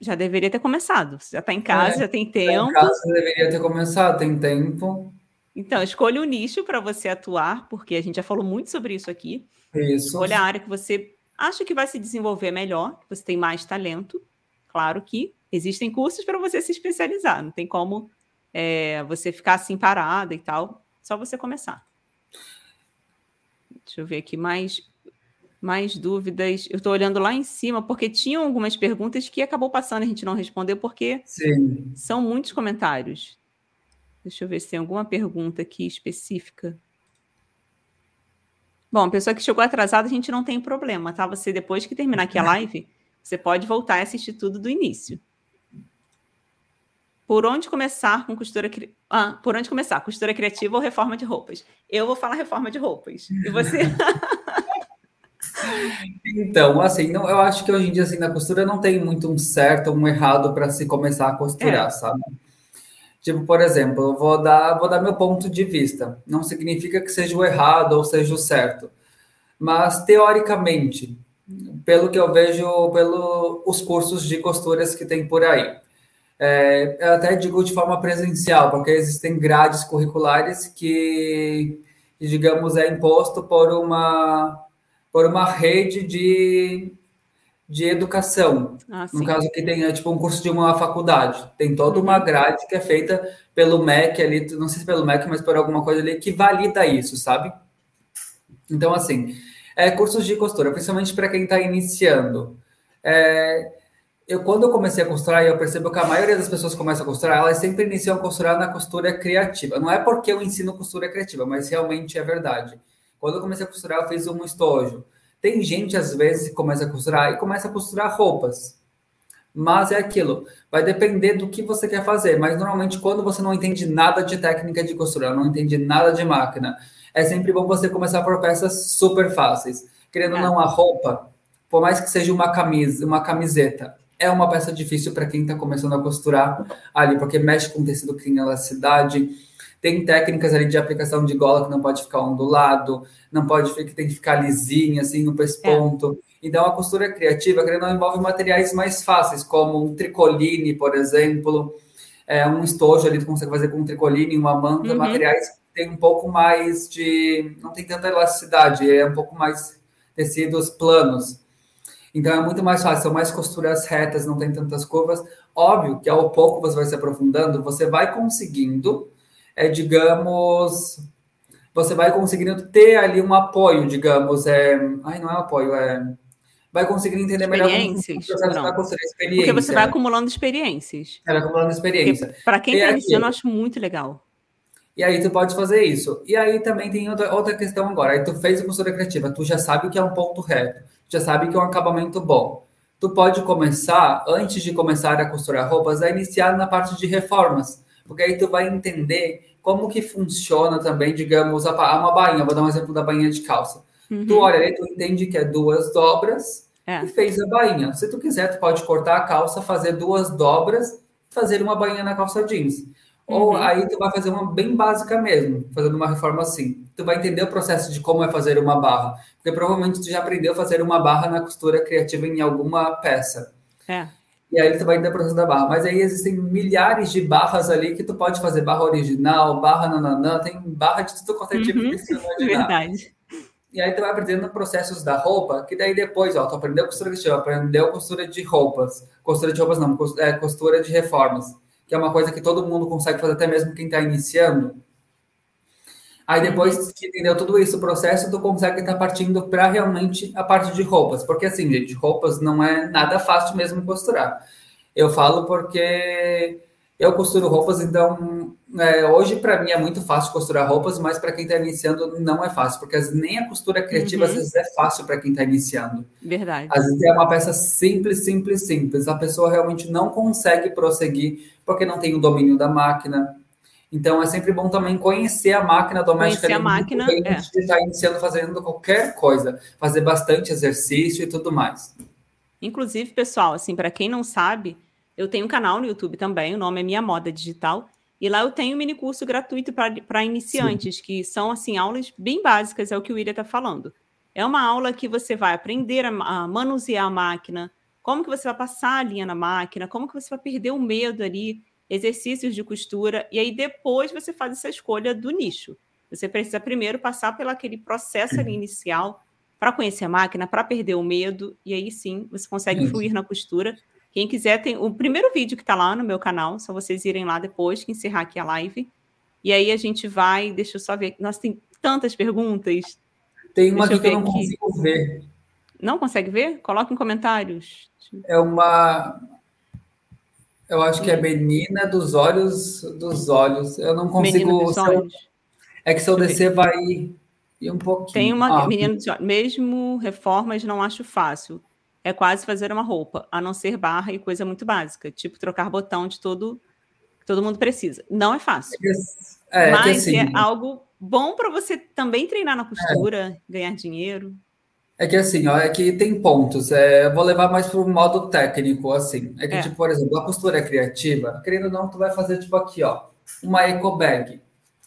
Já deveria ter começado. Você já está em casa, é, já tem tempo. Tá em casa, deveria ter começado, tem tempo. Então, escolha um nicho para você atuar, porque a gente já falou muito sobre isso aqui. Isso. Escolha a área que você acha que vai se desenvolver melhor, que você tem mais talento. Claro que existem cursos para você se especializar, não tem como é, você ficar assim parada e tal, só você começar. Deixa eu ver aqui mais mais dúvidas. Eu estou olhando lá em cima porque tinham algumas perguntas que acabou passando a gente não respondeu porque Sim. são muitos comentários. Deixa eu ver se tem alguma pergunta aqui específica. Bom, pessoa que chegou atrasada, a gente não tem problema, tá? Você, depois que terminar aqui a live, você pode voltar e assistir tudo do início. Por onde começar com costura cri... ah, por onde começar? Costura criativa ou reforma de roupas? Eu vou falar reforma de roupas. E você? então, assim, não, eu acho que hoje em dia assim na costura não tem muito um certo ou um errado para se começar a costurar, é. sabe? Tipo, por exemplo, eu vou dar, vou dar meu ponto de vista. Não significa que seja o errado ou seja o certo. Mas, teoricamente, pelo que eu vejo pelos cursos de costuras que tem por aí, é, eu até digo de forma presencial, porque existem grades curriculares que, digamos, é imposto por uma, por uma rede de de educação. Ah, no caso que tem é, tipo um curso de uma faculdade, tem toda uma uhum. grade que é feita pelo MEC ali, não sei se pelo MEC, mas por alguma coisa ali que valida isso, sabe? Então assim, é, cursos de costura, principalmente para quem está iniciando. É, eu quando eu comecei a costurar, eu percebo que a maioria das pessoas que começam a costurar, elas sempre iniciam a costurar na costura criativa. Não é porque eu ensino costura criativa, mas realmente é verdade. Quando eu comecei a costurar, eu fiz um estojo. Tem gente, às vezes, que começa a costurar e começa a costurar roupas. Mas é aquilo, vai depender do que você quer fazer. Mas normalmente, quando você não entende nada de técnica de costura, não entende nada de máquina, é sempre bom você começar por peças super fáceis. Querendo ou é. não, a roupa, por mais que seja uma camisa, uma camiseta, é uma peça difícil para quem está começando a costurar ali, porque mexe com tecido que tem elasticidade tem técnicas ali de aplicação de gola que não pode ficar ondulado, não pode que tem que ficar lisinho, assim, no pesponto. É. Então, a costura criativa, querendo envolve materiais mais fáceis, como um tricoline, por exemplo, é, um estojo ali, tu consegue fazer com um tricoline, uma manta, uhum. materiais que tem um pouco mais de... não tem tanta elasticidade, é um pouco mais tecidos planos. Então, é muito mais fácil, são mais costuras retas, não tem tantas curvas. Óbvio que ao pouco você vai se aprofundando, você vai conseguindo é, digamos, você vai conseguindo ter ali um apoio, digamos, é, ai, não é apoio, é, vai conseguindo entender melhor experiências, o processo da experiência. Porque você vai acumulando experiências. Vai acumulando experiência. Para quem está iniciando, eu acho muito legal. E aí tu pode fazer isso. E aí também tem outra, outra questão agora. Aí tu fez a costura criativa, tu já sabe o que é um ponto reto, já sabe que é um acabamento bom. Tu pode começar, antes de começar a costurar roupas, a iniciar na parte de reformas porque aí tu vai entender como que funciona também, digamos, uma bainha. Vou dar um exemplo da bainha de calça. Uhum. Tu olha aí, tu entende que é duas dobras é. e fez a bainha. Se tu quiser, tu pode cortar a calça, fazer duas dobras, fazer uma bainha na calça jeans. Uhum. Ou aí tu vai fazer uma bem básica mesmo, fazendo uma reforma assim. Tu vai entender o processo de como é fazer uma barra. Porque provavelmente tu já aprendeu a fazer uma barra na costura criativa em alguma peça. É e aí tu vai entender o processo da barra. Mas aí existem milhares de barras ali que tu pode fazer barra original, barra nananã, tem barra de tudo quanto é tipo uhum, que Verdade. E aí tu vai aprendendo processos da roupa, que daí depois, ó, tu aprendeu costura de aprendeu costura de roupas, costura de roupas não, é, costura de reformas, que é uma coisa que todo mundo consegue fazer, até mesmo quem está iniciando. Aí depois que entendeu tudo isso, o processo, tu consegue estar tá partindo para realmente a parte de roupas. Porque assim, gente, roupas não é nada fácil mesmo costurar. Eu falo porque Eu costuro roupas, então é, hoje para mim é muito fácil costurar roupas, mas para quem está iniciando não é fácil, porque nem a costura criativa uhum. às vezes é fácil para quem está iniciando. Verdade. Às vezes é uma peça simples, simples, simples. A pessoa realmente não consegue prosseguir porque não tem o domínio da máquina. Então é sempre bom também conhecer a máquina doméstica. Conhecer a máquina, é. estar iniciando fazendo qualquer coisa, fazer bastante exercício e tudo mais. Inclusive, pessoal, assim, para quem não sabe, eu tenho um canal no YouTube também, o nome é Minha Moda Digital, e lá eu tenho um mini curso gratuito para iniciantes, Sim. que são assim aulas bem básicas, é o que o William está falando. É uma aula que você vai aprender a, a, manusear a máquina, como que você vai passar a linha na máquina, como que você vai perder o medo ali, exercícios de costura, e aí depois você faz essa escolha do nicho. Você precisa primeiro passar pelo aquele processo ali inicial para conhecer a máquina, para perder o medo, e aí sim você consegue fluir na costura quem quiser, tem o primeiro vídeo que está lá no meu canal, só vocês irem lá depois que encerrar aqui a live. E aí a gente vai, deixa eu só ver. Nossa, tem tantas perguntas. Tem uma que eu não aqui. consigo ver. Não consegue ver? Coloque em comentários. É uma. Eu acho que é menina dos olhos dos olhos. Eu não consigo. É que se eu descer vai ir um pouquinho. Tem uma ah, menina dos olhos. Mesmo reformas não acho fácil é quase fazer uma roupa, a não ser barra e coisa muito básica, tipo trocar botão de todo que todo mundo precisa. Não é fácil. É, é mas assim, é algo bom para você também treinar na costura, é. ganhar dinheiro. É que assim, ó, é que tem pontos. É, vou levar mais para o modo técnico, assim. É que, é. tipo, por exemplo, a costura é criativa, querendo ou não, tu vai fazer, tipo, aqui, ó, uma eco bag.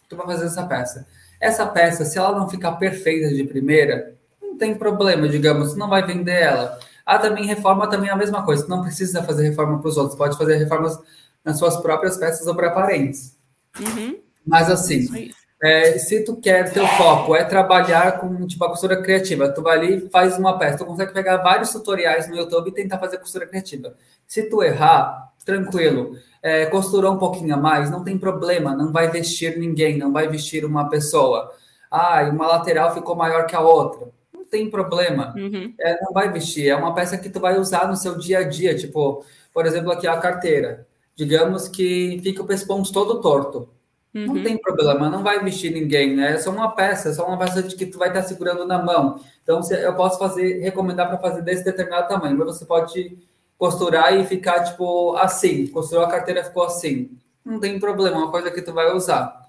Tu vai fazer essa peça. Essa peça, se ela não ficar perfeita de primeira, não tem problema, digamos, não vai vender ela. Ah, também reforma também é a mesma coisa. Não precisa fazer reforma para os outros, pode fazer reformas nas suas próprias peças ou para parentes. Uhum. Mas assim, é, se tu quer, teu foco é trabalhar com tipo a costura criativa, tu vai ali faz uma peça, tu consegue pegar vários tutoriais no YouTube e tentar fazer costura criativa. Se tu errar, tranquilo, é, costurou um pouquinho a mais, não tem problema, não vai vestir ninguém, não vai vestir uma pessoa. Ah, uma lateral ficou maior que a outra tem problema. Uhum. É, não vai vestir. É uma peça que tu vai usar no seu dia a dia. Tipo, por exemplo, aqui a carteira. Digamos que fica o pesponto todo torto. Uhum. Não tem problema, não vai vestir ninguém, né? É só uma peça, é só uma peça de que tu vai estar segurando na mão. Então, eu posso fazer, recomendar para fazer desse determinado tamanho, mas você pode costurar e ficar, tipo, assim. Costurou a carteira, ficou assim. Não tem problema, é uma coisa que tu vai usar.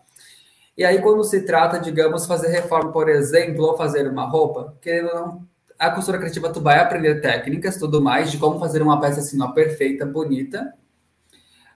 E aí, quando se trata, digamos, fazer reforma, por exemplo, ou fazer uma roupa, querendo ou não, a costura criativa tu vai aprender técnicas, tudo mais, de como fazer uma peça assim, uma perfeita, bonita.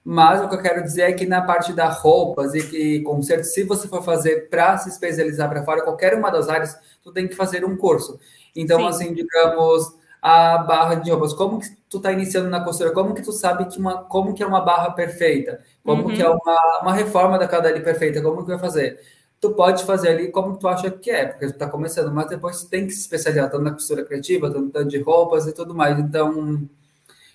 Mas o que eu quero dizer é que na parte da roupas e que conserto, se você for fazer para se especializar para fora, qualquer uma das áreas, tu tem que fazer um curso. Então, Sim. assim, digamos, a barra de roupas, como que tu tá iniciando na costura, como que tu sabe que uma, como que é uma barra perfeita, como uhum. que é uhum. uma, uma reforma da ali perfeita, como que vai fazer? Tu pode fazer ali como tu acha que é, porque tu tá começando, mas depois tu tem que se especializar tanto na costura criativa, tanto de roupas e tudo mais. Então,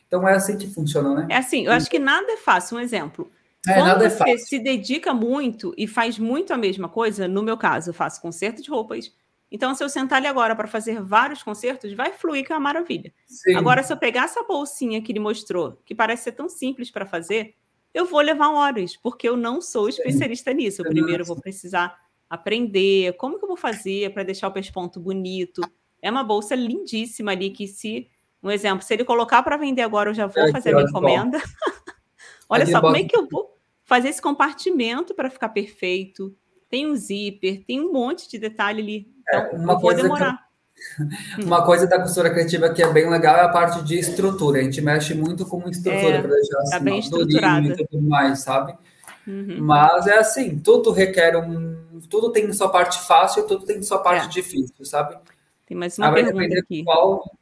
então é assim que funciona, né? É assim, eu acho que nada é fácil. Um exemplo. É, Quando é você se dedica muito e faz muito a mesma coisa, no meu caso, eu faço conserto de roupas, então, se eu sentar ali agora para fazer vários concertos, vai fluir que é uma maravilha. Sim. Agora, se eu pegar essa bolsinha que ele mostrou, que parece ser tão simples para fazer, eu vou levar horas, porque eu não sou especialista Sim. nisso. Eu primeiro vou precisar aprender como que eu vou fazer para deixar o pesponto bonito. É uma bolsa lindíssima ali que se, um exemplo, se ele colocar para vender agora, eu já vou é, fazer a minha encomenda. Olha só, como é que eu vou fazer esse compartimento para ficar perfeito? Tem um zíper, tem um monte de detalhe ali então, é, uma coisa demorar. Que, uma coisa da costura criativa que é bem legal é a parte de estrutura. A gente mexe muito com estrutura é, para deixar assim, tá bem estruturada. e tudo mais, sabe? Uhum. Mas é assim, tudo requer um. Tudo tem sua parte fácil, tudo tem sua parte é. difícil, sabe? Tem mais uma ah, pergunta aqui. Qual...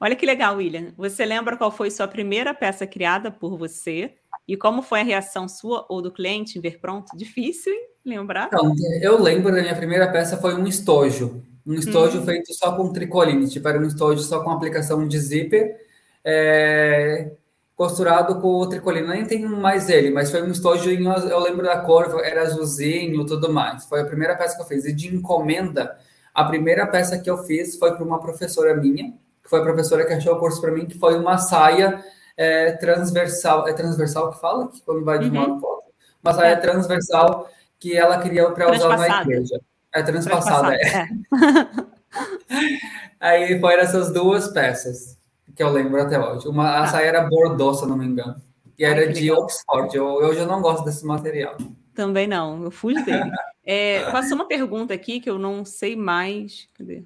Olha que legal, William. Você lembra qual foi sua primeira peça criada por você? E como foi a reação sua ou do cliente em ver pronto? Difícil, hein? lembrar? Então, eu lembro da minha primeira peça foi um estojo. Um estojo hum. feito só com tricoline, tipo, era um estojo só com aplicação de zíper, é, costurado com o tricoline. Nem tenho mais ele, mas foi um estojo, eu lembro da cor, era azulzinho tudo mais. Foi a primeira peça que eu fiz. E de encomenda, a primeira peça que eu fiz foi para uma professora minha, que foi a professora que achou o curso para mim, que foi uma saia é, transversal. É transversal que fala? Que quando vai de uma uhum. foto? Uma saia é. transversal que ela queria para usar na igreja. É transpassada, é. é. Aí foram essas duas peças que eu lembro até hoje. Uma, a ah. saia era Bordeaux, se não me engano. E era Ai, de legal. Oxford. Eu, eu já não gosto desse material. Também não, eu fujo dele. É, passou uma pergunta aqui que eu não sei mais. Cadê?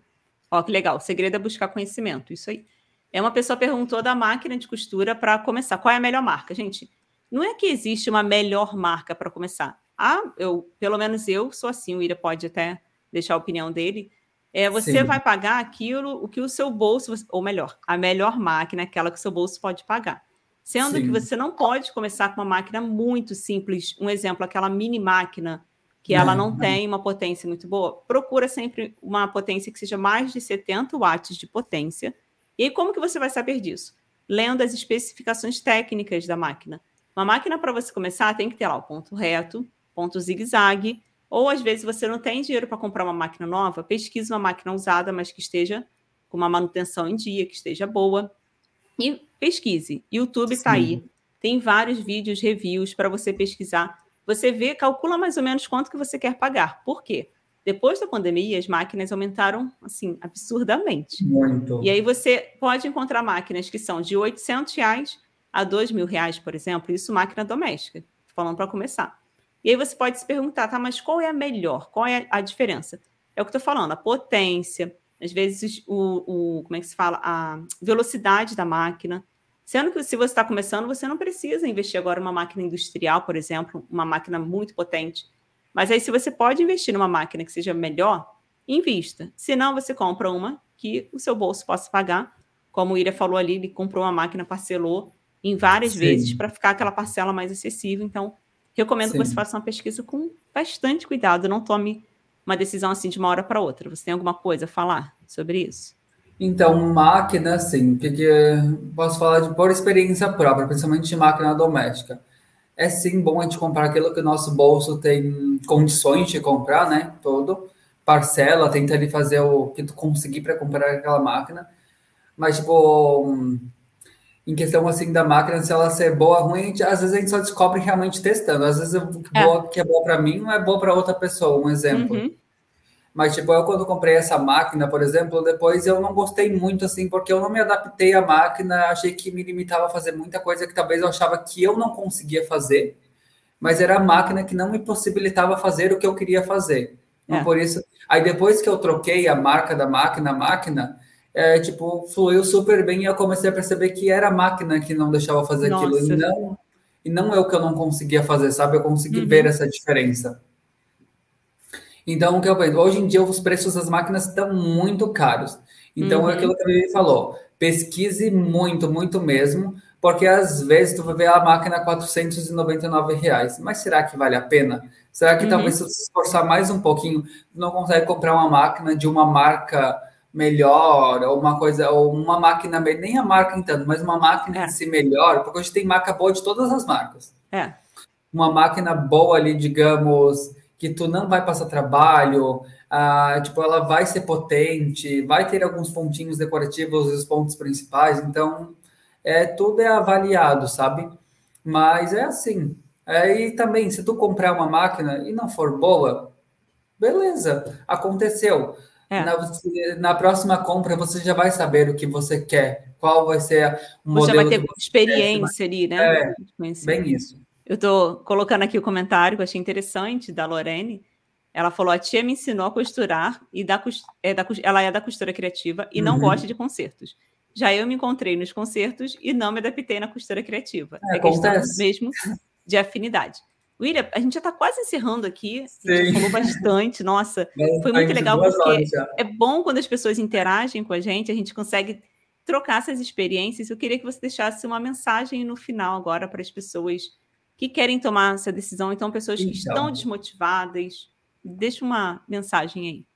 Ó, que legal. O segredo é buscar conhecimento. Isso aí. É uma pessoa perguntou da máquina de costura para começar. Qual é a melhor marca? Gente, não é que existe uma melhor marca para começar. Ah, eu, pelo menos eu sou assim, o Ira pode até deixar a opinião dele. É, você Sim. vai pagar aquilo o que o seu bolso, ou melhor, a melhor máquina, aquela que o seu bolso pode pagar. Sendo Sim. que você não pode começar com uma máquina muito simples. Um exemplo, aquela mini máquina que ela não, não tem uma potência muito boa. Procura sempre uma potência que seja mais de 70 watts de potência. E aí, como que você vai saber disso? Lendo as especificações técnicas da máquina. Uma máquina, para você começar, tem que ter lá o ponto reto, ponto zigue-zague, ou às vezes você não tem dinheiro para comprar uma máquina nova, pesquise uma máquina usada, mas que esteja com uma manutenção em dia, que esteja boa. E pesquise. YouTube está aí. Tem vários vídeos, reviews para você pesquisar. Você vê, calcula mais ou menos quanto que você quer pagar. Por quê? Depois da pandemia, as máquinas aumentaram, assim, absurdamente. Muito. E aí você pode encontrar máquinas que são de 800 reais a 2 mil reais, por exemplo. Isso máquina doméstica. Falando para começar. E aí você pode se perguntar, tá, mas qual é a melhor? Qual é a diferença? É o que estou falando, a potência, às vezes o, o, como é que se fala, a velocidade da máquina. Sendo que se você está começando, você não precisa investir agora em uma máquina industrial, por exemplo, uma máquina muito potente. Mas aí, se você pode investir numa máquina que seja melhor, invista. Se não, você compra uma que o seu bolso possa pagar. Como o Ira falou ali, ele comprou uma máquina, parcelou em várias Sim. vezes para ficar aquela parcela mais acessível. Então, recomendo Sim. que você faça uma pesquisa com bastante cuidado. Não tome uma decisão assim de uma hora para outra. Você tem alguma coisa a falar sobre isso? Então, máquina, sim, porque posso falar de por experiência própria, principalmente de máquina doméstica. É sim bom a gente comprar aquilo que o nosso bolso tem condições de comprar, né? Todo. Parcela, tenta ali fazer o que tu conseguir para comprar aquela máquina. Mas, tipo, em questão assim da máquina, se ela ser boa ou ruim, gente, às vezes a gente só descobre realmente testando. Às vezes o que, é. que é boa para mim não é boa para outra pessoa, um exemplo. Uhum. Mas, tipo, eu quando comprei essa máquina, por exemplo, depois eu não gostei muito, assim, porque eu não me adaptei à máquina, achei que me limitava a fazer muita coisa que talvez eu achava que eu não conseguia fazer, mas era a máquina que não me possibilitava fazer o que eu queria fazer. Então, é. por isso, aí depois que eu troquei a marca da máquina, a máquina, é, tipo, fluiu super bem e eu comecei a perceber que era a máquina que não deixava fazer Nossa. aquilo, e não, e não eu que eu não conseguia fazer, sabe? Eu consegui uhum. ver essa diferença. Então, o que eu penso? Hoje em dia, os preços das máquinas estão muito caros. Então, uhum. é aquilo que a Vivi falou. Pesquise muito, muito mesmo, porque às vezes tu vai ver a máquina a 499 reais. Mas será que vale a pena? Será que uhum. talvez se você esforçar mais um pouquinho, não consegue comprar uma máquina de uma marca melhor, ou uma coisa, ou uma máquina, nem a marca então, mas uma máquina é. em si melhor, porque hoje tem marca boa de todas as marcas. É. Uma máquina boa ali, digamos, que tu não vai passar trabalho, ah, tipo, ela vai ser potente, vai ter alguns pontinhos decorativos, os pontos principais, então é tudo é avaliado, sabe? Mas é assim. Aí também, se tu comprar uma máquina e não for boa, beleza, aconteceu. É. Na, na, próxima compra você já vai saber o que você quer, qual vai ser o modelo. Você vai ter experiência ali, né? É, bem isso. Eu estou colocando aqui o comentário que eu achei interessante da Lorene. Ela falou: a tia me ensinou a costurar e da, é da, ela é da costura criativa e não uhum. gosta de concertos. Já eu me encontrei nos concertos e não me adaptei na costura criativa. É, é questão mesmo de afinidade. William, a gente já está quase encerrando aqui. A gente falou bastante. Nossa, é, foi muito legal porque é bom quando as pessoas interagem com a gente, a gente consegue trocar essas experiências. Eu queria que você deixasse uma mensagem no final agora para as pessoas que querem tomar essa decisão, então pessoas que então, estão desmotivadas. Deixa uma mensagem aí.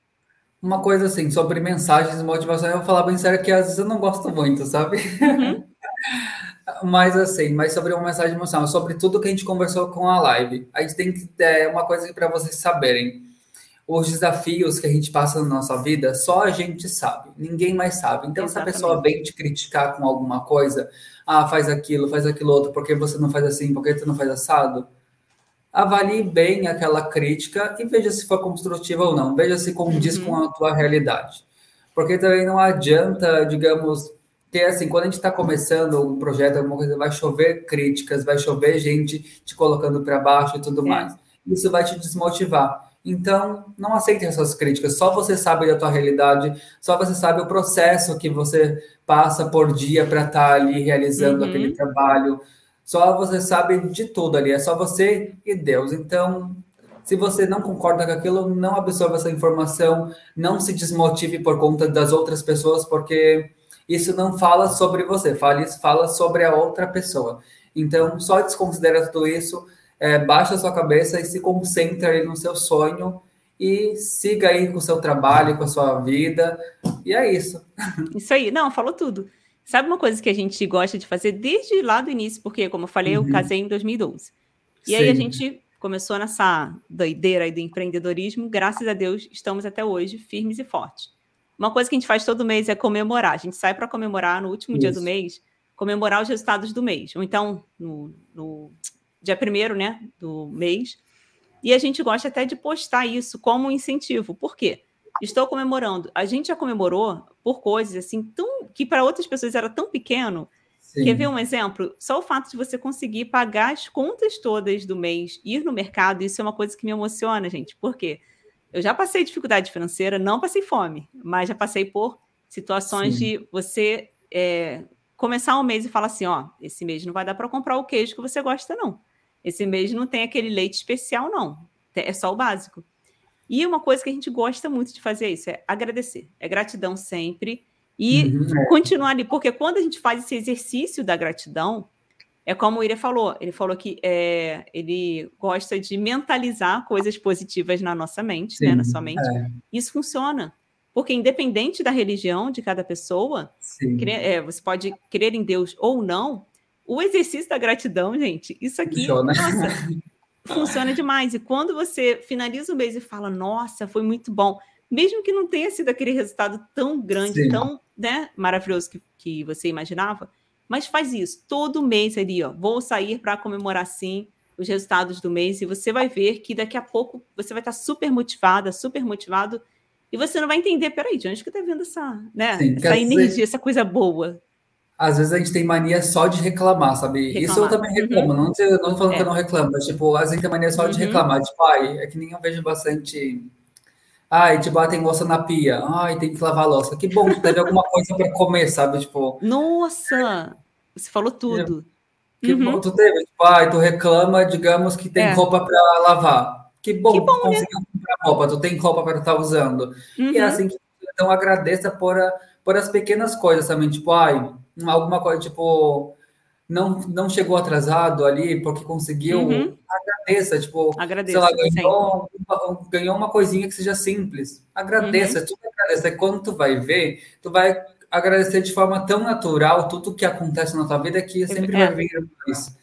Uma coisa assim, sobre mensagens de motivação, eu vou falar bem sério que às vezes eu não gosto muito, sabe? Uhum. mas assim, mas sobre uma mensagem emocional, sobre tudo que a gente conversou com a live. A gente tem que ter uma coisa para vocês saberem. Os desafios que a gente passa na nossa vida, só a gente sabe, ninguém mais sabe. Então, Exatamente. se a pessoa vem te criticar com alguma coisa, ah, faz aquilo, faz aquilo outro, porque você não faz assim, porque você não faz assado, avalie bem aquela crítica e veja se foi construtiva ou não, veja se condiz uhum. com a tua realidade. Porque também não adianta, digamos, ter assim, quando a gente está começando um projeto, alguma coisa, vai chover críticas, vai chover gente te colocando para baixo e tudo é. mais. Isso vai te desmotivar. Então, não aceite essas críticas. Só você sabe da tua realidade, só você sabe o processo que você passa por dia para estar tá ali realizando uhum. aquele trabalho. Só você sabe de tudo ali. É só você e Deus. Então, se você não concorda com aquilo, não absorva essa informação, não se desmotive por conta das outras pessoas, porque isso não fala sobre você, fala, fala sobre a outra pessoa. Então, só desconsidera tudo isso é, baixa a sua cabeça e se concentre aí no seu sonho e siga aí com o seu trabalho, com a sua vida. E é isso. Isso aí. Não, falou tudo. Sabe uma coisa que a gente gosta de fazer desde lá do início, porque, como eu falei, uhum. eu casei em 2012. E Sim. aí a gente começou nessa doideira aí do empreendedorismo. Graças a Deus, estamos até hoje firmes e fortes. Uma coisa que a gente faz todo mês é comemorar. A gente sai para comemorar no último isso. dia do mês, comemorar os resultados do mês. Ou então, no, no dia primeiro, né, do mês. E a gente gosta até de postar isso como incentivo. Por quê? Estou comemorando. A gente já comemorou por coisas assim tão que para outras pessoas era tão pequeno. Sim. Quer ver um exemplo? Só o fato de você conseguir pagar as contas todas do mês, ir no mercado, isso é uma coisa que me emociona, gente. Por quê? Eu já passei dificuldade financeira, não passei fome, mas já passei por situações Sim. de você é, começar um mês e falar assim: ó, esse mês não vai dar para comprar o queijo que você gosta, não. Esse mês não tem aquele leite especial, não. É só o básico. E uma coisa que a gente gosta muito de fazer é isso, é agradecer. É gratidão sempre. E uhum. É. continuar ali, porque quando a gente faz esse exercício da gratidão, é como o Ira falou, ele falou que é, ele gosta de mentalizar coisas positivas na nossa mente, Sim, né, na sua mente. É. Isso funciona. Porque independente da religião de cada pessoa, é, você pode crer em Deus ou não, o exercício da gratidão, gente, isso aqui funciona. Nossa, funciona demais. E quando você finaliza o mês e fala, nossa, foi muito bom, mesmo que não tenha sido aquele resultado tão grande, Sim. tão né, maravilhoso que, que você imaginava, mas faz isso todo mês ali, ó. Vou sair para comemorar sim os resultados do mês e você vai ver que daqui a pouco você vai estar super motivada, super motivado e você não vai entender, peraí, de onde que tá vendo essa, né, Sim, essa energia, essa coisa boa às vezes a gente tem mania só de reclamar, sabe? Reclamar. Isso eu também reclamo, uhum. não, não falando é. que eu não reclamo, mas tipo, às vezes tem mania só uhum. de reclamar. Tipo, ai, é que nem eu vejo bastante. Ai, tipo, ah, tem louça na pia. Ai, tem que lavar a louça. Que bom, teve alguma coisa para comer, sabe? Tipo. Nossa! Você falou tudo. Que uhum. bom, tu teve. Tipo, ai, tu reclama, digamos que tem é. roupa para lavar. Que bom, que bom tu né? conseguiu né? comprar roupa, tu tem roupa para estar tá usando. E é uhum. assim que então agradeça por, a, por as pequenas coisas também, tipo, ai, alguma coisa tipo não, não chegou atrasado ali porque conseguiu, uhum. agradeça, tipo, agradeça, lá, ganhou, uma, ganhou uma coisinha que seja simples, agradeça, uhum. tu agradece, quando tu vai ver, tu vai agradecer de forma tão natural tudo que acontece na tua vida que sempre é. vai vir mais.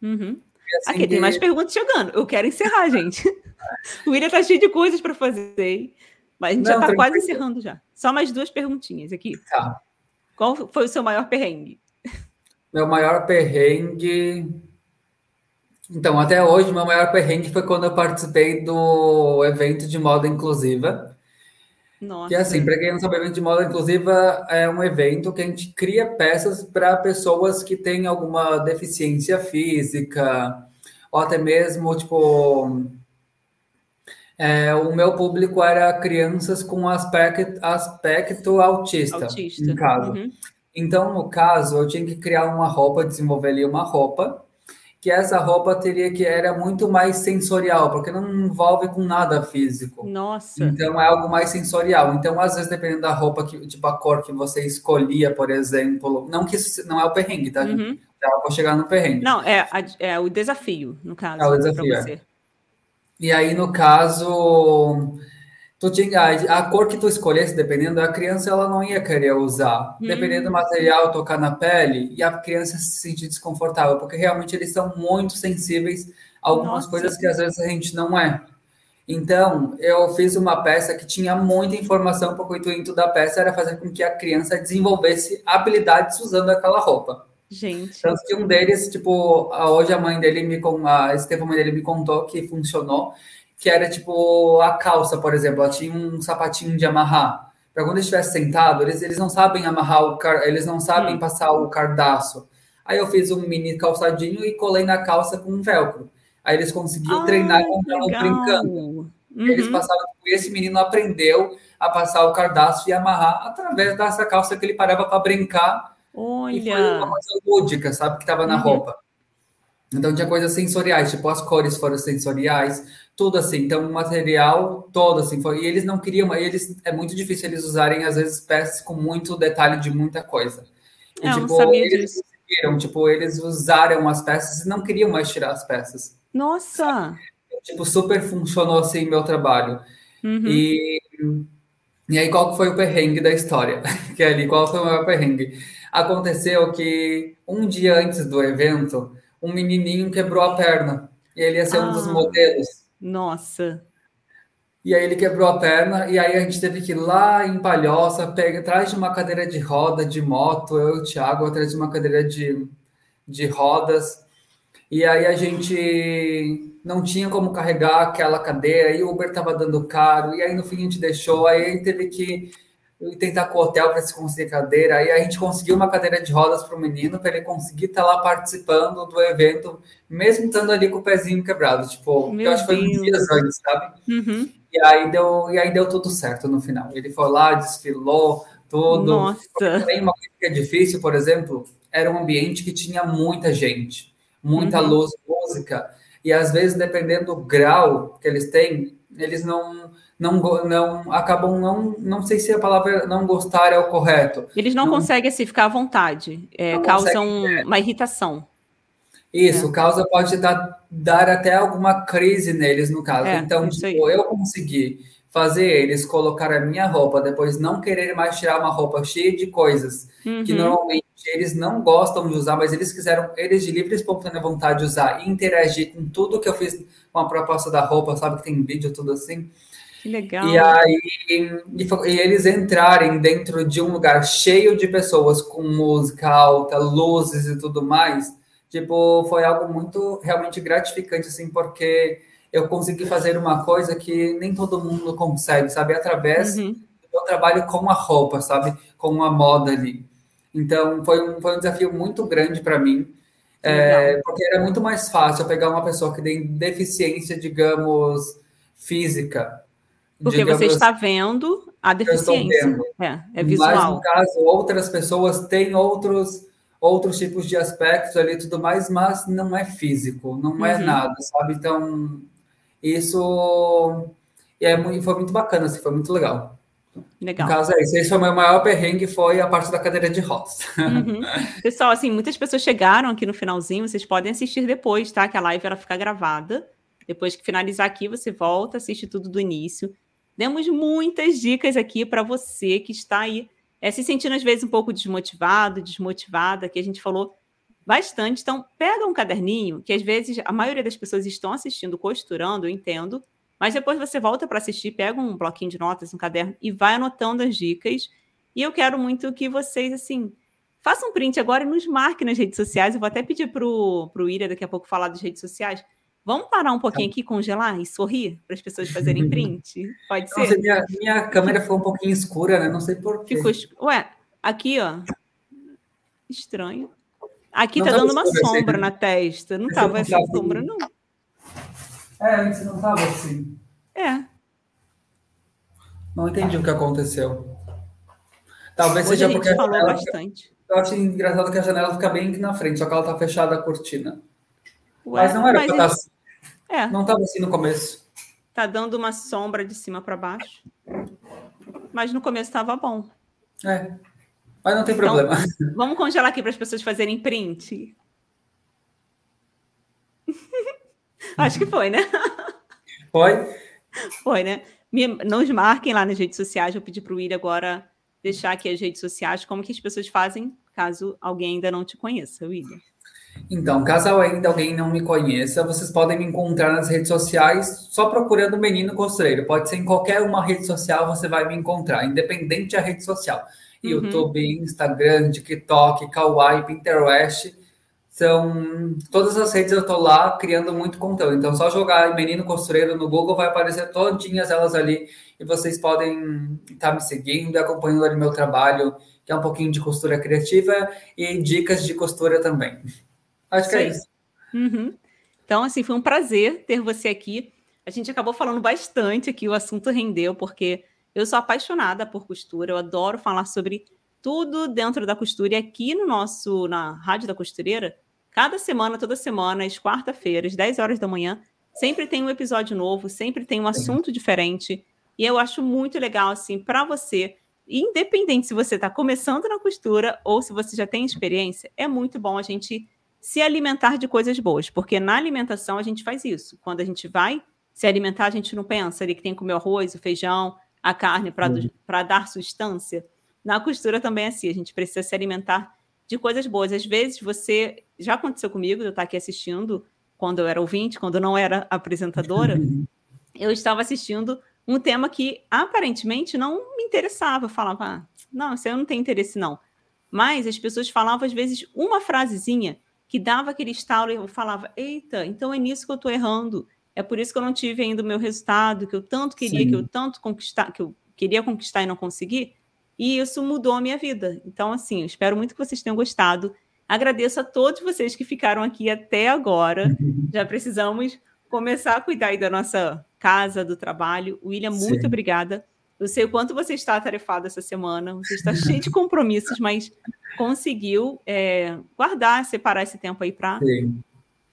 Uhum. Assim Aqui, que... tem mais perguntas chegando, eu quero encerrar, gente. o William tá cheio de coisas para fazer, mas a gente não, já tá quase encerrando já. Só mais duas perguntinhas aqui. Tá. Qual foi o seu maior perrengue? Meu maior perrengue. Então, até hoje, meu maior perrengue foi quando eu participei do evento de moda inclusiva. Nossa. Que assim, para quem não sabe, evento de moda inclusiva é um evento que a gente cria peças para pessoas que têm alguma deficiência física, ou até mesmo, tipo, é, o meu público era crianças com aspecto, aspecto autista, autista. em caso. Uhum. Então, no caso, eu tinha que criar uma roupa, desenvolver ali uma roupa, que essa roupa teria que era muito mais sensorial, porque não envolve com nada físico. Nossa. Então é algo mais sensorial. Então, às vezes, dependendo da roupa que, tipo a cor que você escolhia, por exemplo, não que isso não é o perrengue, tá? Uhum. Já vou chegar no perrengue. Não, é, é o desafio, no caso. É o desafio. E aí, no caso, tu tinha a, cor que tu escolhesse, dependendo da criança, ela não ia querer usar. Hum. Dependendo do material tocar na pele, e a criança se sentir desconfortável, porque realmente eles são muito sensíveis a algumas Nossa. coisas que às vezes a gente não é. Então, eu fiz uma peça que tinha muita informação, porque o intuito da peça era fazer com que a criança desenvolvesse habilidades usando aquela roupa. Gente. Tanto que um deles, tipo, hoje a mãe dele me a Estevam, mãe dele me contou que funcionou, que era tipo a calça, por exemplo, ela tinha um sapatinho de amarrar. Para quando estivesse sentado, eles, eles não sabem amarrar o car, eles não sabem hum. passar o cardaço. Aí eu fiz um mini calçadinho e colei na calça com um velcro. Aí eles conseguiam ah, treinar quando estavam brincando. Uhum. Eles passavam, tipo, esse menino aprendeu a passar o cardaço e amarrar através dessa calça que ele parava para brincar. Olha. E foi uma coisa lúdica, sabe, que estava na uhum. roupa. Então tinha coisas sensoriais, tipo as cores foram sensoriais, tudo assim. Então o material todo assim foi. E eles não queriam, eles é muito difícil eles usarem às vezes peças com muito detalhe de muita coisa. E, é, tipo, não eles disso. tipo, eles usaram as peças e não queriam mais tirar as peças. Nossa! Tipo, super funcionou assim meu trabalho. Uhum. E, e aí, qual foi o perrengue da história? que é ali, qual foi o maior perrengue? Aconteceu que um dia antes do evento, um menininho quebrou a perna. E ele ia ser ah, um dos ah. modelos. Nossa! E aí ele quebrou a perna, e aí a gente teve que ir lá em Palhoça, pegar atrás de uma cadeira de roda de moto, eu e o Thiago, atrás de uma cadeira de, de rodas, e aí a gente não tinha como carregar aquela cadeira, e o Uber estava dando caro, e aí no fim a gente deixou, aí gente teve que tentar com o hotel para se conseguir cadeira, aí a gente conseguiu uma cadeira de rodas para o menino, para ele conseguir estar tá lá participando do evento, mesmo estando ali com o pezinho quebrado, tipo, Meu eu acho que foi uns dias antes, sabe? Uhum. E aí deu, e aí deu tudo certo no final. Ele foi lá, desfilou tudo. Nossa. Tem uma coisa que é difícil, por exemplo, era um ambiente que tinha muita gente muita uhum. luz, música, e às vezes, dependendo do grau que eles têm, eles não não, não acabam não não sei se a palavra não gostar é o correto. Eles não, não conseguem assim ficar à vontade, é, causam consegue, é. uma irritação. Isso, é. causa pode dar, dar até alguma crise neles no caso. É, então, tipo, eu consegui fazer eles colocar a minha roupa, depois não querer mais tirar uma roupa cheia de coisas uhum. que normalmente eles não gostam de usar, mas eles quiseram, eles de livre e espontânea vontade de usar e interagir com tudo que eu fiz com a proposta da roupa, sabe que tem vídeo, tudo assim. Que legal. E aí, e, e eles entrarem dentro de um lugar cheio de pessoas com música alta, luzes e tudo mais, tipo, foi algo muito realmente gratificante, assim, porque eu consegui fazer uma coisa que nem todo mundo consegue, sabe? Através uhum. do meu trabalho com a roupa, sabe? Com a moda ali. Então, foi um, foi um desafio muito grande para mim, é, porque era muito mais fácil pegar uma pessoa que tem deficiência, digamos, física. Porque você está vendo a deficiência. É, é visual. Mas, no caso, outras pessoas têm outros outros tipos de aspectos ali e tudo mais, mas não é físico, não é uhum. nada, sabe? Então, isso é, foi muito bacana, assim, foi muito legal. Legal. No caso é isso. Esse foi o meu maior perrengue, foi a parte da cadeira de rodas. Uhum. Pessoal, assim, muitas pessoas chegaram aqui no finalzinho, vocês podem assistir depois, tá? Que a live ela fica gravada. Depois que finalizar aqui, você volta, assiste tudo do início. Demos muitas dicas aqui para você que está aí é, se sentindo às vezes um pouco desmotivado, desmotivada, que a gente falou bastante. Então, pega um caderninho, que às vezes a maioria das pessoas estão assistindo costurando, eu entendo, mas depois você volta para assistir, pega um bloquinho de notas, um caderno e vai anotando as dicas. E eu quero muito que vocês, assim, façam um print agora e nos marquem nas redes sociais. Eu vou até pedir para o Ira daqui a pouco falar das redes sociais. Vamos parar um pouquinho aqui, congelar e sorrir para as pessoas fazerem print? Pode ser? Nossa, minha, minha câmera ficou um pouquinho escura, né? Não sei porquê. Ficou Ué, aqui, ó. Estranho. Aqui não tá dando uma sombra na testa. Não tava essa sombra, não. É, antes não tava assim. É. Não entendi o que aconteceu. Talvez Hoje seja porque a falou janela bastante. Eu acho engraçado que a janela fica bem aqui na frente, só que ela tá fechada a cortina. Ué, mas não era mas pra assim. É. Não estava assim no começo. Tá dando uma sombra de cima para baixo. Mas no começo estava bom. É. Mas não tem então, problema. Vamos congelar aqui para as pessoas fazerem print. Acho que foi, né? Foi? Foi, né? Me, nos marquem lá nas redes sociais. Vou pedir para o William agora deixar aqui as redes sociais, como que as pessoas fazem, caso alguém ainda não te conheça, William. Então, caso ainda alguém não me conheça, vocês podem me encontrar nas redes sociais só procurando Menino Costureiro. Pode ser em qualquer uma rede social, você vai me encontrar, independente da rede social. Uhum. YouTube, Instagram, TikTok, Kawaii, Pinterest. São todas as redes eu estou lá criando muito conteúdo. Então, só jogar Menino Costureiro no Google vai aparecer todinhas elas ali e vocês podem estar tá me seguindo, acompanhando ali meu trabalho, que é um pouquinho de costura criativa e dicas de costura também. Acho que é isso. Uhum. Então, assim, foi um prazer ter você aqui. A gente acabou falando bastante aqui, o assunto rendeu, porque eu sou apaixonada por costura, eu adoro falar sobre tudo dentro da costura. E aqui no nosso, na Rádio da Costureira, cada semana, toda semana, às quarta-feiras, 10 horas da manhã, sempre tem um episódio novo, sempre tem um assunto diferente. E eu acho muito legal, assim, para você, independente se você está começando na costura ou se você já tem experiência, é muito bom a gente se alimentar de coisas boas, porque na alimentação a gente faz isso. Quando a gente vai se alimentar, a gente não pensa ali que tem que comer o arroz, o feijão, a carne para uhum. dar sustância. Na costura também é assim, a gente precisa se alimentar de coisas boas. Às vezes você, já aconteceu comigo, eu estar aqui assistindo, quando eu era ouvinte, quando eu não era apresentadora, eu estava assistindo um tema que aparentemente não me interessava. Eu falava, ah, não, isso aí eu não tenho interesse não. Mas as pessoas falavam às vezes uma frasezinha que dava aquele estalo e eu falava: eita, então é nisso que eu estou errando. É por isso que eu não tive ainda o meu resultado, que eu tanto queria, Sim. que eu tanto conquistar, que eu queria conquistar e não consegui. E isso mudou a minha vida. Então, assim, eu espero muito que vocês tenham gostado. Agradeço a todos vocês que ficaram aqui até agora. Já precisamos começar a cuidar da nossa casa, do trabalho. William, muito Sim. obrigada. Eu sei o quanto você está atarefado essa semana, você está cheio de compromissos, mas conseguiu é, guardar, separar esse tempo aí para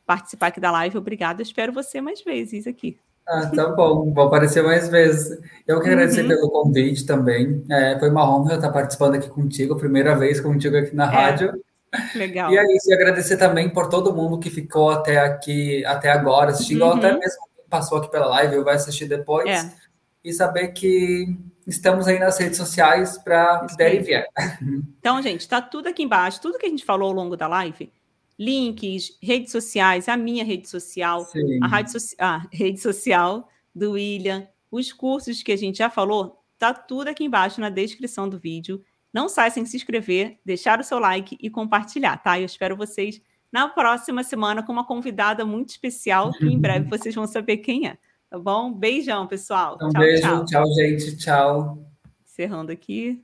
participar aqui da live. Obrigada, espero você mais vezes aqui. Ah, tá bom, vou aparecer mais vezes. Eu quero agradecer uhum. pelo convite também. É, foi uma honra estar participando aqui contigo, primeira vez contigo aqui na é, rádio. Legal. E é isso, e agradecer também por todo mundo que ficou até aqui, até agora, assistindo, uhum. até mesmo quem passou aqui pela live ou vai assistir depois. É. E saber que estamos aí nas redes sociais para que der e vier. Então, gente, está tudo aqui embaixo, tudo que a gente falou ao longo da live, links, redes sociais, a minha rede social, a, rádio so a rede social do William, os cursos que a gente já falou, tá tudo aqui embaixo na descrição do vídeo. Não saia sem se inscrever, deixar o seu like e compartilhar, tá? Eu espero vocês na próxima semana com uma convidada muito especial, que em breve vocês vão saber quem é. Tá bom? Beijão, pessoal. Um tchau, beijo, tchau. tchau, gente. Tchau. Encerrando aqui.